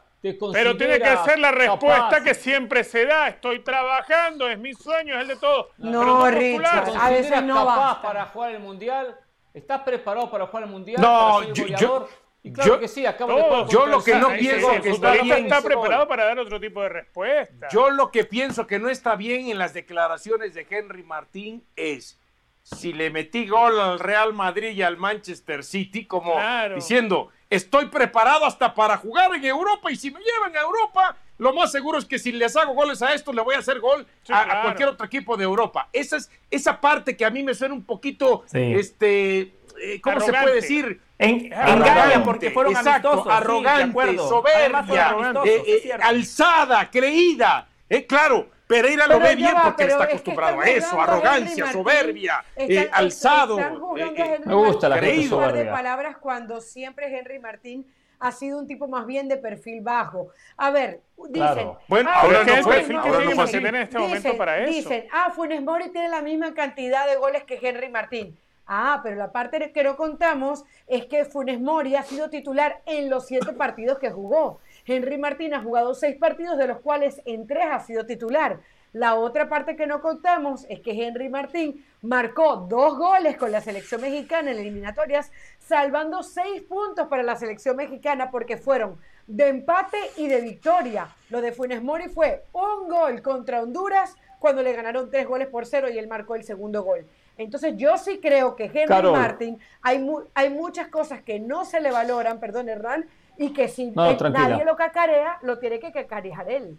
pero tiene que ser la respuesta que siempre se da. Estoy trabajando, es mi sueño, es el de todos. No, Richard, a veces no capaz para jugar el mundial? ¿Estás preparado para jugar el mundial? No, yo, y claro que sí, acabo de Yo lo que no pienso que está bien. está preparado para dar otro tipo de respuesta. Yo lo que pienso que no está bien en las declaraciones de Henry Martín es si le metí gol al Real Madrid y al Manchester City, como diciendo, estoy preparado hasta para jugar en Europa y si me llevan a Europa, lo más seguro es que si les hago goles a estos, le voy a hacer gol a, cualquier otro equipo de Europa. Esa es esa parte que a mí me suena un poquito, este, eh, ¿cómo se puede decir? En, engaña porque fueron exacto, arrogante, soberbia, eh, eh, alzada, creída. claro, Pereira lo ve bien porque está acostumbrado a eso, arrogancia, soberbia, eh, alzado. Eh, eh, me gusta la soberbia. de palabras cuando siempre Henry Martín ha sido un tipo más bien de perfil bajo. A ver, dicen. Bueno, ah, ahora no fue, ahora en este momento para eso. Dicen, ah, Funes Mori tiene la misma cantidad de goles que Henry Martín. Ah, pero la parte que no contamos es que Funes Mori ha sido titular en los siete partidos que jugó. Henry Martín ha jugado seis partidos, de los cuales en tres ha sido titular. La otra parte que no contamos es que Henry Martín marcó dos goles con la selección mexicana en eliminatorias, salvando seis puntos para la selección mexicana porque fueron de empate y de victoria. Lo de Funes Mori fue un gol contra Honduras cuando le ganaron tres goles por cero y él marcó el segundo gol. Entonces yo sí creo que Henry Martín, hay, hay muchas cosas que no se le valoran, perdón Hernán, y que si nadie lo cacarea, lo tiene que cacarear él.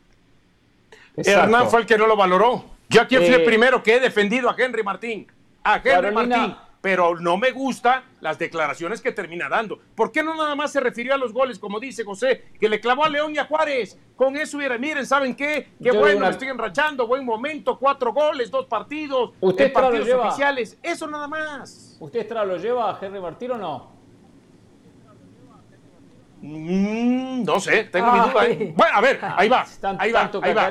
Hernán fue el que no lo valoró. Yo aquí fui el eh, primero que he defendido a Henry Martín. A Henry Martín. Pero no me gustan las declaraciones que termina dando. ¿Por qué no nada más se refirió a los goles, como dice José, que le clavó a León y a Juárez? Con eso, miren, ¿saben qué? Qué bueno, estoy enrachando, buen momento, cuatro goles, dos partidos, ¿Usted partidos oficiales. Eso nada más. ¿Usted lo lleva a Henry Martín o no? Mm, no sé, tengo mi duda. ¿eh? Bueno, a ver, ahí va. Ahí va, ahí va.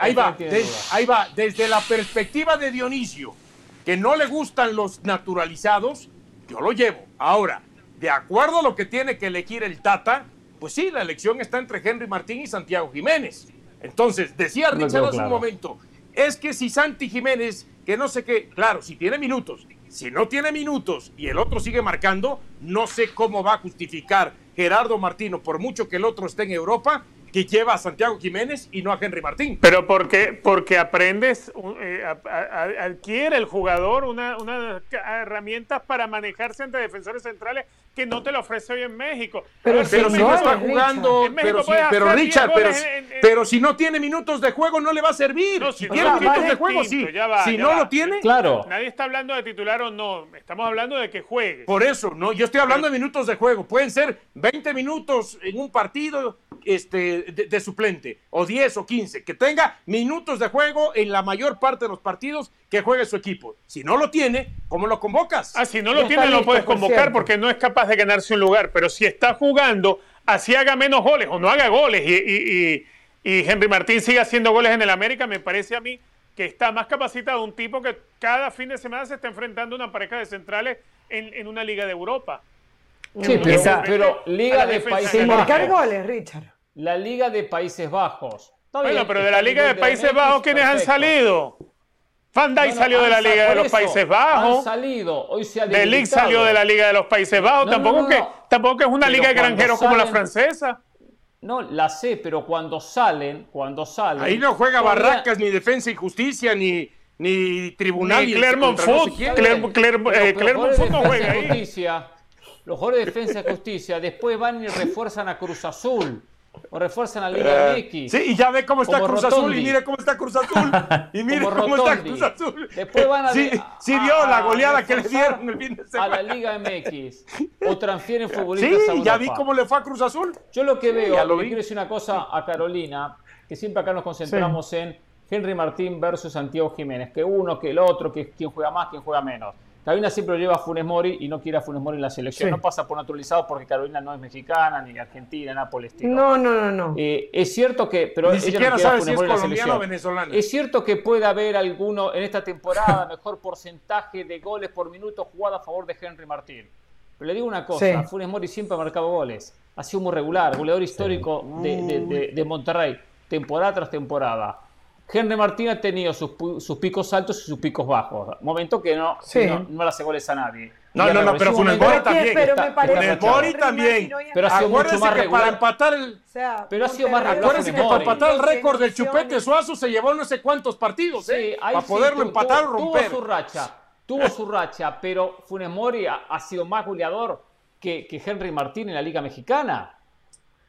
Ahí va, ahí va. Desde la perspectiva de Dionisio, que no le gustan los naturalizados, yo lo llevo. Ahora, de acuerdo a lo que tiene que elegir el Tata, pues sí, la elección está entre Henry Martín y Santiago Jiménez. Entonces, decía Richard hace un momento, es que si Santi Jiménez, que no sé qué, claro, si tiene minutos, si no tiene minutos y el otro sigue marcando, no sé cómo va a justificar Gerardo Martino, por mucho que el otro esté en Europa, que lleva a Santiago Jiménez y no a Henry Martín. Pero porque, porque aprendes, eh, adquiere el jugador unas una herramientas para manejarse ante defensores centrales que no te lo ofrece hoy en México. Pero, si no está jugando, pero, pero Richard, pero, si no tiene minutos de juego no le va a servir. si, tiene minutos de juego, sí. si no lo tiene, claro. Nadie está hablando de titular o no, estamos hablando de que juegue. Por eso, no, yo estoy hablando de minutos de juego. Pueden ser 20 minutos en un partido este, de, de suplente, o 10 o 15, que tenga minutos de juego en la mayor parte de los partidos que juegue su equipo. Si no lo tiene, ¿cómo lo convocas? Ah, si no lo tiene, lo puedes convocar porque no es capaz de ganarse un lugar. Pero si está jugando, así haga menos goles o no haga goles y, y- y- y Henry Martín sigue haciendo goles en el América, me parece a mí que está más capacitado un tipo que cada fin de semana se está enfrentando a una pareja de centrales en, en una liga de Europa. Sí, pero, Liga de Países Sin marcar goles, Richard. La Liga de Países Bajos. Está Bueno, bien, pero de la Liga de Países Bajos, ¿quiénes han salido? Van Dijk salió de la Liga de los eso, Países Bajos. Han salido, hoy se ha salió de la Liga de los Países Bajos. No, no, tampoco, no, que, tampoco que es una Pero liga de granjeros como la francesa. No, la sé, pero cuando salen, cuando salen. Ahí no juega todavía- Barracas, ni Defensa y Justicia, ni, ni Tribunal. Ni Clermont Foot, quién. Clermont- Clermont- Pero- eh, Clermont los Foot no juega Defensa y ahí. Justicia, los jugadores de Defensa y Justicia después van y refuerzan a Cruz Azul. O refuerzan a Liga MX. Eh, Sí, y ya ve cómo está Como Cruz Azul Rotondi. y mire cómo está Cruz Azul. Y mire cómo está. Cruz Azul. Después van a, Sí, a- sí vio a- la a goleada que le dieron el fin de a semana. la Liga MX. O transfieren futbolistas a Sí, ya vi cómo le fue a Cruz Azul. Yo lo que veo, lo quiero decir una cosa a Carolina, que siempre acá nos concentramos en Henry Martín versus Santiago Jiménez, que uno, que el otro, que quién juega más, quién juega menos. Carolina siempre lo lleva a Funes Mori y no quiere a Funes Mori en la selección. Sí. No pasa por naturalizado porque Carolina no es mexicana, ni argentina, nada por el estilo. No, no, no, no. Eh, es cierto que. Pero Ni siquiera no sabe si es colombiano o venezolano. Es cierto que puede haber alguno en esta temporada mejor porcentaje de goles por minuto jugado a favor de Henry Martín. Pero le digo una cosa, Sí. Funes Mori siempre ha marcado goles. Ha sido muy regular, goleador histórico de, de- de- de Monterrey, temporada tras temporada. Henry Martín ha tenido sus, pu- sus picos altos y sus picos bajos. Momento que no, Sí. no, no le hace goles a nadie. No, no, no, pero un Funes Mori también. pero está- Funes Mori también. Pero ha sido mucho más que para regular. empatar el, O sea, Pero ha sido más regular Acuérdense que para empatar el récord del. Chupete Suazo se llevó no sé cuántos partidos, Sí, ¿eh? ahí para sí, poderlo tu- empatar o tuvo- romper. Tuvo su racha, tuvo su racha, pero Funes Mori ha, ha sido más goleador que, que Henry Martín en la Liga Mexicana.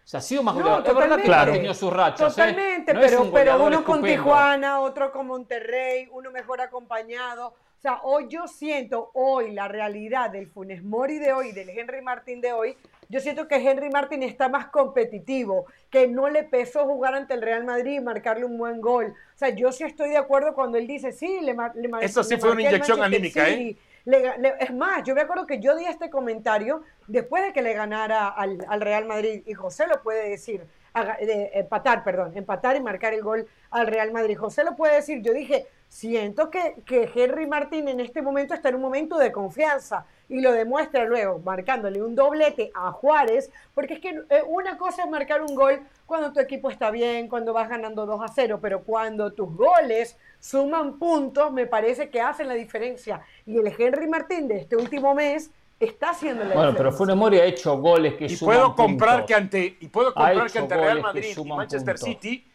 O sea, ha sido más No, goleador. es verdad que totalmente. ha tenido sus rachas. ¿eh? Totalmente, No pero, un pero uno con estupendo. Tijuana, otro con Monterrey, uno mejor acompañado. O sea, hoy yo siento, hoy la realidad del Funes Mori de hoy, del Henry Martín de hoy, yo siento que Henry Martín está más competitivo, que no le pesó jugar ante el Real Madrid y marcarle un buen gol. O sea, yo sí estoy de acuerdo cuando él dice, sí, le, mar- le Eso sí le fue una inyección anímica, ¿eh? Le es más, yo me acuerdo que yo di este comentario después de que le ganara al, al Real Madrid, y José lo puede decir, haga- de- empatar, perdón, empatar y marcar el gol al Real Madrid. José lo puede decir, yo dije, siento que, que Henry Martín en este momento está en un momento de confianza y lo demuestra luego, marcándole un doblete a Juárez, porque es que eh, una cosa es marcar un gol cuando tu equipo está bien, cuando vas ganando 2 a 0, pero cuando tus goles suman puntos, me parece que hacen la diferencia. Y el Henry Martín de este último mes está haciendo la Bueno, pero diferencia. Funes Mori ha hecho goles que Y suman puedo comprar puntos. que ante y puedo comprar que ante Real Madrid y Manchester puntos. City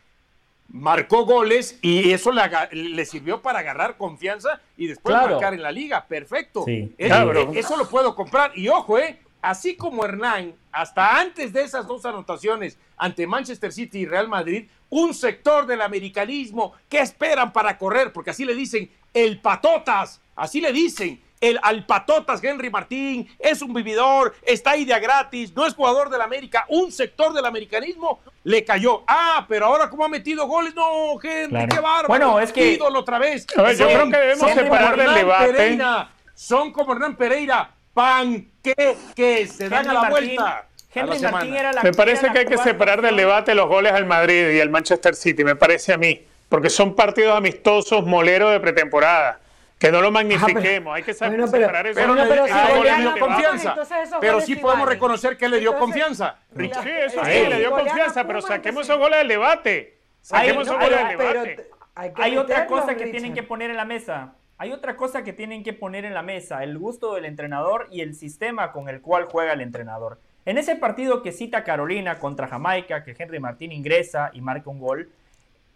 marcó goles y eso le, sirvió para agarrar confianza y después Claro. marcar en la liga. Perfecto. Sí. Es- Claro. Eso lo puedo comprar. Y ojo, eh, así como Hernán, hasta antes de esas dos anotaciones ante Manchester City y Real Madrid, un sector del americanismo, ¿qué esperan para correr? Porque así le dicen el patotas, así le dicen. El al patotas Henry Martín es un vividor, está ahí de a gratis, no es jugador del América. Un sector del americanismo le cayó. Ah, pero ahora como ha metido goles, no, Henry, Claro. qué bárbaro. Bueno, es que- ídolo otra vez. A ver, yo Son- creo que debemos separar como del Hernán debate. Pereira, son como Hernán Pereira, pan que, que se dan a la Martín- vuelta. la Henry. Martín era la Me parece que hay que separar del debate los goles al Madrid y al Manchester City, me parece a mí, porque son partidos amistosos moleros de pretemporada. Que no lo magnifiquemos, hay que saber Bueno, pero- separar eso. Pero, pero a si él le dio confianza. Pero sí podemos reconocer que le dio Entonces, confianza. la- Sí, eso sí, le dio confianza, pero saquemos esos goles del debate. Saquemos esos goles del pero debate. hay otra cosa que Richard. tienen que poner en la mesa. Hay otra cosa que tienen que poner en la mesa, el gusto del entrenador y el sistema con el cual juega el entrenador. En ese partido que cita Carolina contra Jamaica, que Henry Martín ingresa y marca un gol,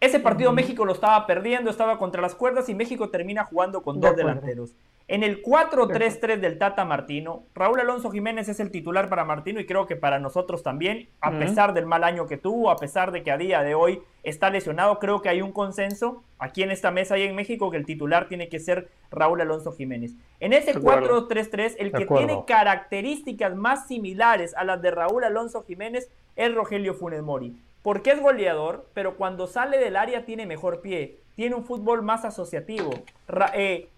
ese partido México lo estaba perdiendo, estaba contra las cuerdas y México termina jugando con dos delanteros. En el 4-3-3 del Tata Martino, Raúl Alonso Jiménez es el titular para Martino y creo que para nosotros también, a pesar del mal año que tuvo, a pesar de que a día de hoy está lesionado, creo que hay un consenso aquí en esta mesa y en México que el titular tiene que ser Raúl Alonso Jiménez. En ese De acuerdo. 4-3-3, el que tiene características más similares a las de Raúl Alonso Jiménez es Rogelio Funes Mori. Porque es goleador, pero cuando sale del área tiene mejor pie, tiene un fútbol más asociativo. Eh,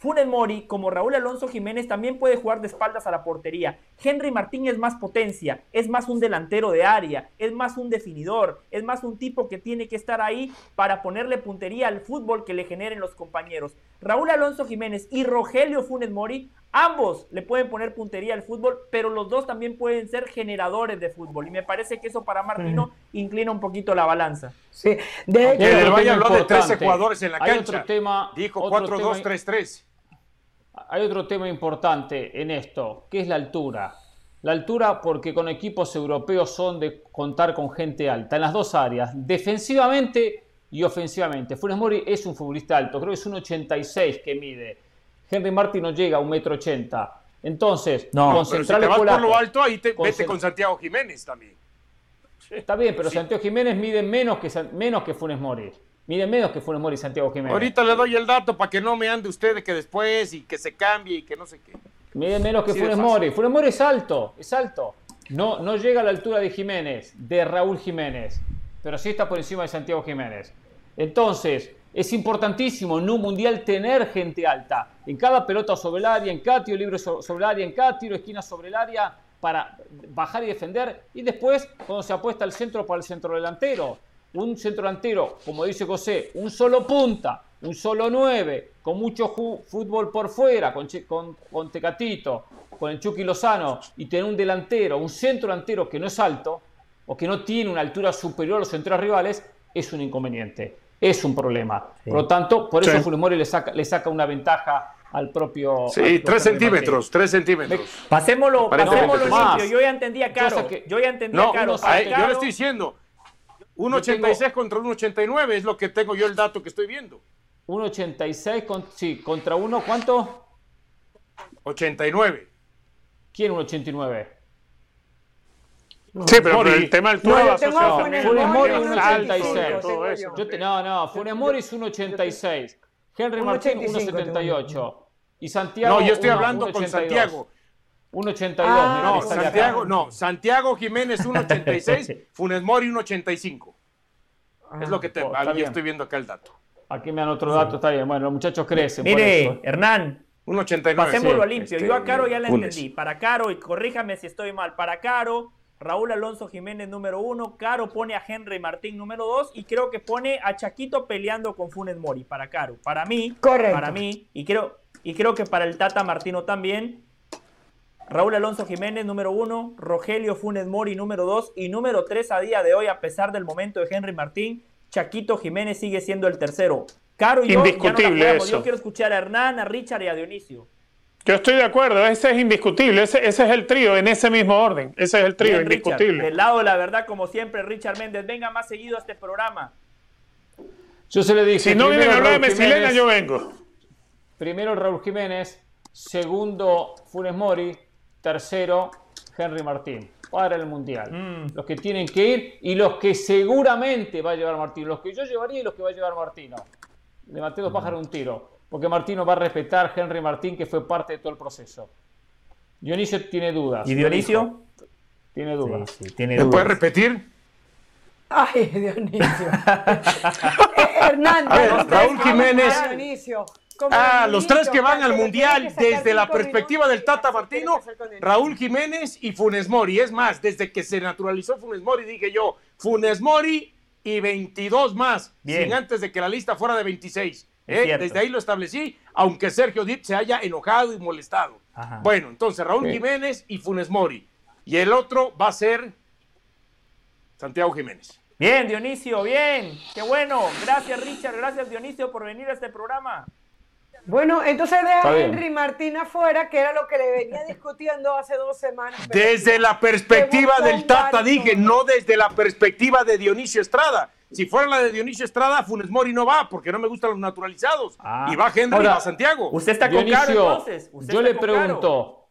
Funes Mori, como Raúl Alonso Jiménez, también puede jugar de espaldas a la portería. Henry Martín es más potencia, es más un delantero de área, es más un definidor, es más un tipo que tiene que estar ahí para ponerle puntería al fútbol que le generen los compañeros. Raúl Alonso Jiménez y Rogelio Funes Mori, ambos le pueden poner puntería al fútbol, pero los dos también pueden ser generadores de fútbol. Y me parece que eso para Martino inclina un poquito la balanza. Sí, Hay del otro Valle habló de tres importante. jugadores en la Hay cancha. otro tema- Dijo otro 4-2-3-3. Hay otro tema importante en esto, que es la altura. La altura porque con equipos europeos son de contar con gente alta, en las dos áreas, defensivamente y ofensivamente. Funes Mori es un futbolista alto, creo que es un 86 que mide. Henry Martin no llega a un metro 80. Entonces, No, con pero si te vas por lo alto, ahí te, con vete con Santiago Jiménez también. Está bien, pero Santiago Jiménez mide menos que, menos que Funes Mori. Mide menos que Funes Mori y Santiago Jiménez. Ahorita le doy el dato para que no me ande usted de que después y que se cambie y que no sé qué. Mide menos que Sí, Funes. Mori. Funes Mori es alto, es alto. No, no llega a la altura de Jiménez, de Raúl Jiménez, pero sí está por encima de Santiago Jiménez. Entonces, es importantísimo en un mundial tener gente alta. En cada pelota sobre el área, en cada tiro libre so- sobre el área, en cada tiro esquina sobre el área, para bajar y defender. Y después, cuando se apuesta al centro para el centro delantero. Un centro delantero, como dice José, un solo punta, un solo 9, con mucho fútbol por fuera, con, con Tecatito, con el Chucky Lozano, y tener un delantero, un centro delantero que no es alto, o que no tiene una altura superior a los centros rivales, es un inconveniente, es un problema. Por lo tanto, por eso Sí. Funes Mori le saca, le saca una ventaja al propio... al Sí, propio tres centímetros, tres centímetros. Pasémoslo, pasémoslo limpio. Yo ya entendí a Caro. Yo ya entendí No, Caro. uno- Para ay, yo Caro- le estoy diciendo. 1.86 contra 1.89 es lo que tengo yo el dato que estoy viendo. 1.86, con, sí, contra uno, ¿cuánto? 89. ¿Quién 1.89? Sí, pero, Mori. el tema del No, altura yo va tengo asociado a también. Funes Mori Alto, 1.86. todo eso. Yo te- no, no, Funes Mori es 1.86. Henry Martín 1.85 1.78. Y Santiago No, yo estoy uno- hablando con 1.82. Santiago. 1.82. Ah, No, acá. Santiago, no. Santiago Jiménez 1.86, Funes Mori 1.85. Es lo que te, Oh, bien. estoy viendo acá el dato. Aquí me dan otro dato, está bien. Bueno, los muchachos crecen. por Mire, eso. Hernán, 1.89. pasémoslo Sí, limpio. este, Yo a Caro ya la Funes. entendí. Para Caro, y corríjame si estoy mal, para Caro, Raúl Alonso Jiménez número uno, Caro pone a Henry Martín número dos y creo que pone a Chaquito peleando con Funes Mori, para Caro. Para mí, Correcto. para mí, y creo, y creo que para el Tata Martino también, Raúl Alonso Jiménez número uno, Rogelio Funes Mori número dos y número tres a día de hoy, a pesar del momento de Henry Martín, Chaquito Jiménez sigue siendo el tercero. Caro y yo ya no la Indiscutible jugamos. eso. Yo quiero escuchar a Hernán, a Richard y a Dionisio. Yo estoy de acuerdo, ese es indiscutible, ese, ese es el trío en ese mismo orden, ese es el trío Bien, Richard. indiscutible. Del lado de la verdad, como siempre, Richard Méndez, venga más seguido a este programa. Yo se le dije. Si no vienen a hablar de Mesilena, yo vengo. Primero Raúl Jiménez, segundo Funes Mori, tercero Henry Martín. Para el Mundial. Mm. Los que tienen que ir y los que seguramente va a llevar Martín. Los que yo llevaría y los que va a llevar Martino. Le maté dos pájaros de un tiro. Porque Martino va a respetar a Henry Martín, que fue parte de todo el proceso. Dionisio tiene dudas. ¿Y Dionisio? Tiene dudas. tiene ¿Me puedes repetir? Ay, Dionisio. Eh, Hernán, A ver, los tres Raúl Jiménez. Dionisio, Ah, los tres que van al Mundial desde la perspectiva del Tata Martino, Raúl Jiménez y Funes Mori. Es más, desde que se naturalizó Funes Mori, dije yo, Funes Mori y 22 más, Bien. sin antes de que la lista fuera de 26. ¿Eh? Desde ahí lo establecí, aunque Sergio Dip se haya enojado y molestado. Ajá. Bueno, entonces Raúl Sí. Jiménez y Funes Mori. Y el otro va a ser Santiago Jiménez. Bien, Dionisio, bien. Qué bueno. Gracias, Richard. Gracias, Dionisio, por venir a este programa. Bueno, entonces deja a. Henry Martín afuera, que era lo que le venía discutiendo hace dos semanas. Desde la perspectiva del Tata, dije, no desde la perspectiva de Dionisio Estrada. Si fuera la de Dionisio Estrada, Funes Mori no va porque no me gustan los naturalizados. Ah. Y va Henry y Ahora, va Santiago. Usted está con Dionisio, Caro entonces. Usted yo le pregunto,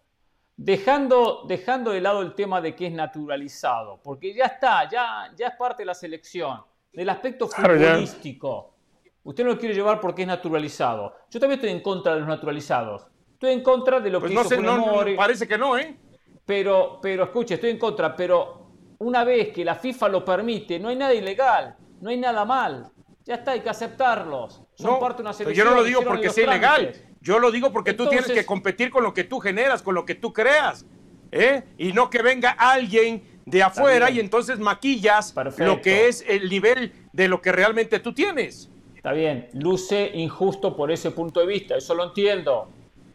dejando, dejando de lado el tema de que es naturalizado, porque ya está, ya, ya es parte de la selección, del aspecto Claro, ya. futbolístico. Usted no lo quiere llevar porque es naturalizado. Yo también estoy en contra de los naturalizados. Estoy en contra de lo Pues que no hizo sé, no, Funes no, Mori. parece que no, ¿eh? Pero, pero escuche, estoy en contra, pero una vez que la FIFA lo permite, no hay nada ilegal, no hay nada mal. Ya está, hay que aceptarlos. Son No, parte de una selección. yo no lo digo porque sea ilegal. Yo lo digo porque tú tienes que competir con lo que tú generas, con lo que tú creas. ¿eh? Y no que venga alguien de afuera y entonces maquillas Perfecto. lo que es el nivel de lo que realmente tú tienes. Está bien, luce injusto por ese punto de vista, eso lo entiendo.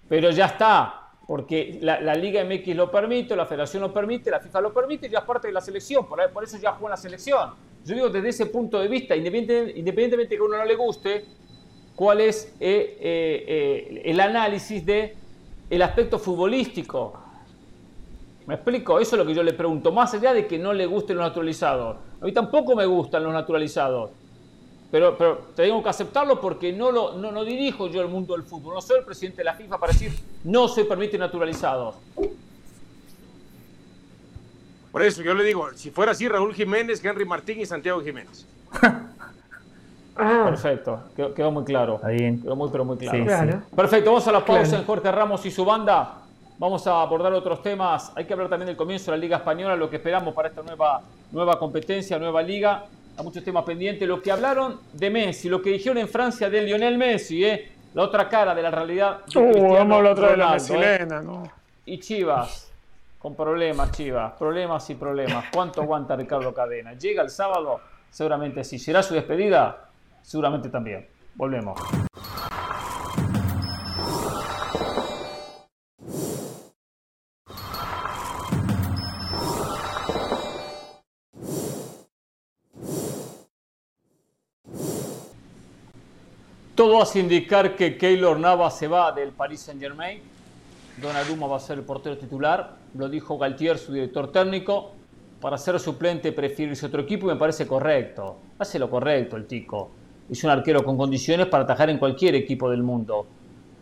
Pero ya está, porque la, la Liga MX lo permite, la Federación lo permite, la FIFA lo permite y ya es parte de la selección, por, por eso ya juega en la selección. Yo digo desde ese punto de vista, independientemente, independientemente que a uno no le guste, cuál es eh, eh, eh, el análisis de aspecto futbolístico. ¿Me explico? Eso es lo que yo le pregunto, más allá de que no le gusten los naturalizados. A mí tampoco me gustan los naturalizados. Pero, tengo que aceptarlo porque no, lo, dirijo yo el mundo del fútbol. No soy el presidente de la FIFA para decir no se permiten naturalizados. Por eso yo le digo, si fuera así, Raúl Jiménez, Henry Martín y Santiago Jiménez. Ah, Perfecto, quedó, quedó muy claro. Está bien. Quedó muy, pero muy claro. Sí, claro. Perfecto, vamos a la pausa Claro. en Jorge Ramos y su banda. Vamos a abordar otros temas. Hay que hablar también del comienzo de la Liga Española, lo que esperamos para esta nueva, nueva competencia, nueva liga. Hay muchos temas pendientes. Lo que hablaron de Messi, lo que dijeron en Francia de Lionel Messi, ¿eh? la otra cara de la realidad. de Uh, vamos a hablar otra de la ¿eh? Y Chivas, con problemas, Chivas, problemas y problemas. ¿Cuánto aguanta Ricardo Cadena? ¿Llega el sábado? Seguramente sí. ¿Será su despedida? Seguramente también. Volvemos. Todo hace indicar que Keylor Navas se va del Paris Saint Germain. Donnarumma va a ser el portero titular. Lo dijo Galtier, su director técnico. Para ser suplente prefiere irse otro equipo y me parece correcto. Hace lo correcto el Tico. Es un arquero con condiciones para atajar en cualquier equipo del mundo.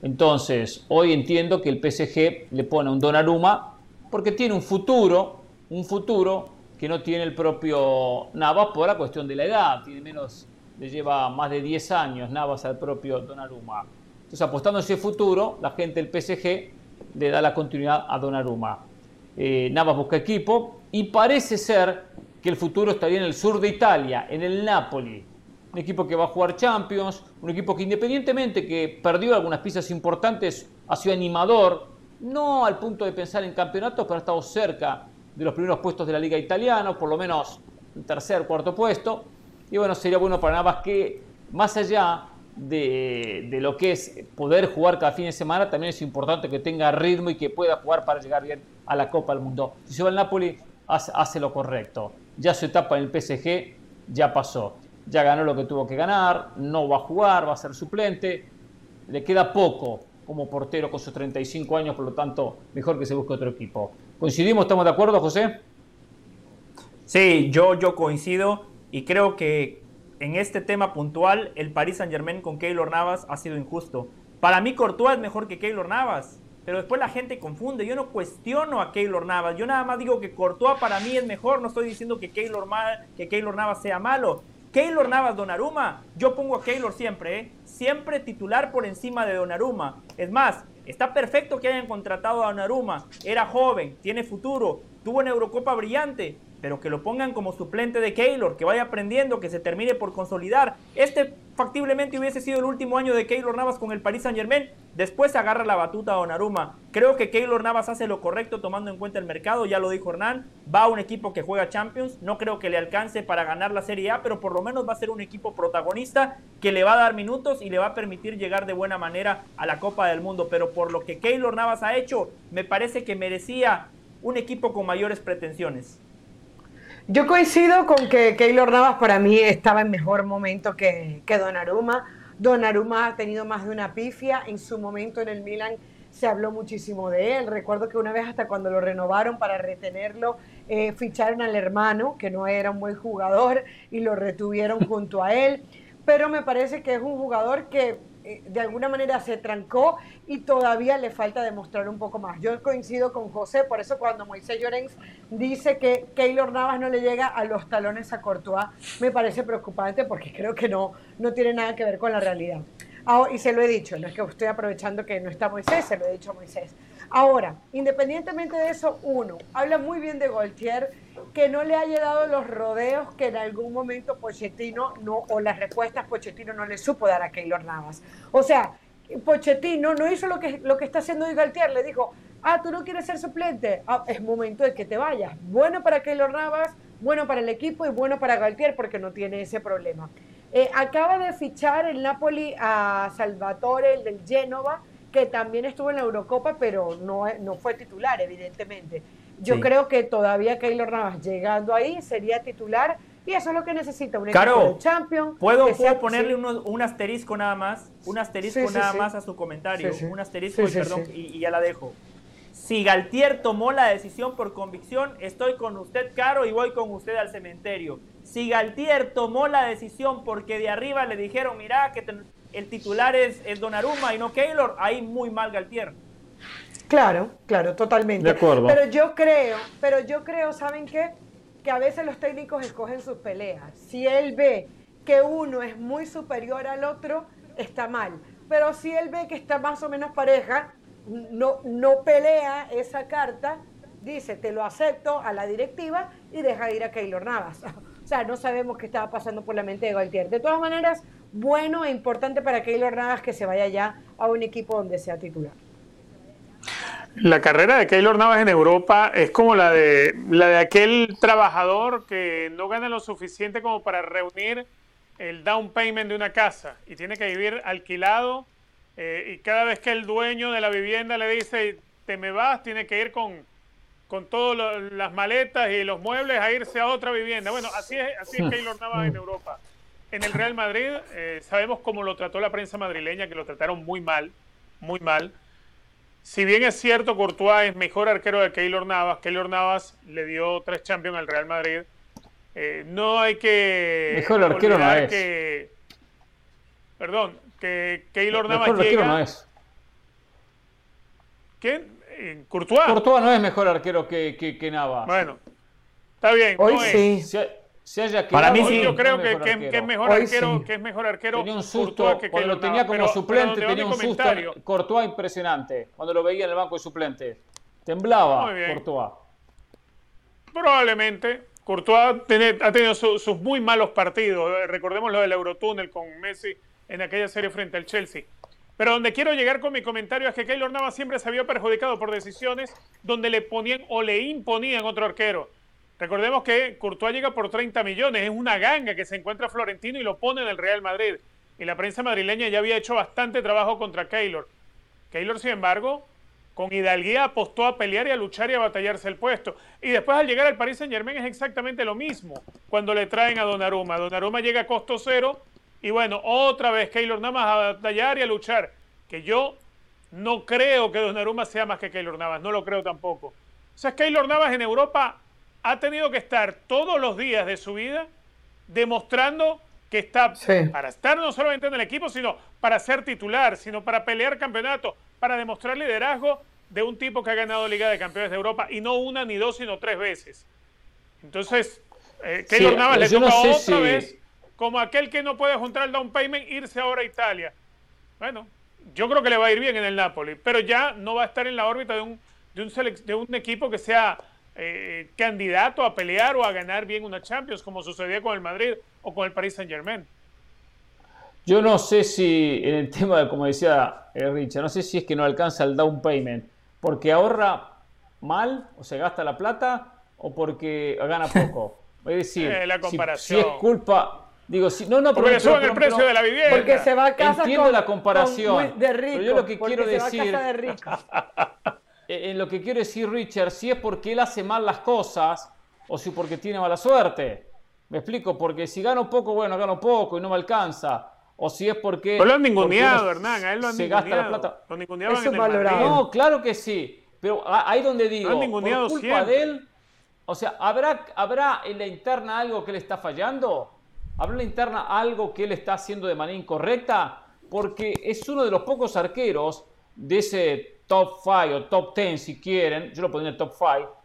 Entonces, hoy entiendo que el PSG le pone un Donnarumma porque tiene un futuro, un futuro que no tiene el propio Navas por la cuestión de la edad. Tiene menos, le lleva más de 10 años Navas al propio Donnarumma. Entonces, apostando a ese futuro, la gente del PSG le da la continuidad a Donnarumma. Eh, Navas busca equipo y parece ser que el futuro estaría en el sur de Italia, en el Napoli. Un equipo que va a jugar Champions, un equipo que independientemente que perdió algunas piezas importantes, ha sido animador, no al punto de pensar en campeonatos, pero ha estado cerca de los primeros puestos de la liga italiana, por lo menos un tercer, cuarto puesto. Y bueno, sería bueno para Navas que más allá de, de lo que es poder jugar cada fin de semana, también es importante que tenga ritmo y que pueda jugar para llegar bien a la Copa del Mundo. Si se va al Napoli, hace, hace lo correcto. Ya su etapa en el PSG ya pasó. Ya ganó lo que tuvo que ganar, no va a jugar, va a ser suplente. Le queda poco como portero con sus 35 años, por lo tanto, mejor que se busque otro equipo. ¿Coincidimos? ¿Estamos de acuerdo, José? Sí, yo, yo coincido y creo que en este tema puntual el Paris Saint Germain con Keylor Navas ha sido injusto. Para mí Courtois es mejor que Keylor Navas, pero después la gente confunde. Yo no cuestiono a Keylor Navas, yo nada más digo que Courtois para mí es mejor, no estoy diciendo que Keylor, Ma- que Keylor Navas sea malo. Keylor Navas, Donnarumma, yo pongo a Keylor siempre, ¿eh? siempre titular por encima de Donnarumma. Es más, está perfecto que hayan contratado a Donnarumma, era joven, tiene futuro, tuvo una Eurocopa brillante, pero que lo pongan como suplente de Keylor, que vaya aprendiendo, que se termine por consolidar. Este factiblemente hubiese sido el último año de Keylor Navas con el Paris Saint Germain. Después agarra la batuta a Donnarumma. Creo que Keylor Navas hace lo correcto tomando en cuenta el mercado, ya lo dijo Hernán. Va a un equipo que juega Champions. No creo que le alcance para ganar la Serie A, pero por lo menos va a ser un equipo protagonista que le va a dar minutos y le va a permitir llegar de buena manera a la Copa del Mundo. Pero por lo que Keylor Navas ha hecho, me parece que merecía un equipo con mayores pretensiones. Yo coincido con que Keylor Navas para mí estaba en mejor momento que, que Donnarumma. Donnarumma ha tenido más de una pifia. En su momento en el Milan se habló muchísimo de él. Recuerdo que una vez hasta cuando lo renovaron para retenerlo, eh, ficharon al hermano, que no era un buen jugador, y lo retuvieron junto a él. Pero me parece que es un jugador que eh, de alguna manera se trancó y todavía le falta demostrar un poco más. Yo coincido con José, por eso cuando Moisés Llorens dice que Keylor Navas no le llega a los talones a Courtois, me parece preocupante porque creo que no, no tiene nada que ver con la realidad. Ah, y se lo he dicho, no es que estoy aprovechando que no está Moisés, se lo he dicho a Moisés. Ahora, independientemente de eso, uno, habla muy bien de Goltier, que no le haya dado los rodeos que en algún momento Pochettino no, o las respuestas Pochettino no le supo dar a Keylor Navas. O sea, Pochettino no hizo lo que, lo que está haciendo hoy Galtier, le dijo, ah, tú no quieres ser suplente, ah, es momento de que te vayas. Bueno para Keylor Navas, bueno para el equipo y bueno para Galtier porque no tiene ese problema. Eh, acaba de fichar el Napoli a Salvatore, el del Génova, que también estuvo en la Eurocopa, pero no, no fue titular, evidentemente. Yo creo que todavía Keylor Navas llegando ahí sería titular y eso es lo que necesita un equipo de Champions. ¿Puedo, ponerle un asterisco nada más? Un asterisco nada más a su comentario. Un asterisco, perdón, y, ya la dejo. Si Galtier tomó la decisión por convicción, estoy con usted, Caro, y voy con usted al cementerio. Si Galtier tomó la decisión porque de arriba le dijeron, mira, que el titular es, es Donnarumma y no Keylor, ahí muy mal Galtier. Claro, claro, totalmente. De acuerdo. Pero yo creo, pero yo creo, ¿saben qué? Que a veces los técnicos escogen sus peleas. Si él ve que uno es muy superior al otro, está mal. Pero si él ve que está más o menos pareja, no, no pelea esa carta, dice, te lo acepto a la directiva y deja ir a Keylor Navas. o sea, no sabemos qué estaba pasando por la mente de Galtier. De todas maneras, bueno e importante para Keylor Navas que se vaya ya a un equipo donde sea titular. La carrera de Keylor Navas en Europa es como la de, la de aquel trabajador que no gana lo suficiente como para reunir el down payment de una casa y tiene que vivir alquilado eh, y cada vez que el dueño de la vivienda le dice te me vas, tiene que ir con, con todas las maletas y los muebles a irse a otra vivienda. Bueno, así es, así es Keylor Navas en Europa. En el Real Madrid eh, sabemos cómo lo trató la prensa madrileña, que lo trataron muy mal, muy mal si bien es cierto, Courtois es mejor arquero de Keylor Navas, Keylor Navas le dio tres Champions al Real Madrid. Eh, no hay que. Mejor arquero no es. Que, perdón, que Keylor Navas mejor llega. no es. ¿Quién? Eh, Courtois. Courtois no es mejor arquero que, que, Navas. Bueno, está bien. Hoy sí. Para mí sí. Yo creo que, que, es mejor arquero, que es mejor arquero. Tenía un susto que cuando lo tenía como suplente, tenía un susto. Courtois impresionante. Cuando lo veía en el banco de suplentes. Temblaba Courtois. Probablemente. Courtois ha tenido sus muy malos partidos. Recordemos lo del Eurotúnel con Messi en aquella serie frente al Chelsea. Pero donde quiero llegar con mi comentario es que Keylor Navas siempre se había perjudicado por decisiones donde le ponían o le imponían otro arquero. Recordemos que Courtois llega por 30 millones, es una ganga que se encuentra Florentino y lo pone en el Real Madrid. Y la prensa madrileña ya había hecho bastante trabajo contra Keylor. Keylor, sin embargo, con hidalguía apostó a pelear y a luchar y a batallarse el puesto. Y después al llegar al Paris Saint Germain es exactamente lo mismo cuando le traen a Donnarumma. Donnarumma llega a costo cero y bueno, otra vez Keylor nada más a batallar y a luchar. Que yo no creo que Donnarumma sea más que Keylor Navas, no lo creo tampoco. O sea, Keylor Navas en Europa ha tenido que estar todos los días de su vida demostrando que está para estar no solamente en el equipo, sino para ser titular, sino para pelear campeonato, para demostrar liderazgo de un tipo que ha ganado Liga de Campeones de Europa y no una ni dos, sino tres veces. Entonces, eh, Keylor Navas le toca otra vez, como aquel que no puede juntar el down payment, irse ahora a Italia. Bueno, yo creo que le va a ir bien en el Napoli, pero ya no va a estar en la órbita de un, de un, de un equipo que sea eh, candidato a pelear o a ganar bien una Champions, como sucedía con el Madrid o con el Paris Saint Germain. Yo no sé si en el tema, de, como decía eh, Richard, no sé si es que no alcanza el down payment, porque ahorra mal o se gasta la plata o porque gana poco. Es decir, eh, la comparación. Si, es culpa, digo, si no, no, porque le suben el precio de la vivienda. Porque se va a casa Entiendo la comparación. de rico, pero yo lo que quiero decir, de en lo que quiere decir Richard, si es porque él hace mal las cosas o si porque tiene mala suerte. Me explico, porque si gano poco, bueno, gano poco y no me alcanza. o si es porque. Pero lo han ninguneado, Hernán, a él lo han se gasta la plata. Lo ninguneaban Eso en el. No, claro que sí. Pero ahí donde digo, Lo han ninguneado por culpa siempre. de él, o sea, ¿habrá, ¿habrá en la interna algo que le está fallando? ¿Habrá en la interna algo que él está haciendo de manera incorrecta? Porque es uno de los pocos arqueros de ese top 5 o top 10, si quieren, yo lo pondría en top 5,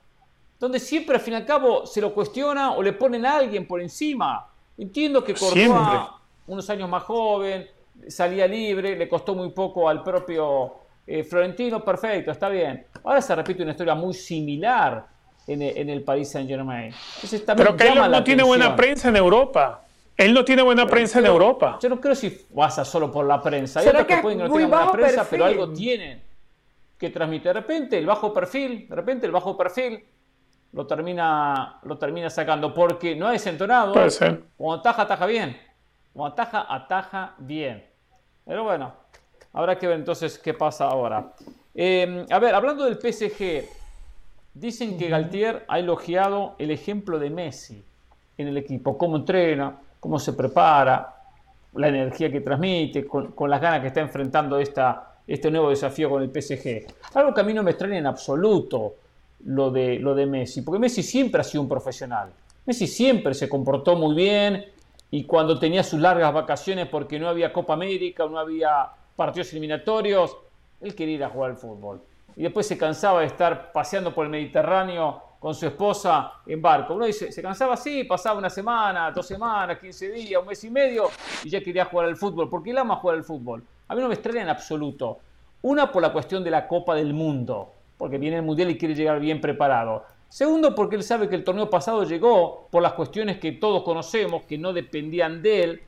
donde siempre al fin y al cabo se lo cuestiona o le ponen a alguien por encima. Entiendo que Siempre. Courtois, unos años más joven, salía libre, le costó muy poco al propio eh, Florentino, perfecto, está bien. Ahora se repite una historia muy similar en el, en el Paris Saint Germain. Entonces, Pero Keylor no tiene buena prensa en Europa. Él no tiene buena prensa en Pero Europa. Yo no creo si pasa solo por la prensa. Hay ¿Será otros que, que pueden que no tengan buena prensa, perfil? pero algo tienen que transmitir. De repente el bajo perfil, de repente el bajo perfil lo termina, lo termina sacando porque no ha desentonado. Puede ser. Cuando ataja, ataja bien. Cuando ataja, ataja bien. Pero bueno, habrá que ver entonces qué pasa ahora. Eh, a ver, hablando del PSG, dicen que Galtier ha elogiado el ejemplo de Messi en el equipo, cómo entrena, cómo se prepara, la energía que transmite, con, las ganas que está enfrentando esta, este nuevo desafío con el PSG. Algo que a mí no me extraña en absoluto lo de, lo de Messi, porque Messi siempre ha sido un profesional. Messi siempre se comportó muy bien y cuando tenía sus largas vacaciones porque no había Copa América no había partidos eliminatorios, él quería ir a jugar al fútbol. Y después se cansaba de estar paseando por el Mediterráneo con su esposa en barco. Uno dice, se cansaba así, pasaba una semana, dos semanas, 15 días, un mes y medio, y ya quería jugar al fútbol, porque él ama jugar al fútbol. A mí no me extraña en absoluto. Una, por la cuestión de la Copa del Mundo, porque viene el Mundial y quiere llegar bien preparado. Segundo, porque él sabe que el torneo pasado llegó por las cuestiones que todos conocemos, que no dependían de él,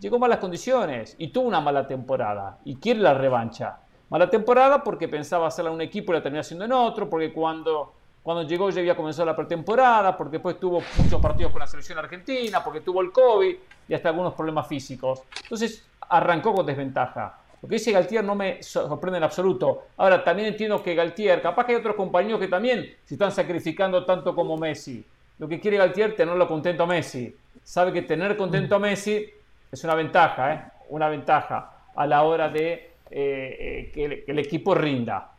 llegó malas condiciones y tuvo una mala temporada y quiere la revancha. Mala temporada porque pensaba hacerla en un equipo y la terminó haciendo en otro, porque cuando, cuando llegó ya había comenzado la pretemporada, porque después tuvo muchos partidos con la selección argentina, porque tuvo el COVID y hasta algunos problemas físicos. Entonces arrancó con desventaja. Lo que dice Galtier no me sorprende en absoluto. Ahora, también entiendo que Galtier, capaz que hay otros compañeros que también se están sacrificando tanto como Messi. Lo que quiere Galtier, tenerlo contento a Messi. Sabe que tener contento a Messi es una ventaja, ¿eh? Una ventaja a la hora de eh, eh, que, el, que, el, equipo rinda.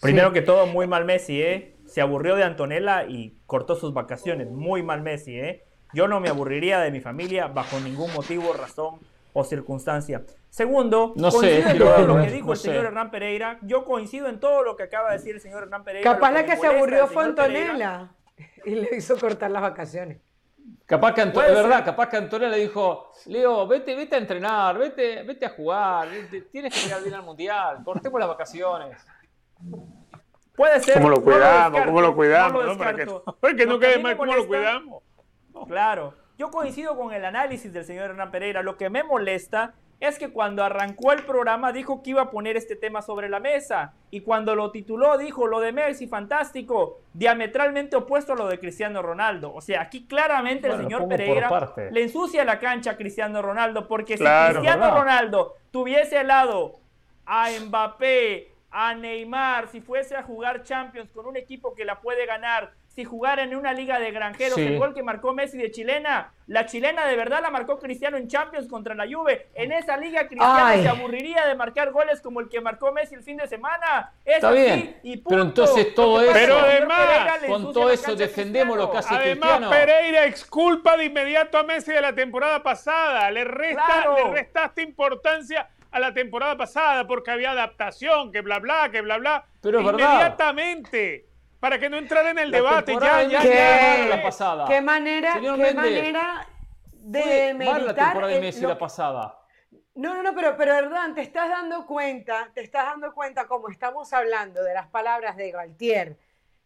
Primero sí. que todo, muy mal Messi, ¿eh? Se aburrió de Antonella y cortó sus vacaciones. Muy mal Messi, ¿eh? Yo no me aburriría de mi familia bajo ningún motivo, razón o circunstancia. Segundo, no coincido sé, en todo lo que no dijo sé. el señor Hernán Pereira. Yo coincido en todo lo que acaba de decir el señor Hernán Pereira. Capaz la que, que se aburrió fue Antonella y le hizo cortar las vacaciones. Capaz que, Anto de verdad, capaz que Antonella le dijo, Leo, vete, vete a entrenar, vete, vete a jugar, vete, tienes que llegar bien al mundial, cortemos las vacaciones. Puede ser. ¿Cómo lo cuidamos? No ¿Cómo lo cuidamos? No ¿no? Para que, para que no quede mal, ¿cómo lo cuidamos? Claro. Yo coincido con el análisis del señor Hernán Pereira. Lo que me molesta es que cuando arrancó el programa dijo que iba a poner este tema sobre la mesa. Y cuando lo tituló dijo lo de Messi, fantástico, diametralmente opuesto a lo de Cristiano Ronaldo. O sea, aquí claramente bueno, el señor Pereira le ensucia la cancha a Cristiano Ronaldo. Porque claro, si Cristiano ¿verdad? Ronaldo tuviese al lado a Mbappé, a Neymar, si fuese a jugar Champions con un equipo que la puede ganar, si jugara en una liga de granjeros, Sí. el gol que marcó Messi de chilena, la chilena de verdad la marcó Cristiano en Champions contra la Juve. En esa liga Cristiano Ay. se aburriría de marcar goles como el que marcó Messi el fin de semana. Es Está así bien, y pero punto. entonces todo eso- Pero además, con todo eso defendemos lo que hace Cristiano. Además, Cristiano. Pereira exculpa de inmediato a Messi de la temporada pasada. Le, resta, Claro. le restaste importancia a la temporada pasada porque había adaptación, que bla, bla, que bla, bla. Pero es verdad. Inmediatamente. Para que no entrara en el La debate. Ya, ya, ya. ¿Qué? mala la pasada. ¿Qué manera, Señor qué Méndez, manera de mala la meditar temporada de el- Messi lo- la pasada. No, no, no, pero, pero Hernán, te estás dando cuenta, te estás dando cuenta como estamos hablando de las palabras de Galtier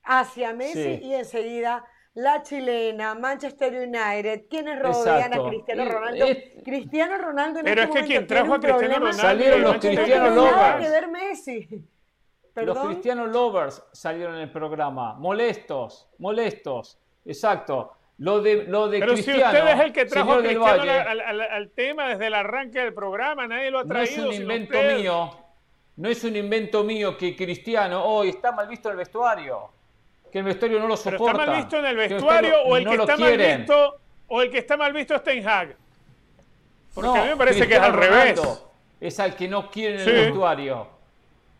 hacia Messi Sí. y enseguida la chilena, Manchester United, quienes rodean Exacto. a Cristiano Ronaldo. es- Cristiano Ronaldo en Pero este es que quien trajo a Cristiano problema Ronaldo. Salieron los de Manchester Cristiano no tiene nada Lovers. que ver Messi. Los ¿Perdón? cristianos lovers salieron en el programa. Molestos, molestos. Exacto. Lo de, lo de Pero si Cristiano. usted es el que trajo a Cristiano Valle, al, al- al tema desde el arranque del programa, nadie lo ha no es traído. un invento usted. mío. No es un invento mío que Cristiano hoy está mal visto en el vestuario. Que el vestuario no lo Pero soporta. está mal visto en el que vestuario o el no que está mal visto o el que está mal visto es Ten Hag. Porque a mí me parece que es al revés. Es al que no quiere en el Sí. vestuario.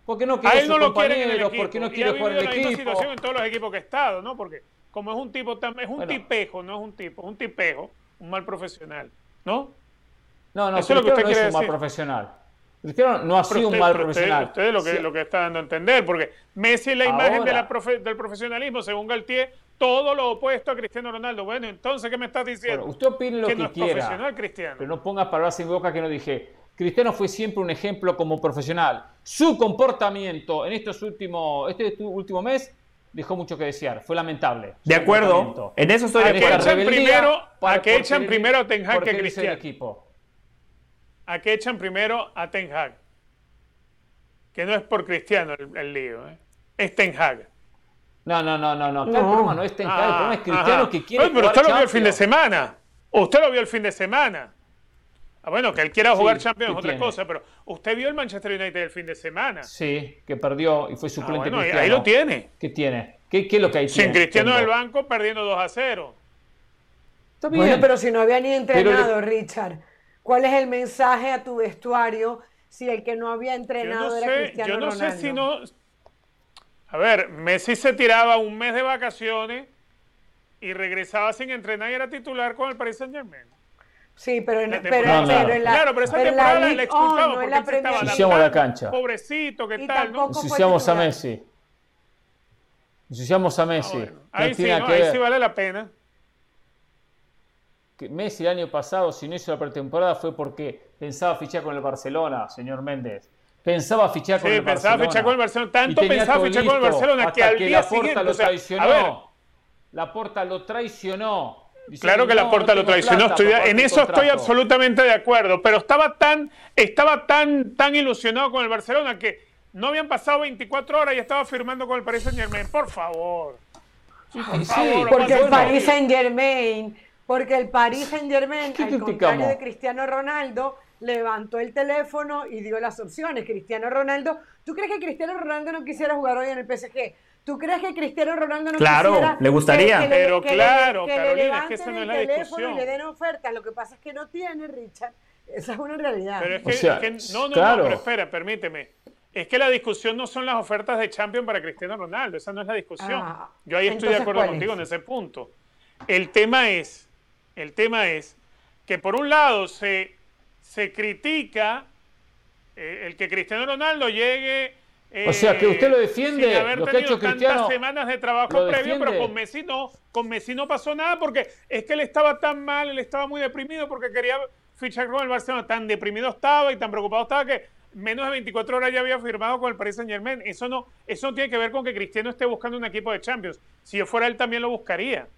Porque no quiere A él no lo quieren en el equipo. porque no Y quiere ha jugar en el misma equipo. situación en todos los equipos que ha estado, ¿no? Porque como es un tipo tan, es un Bueno. tipejo, no es un tipo, es un tipejo, un mal profesional, ¿no? No, no, Eso es lo que usted no es un mal profesional. Cristiano no ha Pero sido usted- un mal usted- profesional. Usted, es lo que, Sí. lo que está dando a entender, porque Messi es la imagen de Ahora. la profe- del profesionalismo, según Galtier, todo lo opuesto a Cristiano Ronaldo. Bueno, entonces, ¿qué me estás diciendo? Bueno, usted opine lo que, no es quiera. profesional Cristiano. Pero no pongas palabras en boca que no dije. Cristiano fue siempre un ejemplo como profesional. Su comportamiento en estos últimos, este último mes dejó mucho que desear. Fue lamentable. De acuerdo. En eso estoy de que acuerdo. Echan primero, a que por echan primero a Ten Hag que Cristiano. equipo. ¿A qué echan primero a Ten Hag? Que no es por Cristiano el, el lío, ¿eh? es Ten Hag. No, no, no, no, no. Acá No. El problema no es Ten Hag, el problema es Cristiano ajá. que quiere Oye, pero jugar usted lo vio el fin de semana. Usted lo vio el fin de semana. Ah, bueno, que él quiera jugar Sí, Champions es ¿qué otra tiene? cosa, pero usted vio el Manchester United el fin de semana. Sí, que perdió y fue Ah, suplente bueno, ahí, Cristiano. ahí lo tiene. ¿Qué tiene? ¿Qué, qué es lo que hay Sin Cristiano del banco perdiendo 2 a 0. Está bien. Bueno, pero si no había ni entrenado, Richard, ¿cuál es el mensaje a tu vestuario si el que no había Yo entrenado no era sé, Cristiano yo no sé si no. A ver, Messi se tiraba un mes de vacaciones y regresaba sin entrenar y era titular con el Paris Saint Germain. Sí, pero en, La pero, No, no. pero en la, claro, pero esa pero en la temporada la, la 1, no porque la Ensuciamos cancha. Pobrecito, ¿qué Y tal? ¿no? Ensuciamos a. Messi. Ensuciamos a Ah, Messi. bueno. No Ahí, sí, tiene ¿no? que Ahí ver. sí vale la pena. Que Messi el año pasado, si no hizo la pretemporada, fue porque pensaba fichar con el Barcelona, señor Méndez. Pensaba fichar con Sí, el pensaba Barcelona. fichar con el Barcelona. Y Tanto pensaba fichar con el Barcelona que al día Laporta siguiente. lo o sea, traicionó. a ver, Laporta lo traicionó. Dice Claro que no, la Porta no lo traicionó, estoy- en eso estoy absolutamente de acuerdo, pero estaba tan, estaba tan, tan ilusionado con el Barcelona que no habían pasado 24 horas y estaba firmando con el Paris Saint Germain. Por favor. Por Sí, favor, Porque el Paris. Saint Germain, porque el Paris Saint Germain, ¿Qué al criticamos? contrario de Cristiano Ronaldo, levantó el teléfono y dio las opciones. Cristiano Ronaldo, ¿tú crees que Cristiano Ronaldo no quisiera jugar hoy en el PSG? ¿Tú crees que Cristiano Ronaldo no Claro, quisiera le gustaría. que- que Pero que claro, que le Carolina, es que levanten esa no es el la teléfono discusión. y le den ofertas? Lo que pasa es que no tiene, Richard. Esa es una realidad. Pero es O que, sea, es que- no, no, claro. no, pero espera, permíteme. Es que la discusión no son las ofertas de Champions para Cristiano Ronaldo, esa no es la discusión. Ah, Yo ahí estoy de acuerdo ¿cuál contigo es? en ese punto. El tema es, el tema es que por un lado se, se critica eh, el que Cristiano Ronaldo llegue. eh, O sea, que usted lo defiende, sin haber lo que ha tenido hecho Cristiano, tantas semanas de trabajo previo, pero con Messi no, con Messi no pasó nada porque es que él estaba tan mal, él estaba muy deprimido porque quería fichar con el Barcelona, tan deprimido estaba y tan preocupado estaba que menos de 24 horas ya había firmado con el Paris Saint Germain. Eso no, eso no tiene que ver con que Cristiano esté buscando un equipo de Champions. Si yo fuera él también lo buscaría.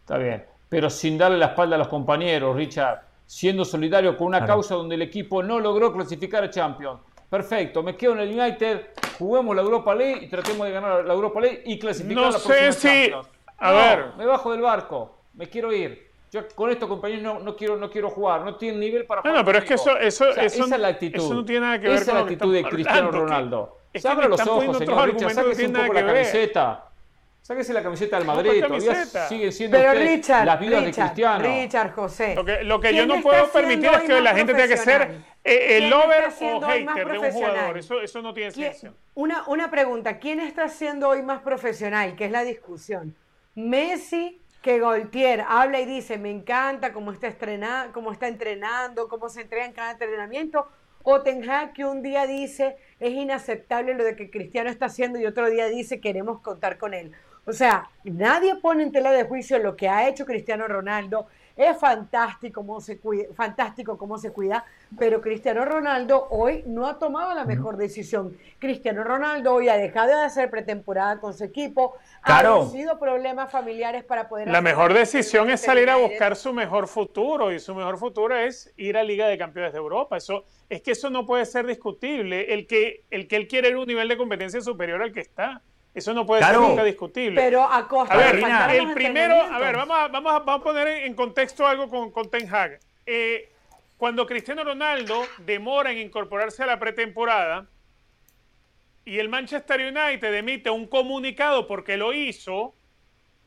Está bien. Pero sin darle la espalda a los compañeros, Richard. Siendo solidario con una Claro. causa donde el equipo no logró clasificar a Champions. Perfecto, me quedo en el United, juguemos la Europa League y tratemos de ganar la Europa League y clasificar No la sé si- a No, ver. Me bajo del barco, me quiero ir. Yo con estos compañeros no, no quiero, no quiero jugar, no tienen nivel para No, jugar. no, pero es que eso, eso, O sea, eso, esa es la actitud. eso no tiene nada que ver Esa es con la lo que actitud de Cristiano hablando, que- Ronaldo. es que abra me los ojos, señor Richard, que sáquese un poco la que ver. camiseta. Sáquese la camiseta del ¿Cómo Madrid, todavía siguen siendo Pero Richard, las viudas de Cristiano. Richard, José. Lo que, lo que yo ¿quién no puedo permitir es que la gente tenga que ser eh, el ¿Quién lover o hater de un jugador. Eso, eso no tiene ¿Quién- ciencia. Una, una pregunta, ¿quién está siendo hoy más profesional? Que es la discusión. Messi, que Goltier habla y dice, me encanta cómo está, estrenando, cómo está entrenando, cómo se entrega en cada entrenamiento. O Ten Hag, que un día dice, es inaceptable lo de que Cristiano está haciendo y otro día dice, queremos contar con él. O sea, nadie pone en tela de juicio lo que ha hecho Cristiano Ronaldo. Es fantástico cómo se cuida, fantástico cómo se cuida, pero Cristiano Ronaldo hoy no ha tomado la mejor decisión. Cristiano Ronaldo hoy ha dejado de hacer pretemporada con su equipo, Claro. ha tenido problemas familiares para poder La mejor decisión es salir a buscar su mejor futuro y su mejor futuro es ir a Liga de Campeones de Europa. Eso es que eso no puede ser discutible. El que el que él quiere un nivel de competencia superior al que está. Eso no puede Claro. ser nunca discutible. Pero a costa A de ver, el primero, a ver, vamos a, vamos a, vamos a poner en, en contexto algo con, con Ten Hag. Eh, cuando Cristiano Ronaldo demora en incorporarse a la pretemporada y el Manchester United emite un comunicado porque lo hizo,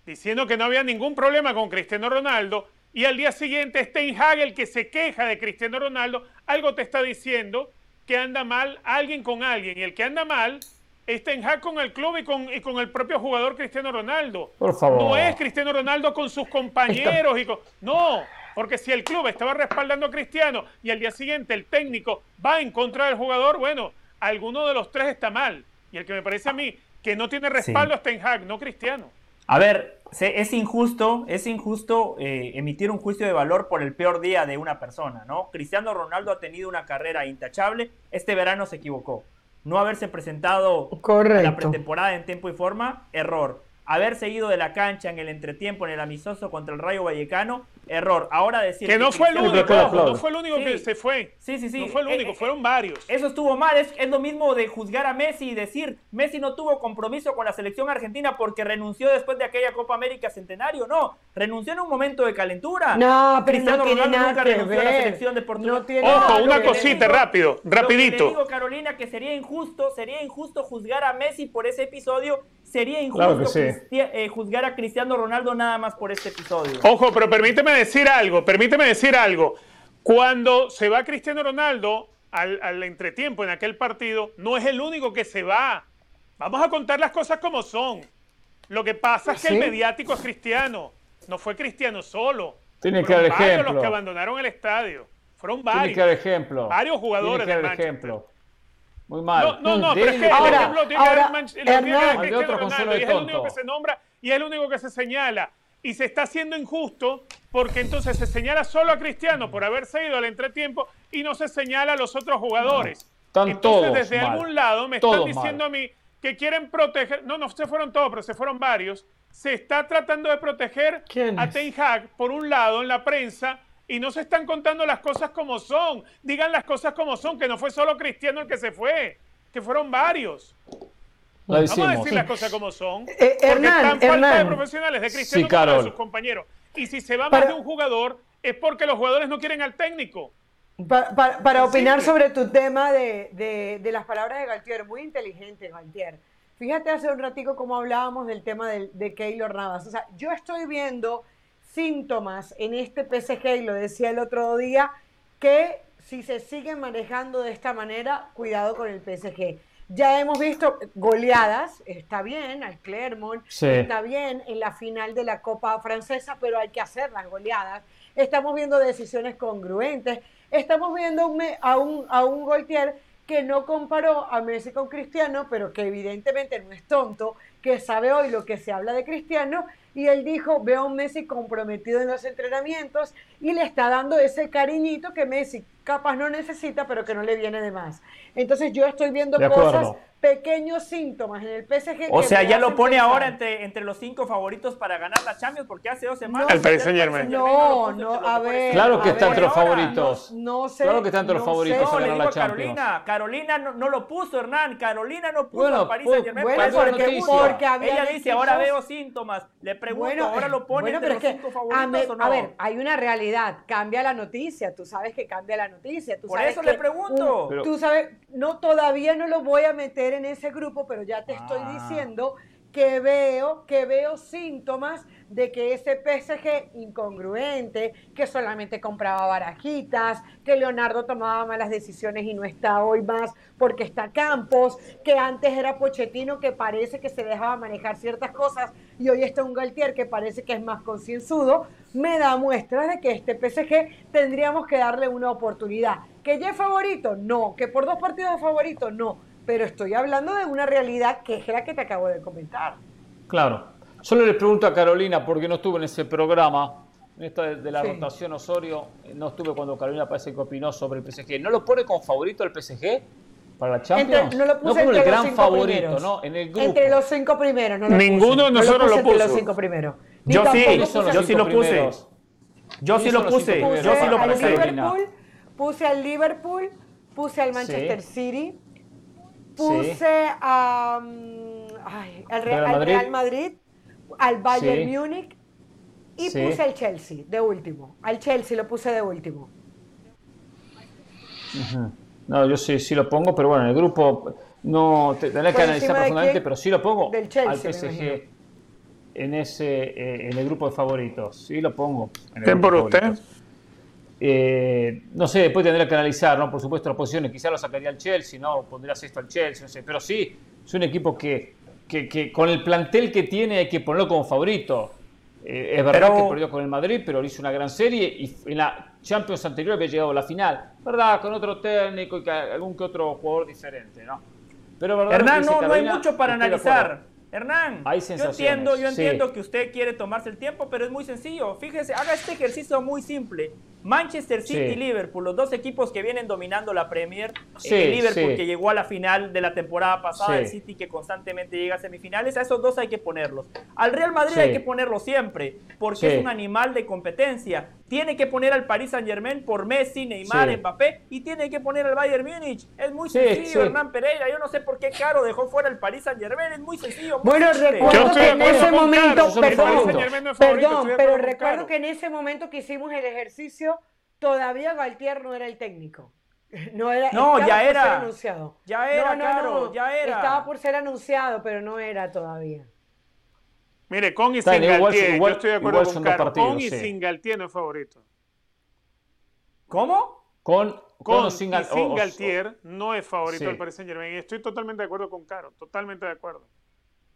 diciendo que no había ningún problema con Cristiano Ronaldo, y al día siguiente es Ten Hag el que se queja de Cristiano Ronaldo, algo te está diciendo que anda mal alguien con alguien. Y el que anda mal es Ten Hag con el club y con, y con el propio jugador Cristiano Ronaldo. Por favor. No es Cristiano Ronaldo con sus compañeros y con... No, porque si el club estaba respaldando a Cristiano y al día siguiente el técnico va en contra del jugador, bueno, alguno de los tres está mal. Y el que me parece a mí que no tiene respaldo es Ten Hag, no Cristiano. A ver, es injusto, es injusto eh, emitir un juicio de valor por el peor día de una persona, ¿no? Cristiano Ronaldo ha tenido una carrera intachable, este verano se equivocó. No haberse presentado en la pretemporada en tiempo y forma, error. Haber seguido de la cancha en el entretiempo, en el amistoso contra el Rayo Vallecano, error. Ahora decir que, no, fue el único, no fue el único que se fue. Sí, sí, sí. No fue el único, eh, eh, fueron varios. Eso estuvo mal. Es, es, lo mismo de juzgar a Messi y decir Messi no tuvo compromiso con la selección argentina porque renunció después de aquella Copa América Centenario. No, renunció en un momento de calentura. No, pero no tiene nada que ver. la selección de Portugal. Ojo, una cosita, rápido, rapidito. Lo digo, Carolina, que sería injusto, sería injusto juzgar a Messi por ese episodio. Sería injusto eh, juzgar a Cristiano Ronaldo nada más por este episodio. Ojo, pero permíteme decir algo, permíteme decir algo. Cuando se va Cristiano Ronaldo al, entretiempo en aquel partido, no es el único que se va. Vamos a contar las cosas como son. Lo que pasa es que el mediático es cristiano. No fue cristiano solo. Tiene que dar ejemplo. los que abandonaron el estadio. Fueron varios. Tiene que dar ejemplo. Varios jugadores Tiene que dar ejemplo. Muy mal. No, no, pero es que el ejemplo tiene Ronaldo. Y es el único que se nombra y es el único que se señala y se está haciendo injusto porque entonces se señala solo a Cristiano por haberse ido al entretiempo y no se señala a los otros jugadores. entonces, desde algún lado me están diciendo a mí que quieren proteger, no, no se fueron todos, pero se fueron varios. Se está tratando de proteger a Ten Hag por un lado en la prensa y no se están contando las cosas como son. Digan las cosas como son, que no fue solo Cristiano el que se fue, que fueron varios. Vamos a decir las cosas como son. Eh, porque están falta de profesionales de Cristiano para sus compañeros. Y si se va más de un jugador, es porque los jugadores no quieren al técnico. Para, opinar sobre tu tema de, las palabras de Galtier, muy inteligente Galtier. Fíjate hace un ratico cómo hablábamos del tema de, de Keylor Navas. O sea, yo estoy viendo síntomas en este PSG, y lo decía el otro día, que si se siguen manejando de esta manera, cuidado con el PSG. Ya hemos visto goleadas, está bien, al Clermont, está bien en la final de la Copa Francesa, pero hay que hacer las goleadas. Estamos viendo decisiones congruentes. Estamos viendo a, un, a un Goltier que no comparó a Messi con Cristiano, pero que evidentemente no es tonto, que sabe hoy lo que se habla de Cristiano y él dijo, veo a un Messi comprometido en los entrenamientos y le está dando ese cariñito que Messi capaz no necesita, pero que no le viene de más. Entonces yo estoy viendo cosas pequeños síntomas en el PSG. O sea, ya lo pone ahora entre, entre los cinco favoritos para ganar la Champions, porque hace dos semanas. el Paris Saint No, no, a ver. Claro que está entre los favoritos. No, sé. Claro que está entre los favoritos para ganar la Champions. Carolina, Carolina no, lo puso, Hernán. Carolina no puso bueno, a Paris Saint Germain. Bueno, porque, porque había Ella dice, ahora veo síntomas. Le pregunto, ahora lo pone entre los cinco favoritos a, o no. A ver, hay una realidad. Cambia la noticia. Tú sabes que cambia la noticia. Tú Por sabes eso le pregunto. Tú sabes, no, todavía no lo voy a meter en ese grupo pero ya te estoy ah. diciendo que veo, que veo síntomas de que ese PSG incongruente, que solamente compraba barajitas, que Leonardo tomaba malas decisiones y no está hoy más porque está Campos, que antes era Pochettino que parece que se dejaba manejar ciertas cosas y hoy está un Galtier que parece que es más concienzudo, me da muestras de que este PSG tendríamos que darle una oportunidad. ¿Que ya es favorito? No. ¿Que por dos partidos es favorito? No pero estoy hablando de una realidad que es la que te acabo de comentar. Claro. Solo le pregunto a Carolina, porque no estuve en ese programa, en esta de, la rotación Osorio, no estuve cuando Carolina parece que opinó sobre el PSG. ¿No lo pone como favorito el PSG? para la Champions. no lo puse entre el gran favorito, ¿no? En el grupo. Entre los cinco primeros. No Ninguno de nosotros lo, puso. Entre los cinco primeros. yo sí, yo sí lo puse. Yo sí lo puse. Yo sí lo puse. Puse al Liverpool, puse al Manchester City puse a, al, Real, Madrid? al Bayern Múnich y puse al Chelsea de último. Al Chelsea lo puse de último. No, yo sí, sí lo pongo, pero bueno, en el grupo no tendré que analizar profundamente, pero sí lo pongo del Chelsea, al PSG. en ese eh, en el grupo de favoritos. Sí, lo pongo. En el ¿Quién grupo por usted? favoritos. Eh, no sé, después tendría que analizar, ¿no? Por supuesto, las posiciones. Quizá lo sacaría al Chelsea, ¿no? Pondría sexto al Chelsea, no sé. Pero sí, es un equipo que, que, que con el plantel que tiene hay que ponerlo como favorito. Eh, es verdad Pero- que perdió con el Madrid, pero hizo una gran serie y en la Champions anterior había llegado a la final. ¿Verdad? Con otro técnico y algún que otro jugador diferente, ¿no? Pero verdad Hernán, no, hay mucho para analizar. Hernán, yo entiendo, yo sí. entiendo que usted quiere tomarse el tiempo, pero es muy sencillo. Fíjese, haga este ejercicio muy simple. Manchester City Sí. y Liverpool, los dos equipos que vienen dominando la Premier. Sí, el Liverpool sí. que llegó a la final de la temporada pasada, Sí. el City que constantemente llega a semifinales, a esos dos hay que ponerlos. Al Real Madrid Sí. hay que ponerlo siempre, porque Sí. es un animal de competencia. Tiene que poner al Paris Saint Germain por Messi, Neymar, Sí. Mbappé, y tiene que poner al Bayern Múnich. Es muy sencillo, sí. Hernán Pereira. Yo no sé por qué Caro dejó fuera el Paris Saint Germain, es muy sencillo. muy Bueno, simple. Recuerdo que en ese momento, perdón, perdón, pero recuerdo que en ese momento que hicimos el ejercicio, todavía Galtier no era el técnico. No, era, No, estaba ya por ser era. anunciado. Ya era, Caro, ya era. Estaba por ser anunciado, pero no era todavía. Mire, con y Está sin igual- Galtier, igual- yo estoy de acuerdo con Caro. partidos, con y sí. sin Galtier no es favorito. ¿Cómo? Con, con Con o sin, y sin o- o- Galtier no es favorito Sí. del Paris Saint Germain. Estoy totalmente de acuerdo con Caro, totalmente de acuerdo.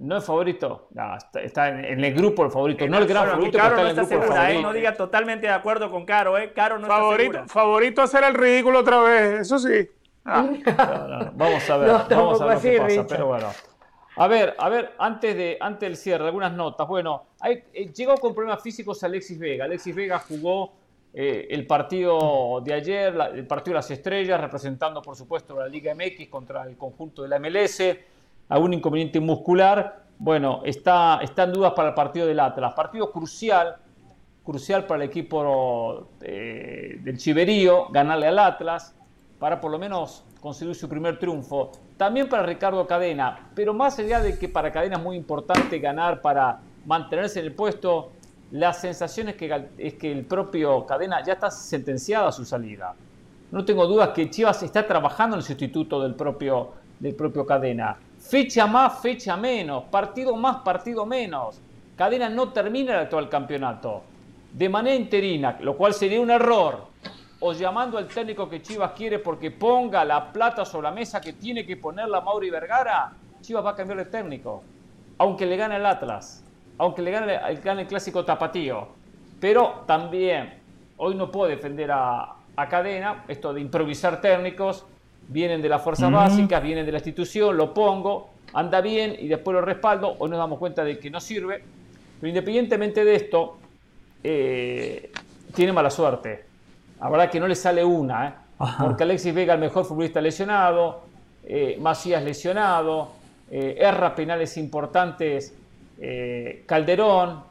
No es favorito. No, está, está en, en el grupo el favorito. No el gran Bueno, favorito, pero Caro está no en el está grupo el segura, ¿eh? No diga totalmente de acuerdo con Caro, ¿eh? Caro no está favorito, segura. favorito hacer el ridículo otra vez, eso sí. Ah, No, no, no. Vamos a ver, No, vamos a ver así, que pasa. Richard. Pero bueno. A ver, a ver, antes, de, antes del cierre, algunas notas. Bueno, hay- eh, llegó con problemas físicos Alexis Vega. Alexis Vega jugó eh, el partido de ayer, la- el partido de las estrellas, representando por supuesto la Liga MX contra el conjunto de la MLS. Algún inconveniente muscular. Bueno, está, está en dudas para el partido del Atlas. Partido crucial, crucial para el equipo eh, del Chiverío, ganarle al Atlas, para por lo menos conseguir su primer triunfo. También para Ricardo Cadena, pero más allá de que para Cadena es muy importante ganar para mantenerse en el puesto, la sensación es que, es que el propio Cadena ya está sentenciada a su salida. No tengo dudas que Chivas está trabajando en el sustituto del propio, del propio Cadena. Fecha más, fecha menos. Partido más, partido menos. Cadena no termina el actual campeonato. De manera interina, lo cual sería un error. O llamando al técnico que Chivas quiere porque ponga la plata sobre la mesa que tiene que ponerla Mauri Vergara. Chivas va a cambiar de técnico. Aunque le gane el Atlas. Aunque le gane, gane el clásico tapatío. Pero también, hoy no puedo defender a, a Cadena, esto de improvisar técnicos, vienen de las fuerzas básicas, vienen de la institución, lo pongo, anda bien y después lo respaldo, hoy nos damos cuenta de que no sirve. Pero independientemente de esto, eh, tiene mala suerte. La verdad que no le sale una, ¿eh? porque Alexis Vega, el mejor futbolista lesionado, eh, Macías lesionado, erra penales importantes Calderón,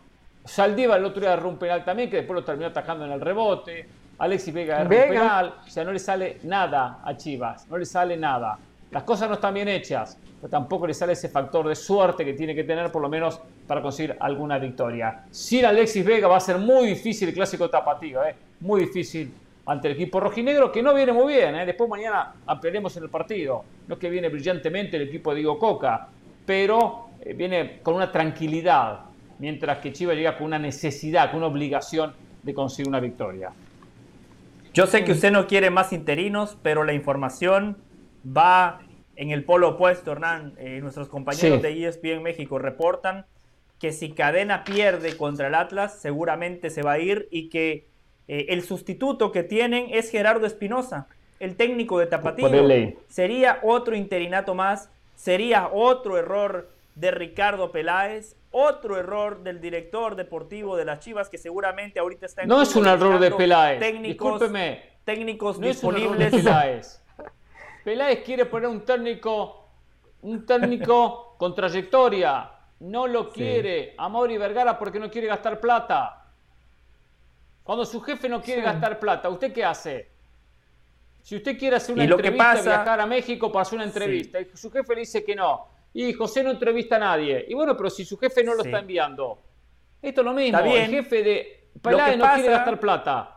Saldívar el otro día erró un penal también, que después lo terminó atajando en el rebote, Alexis Vega erró un Vega. penal, o sea, no le sale nada a Chivas, no le sale nada. Las cosas no están bien hechas, pero tampoco le sale ese factor de suerte que tiene que tener por lo menos para conseguir alguna victoria. Sin Alexis Vega va a ser muy difícil el clásico tapatío, ¿eh? muy difícil ante el equipo rojinegro que no viene muy bien. ¿eh? Después mañana ampliaremos en el partido. No es que viene brillantemente el equipo de Diego Coca, pero eh, viene con una tranquilidad, mientras que Chivas llega con una necesidad, con una obligación de conseguir una victoria. Yo sé que usted no quiere más interinos, pero la información va en el polo opuesto, Hernán. Eh, nuestros compañeros Sí. de ESPN México reportan que si Cadena pierde contra el Atlas, seguramente se va a ir y que eh, el sustituto que tienen es Gerardo Espinosa, el técnico de Tapatío. Sería otro interinato más, sería otro error de Ricardo Peláez, otro error del director deportivo de las Chivas que seguramente ahorita está en No es un error de Peláez. Técnicos, Discúlpeme. técnicos No es un error de disponibles. Peláez. Peláez quiere poner un técnico, un técnico con trayectoria. No lo quiere a Mauri Vergara porque no quiere gastar plata. Cuando su jefe no quiere Sí. gastar plata, ¿usted qué hace? Si usted quiere hacer una Y lo que entrevista, pasa- viajar a México para hacer una entrevista, y su jefe le dice que no, y José no entrevista a nadie. Y bueno, pero si su jefe no lo Sí. está enviando, esto es lo mismo. Está bien. El jefe de que no quiere gastar plata.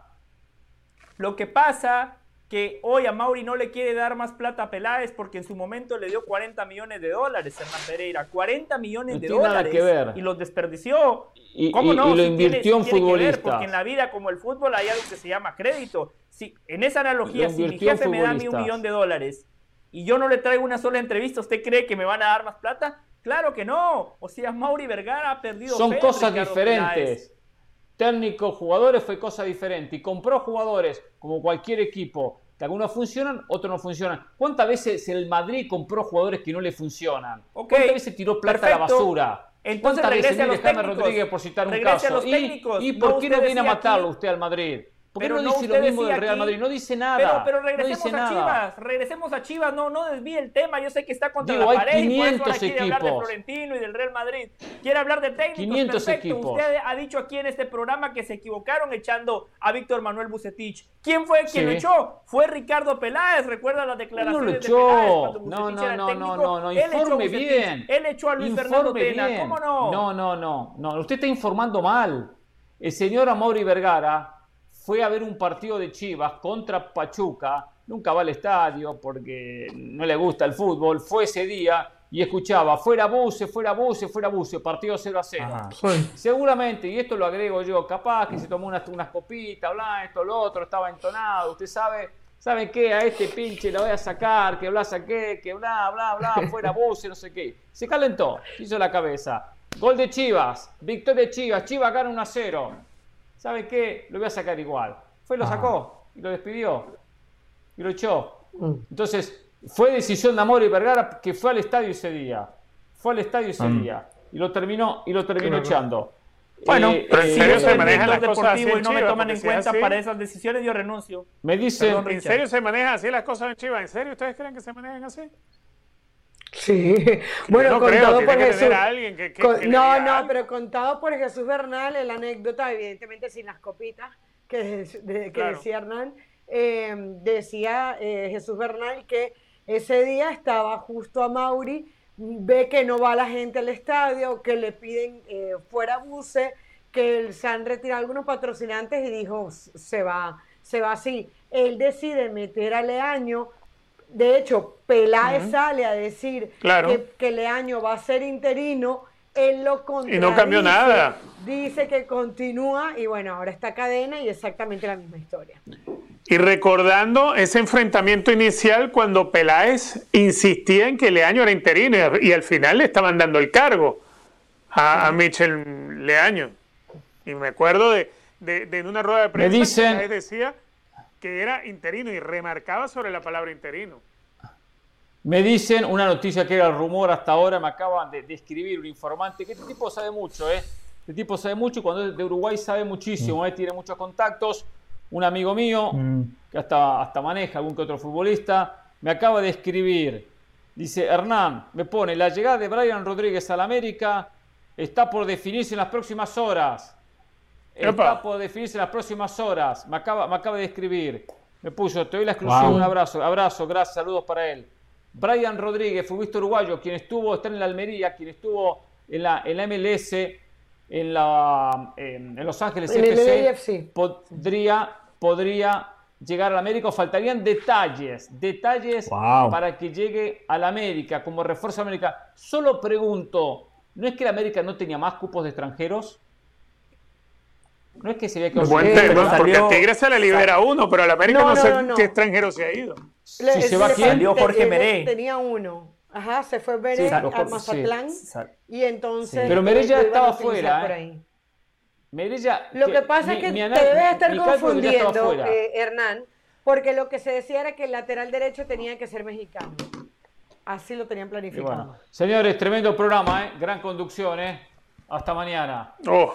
Lo que pasa que hoy a Mauri no le quiere dar más plata a Peláez porque en su momento le dio 40 millones de dólares Hernán Pereira. 40 millones No de tiene nada dólares que ver. y los desperdició. Y- ¿Cómo y- no? y lo Sí invirtió tiene- en ver, futbolistas. porque en la vida como el fútbol hay algo que se llama crédito. Si, en esa analogía, Lo si mi jefe me da a mí un millón de dólares y yo no le traigo una sola entrevista, ¿usted cree que me van a dar más plata? Claro que no. O sea, Mauri Vergara ha perdido Son fe cosas Ricardo diferentes. Peláez. Técnico, jugadores fue cosa diferente. Y compró jugadores como cualquier equipo, que algunos funcionan, otros no funcionan. ¿Cuántas veces el Madrid compró jugadores que no le funcionan? ¿Cuántas veces tiró plata a la basura? Entonces ¿Cuántas veces regrese a los técnicos. Rodríguez por citar un Regrese a caso? los ¿Y, técnicos. ¿Y No, por qué no viene a matarlo aquí- usted al Madrid? ¿Por qué Pero no no, dice lo mismo del Real aquí- Madrid? No dice nada. Pero, pero no regresemos a nada. Chivas, regresemos a Chivas, no, no desvíe el tema, yo sé que está contra Digo, la hay pared y por eso ahora 500 quiere hablar de. Florentino y del Real Madrid. Quiere hablar de técnicos, 500 perfecto. equipos. Usted ha dicho aquí en este programa que se equivocaron echando a Víctor Manuel Bucetich. ¿Quién fue quien Sí. lo echó? Fue Ricardo Peláez, recuerda las No declaraciones lo de echó. Peláez cuando No, Bucetich no, era no, técnico. no, no, no. Él echó a Informe bien. Él echó a Luis Fernando Informe Tena, bien. ¿cómo no? No, no, no, no. Usted está informando mal. El señor Amaury Vergara fue a ver un partido de Chivas contra Pachuca. Nunca va al estadio porque no le gusta el fútbol. Fue ese día y escuchaba fuera buce, fuera buce, fuera buce, partido 0 a 0. Ajá. Seguramente, y esto lo agrego yo, capaz que se tomó unas, unas copitas, bla, esto, lo otro, estaba entonado. Usted sabe, ¿sabe qué? A este pinche lo voy a sacar, que bla, saqué, que bla, bla, bla, fuera buce, no sé qué. Se calentó, se hizo la cabeza. Gol de Chivas, victoria de Chivas, Chivas gana 1 a 0. ¿Sabe qué? Lo voy a sacar igual. Fue, lo sacó y lo despidió y lo echó. Entonces, fue decisión de Amor y Vergara que fue al estadio ese día. Fue al estadio ese Mm. día y lo terminó y lo terminó Claro. echando. Bueno, Eh, pero en eh, serio yo se manejan las cosas así en y no me toman en porque si es cuenta así- para esas decisiones, yo renuncio. Me dicen, Perdón, ¿En serio se manejan así las cosas en Chivas? ¿En serio ustedes creen que se manejan así? Sí, bueno, no creo, contado tiene por que Jesús. tener a alguien que- que- Con- que le no, no, algo. pero contado por Jesús Bernal, la anécdota, evidentemente sin las copitas que, de- que Claro. decía Hernán, eh, decía eh, Jesús Bernal que ese día estaba justo a Mauri, ve que no va la gente al estadio, que le piden eh, fuera buce, que se han retirado algunos patrocinantes y dijo, se va, se va así. Él decide meter a Leaño, de hecho, Peláez sale a decir Claro. que, que Leaño va a ser interino, él lo Y no cambió contradice, nada. Dice que continúa y bueno, ahora está cadena y exactamente la misma historia. Y recordando ese enfrentamiento inicial cuando Peláez insistía en que Leaño era interino y, al final le estaban dando el cargo a, a Michel Leaño. Y me acuerdo de, de- de en una rueda de prensa que dicen- Peláez decía que era interino y remarcaba sobre la palabra interino. me dicen una noticia que era el rumor hasta ahora, me acaban de, de escribir un informante, que este tipo sabe mucho, ¿eh? Este tipo sabe mucho y cuando es de Uruguay sabe muchísimo, ¿eh? Tiene muchos contactos. Un amigo mío, que hasta, hasta maneja algún que otro futbolista, me acaba de escribir. Dice, Hernán, me pone, la llegada de Brian Rodríguez al América está por definirse en las próximas horas. Está Epa. por definirse en las próximas horas. Me acaba, me acaba de escribir. Me puso, te doy la exclusiva, Wow. un abrazo, abrazo, gracias, saludos para él. Brian Rodríguez, futbolista uruguayo, quien estuvo, está en la Almería, quien estuvo en la, en la MLS, en, la, en, en Los Ángeles En el FC, podría, podría llegar al América. o Faltarían detalles, detalles Wow. para que llegue al América como refuerzo a América. Solo pregunto, ¿no es que el América no tenía más cupos de extranjeros? ¿No es que se había quedado Buen tema, porque salió- a Tigre se le libera uno, pero al América No, no, no, sé no, no. qué extranjero se ha ido. Si se va quién? Salió Jorge te- Meré. Tenía uno. Ajá, se fue Meré Sí, sí. Mazatlán y entonces... Sí. Pero Meré ya a estaba utilizar fuera, por ¿eh? Merella, Lo que pasa mi- es que mi te debes estar ya confundiendo, eh, Hernán, porque lo que se decía era que el lateral derecho tenía que ser mexicano. Así lo tenían planificado. bueno, señores, tremendo programa, ¿eh? gran conducción. ¿eh? Hasta mañana. Oh.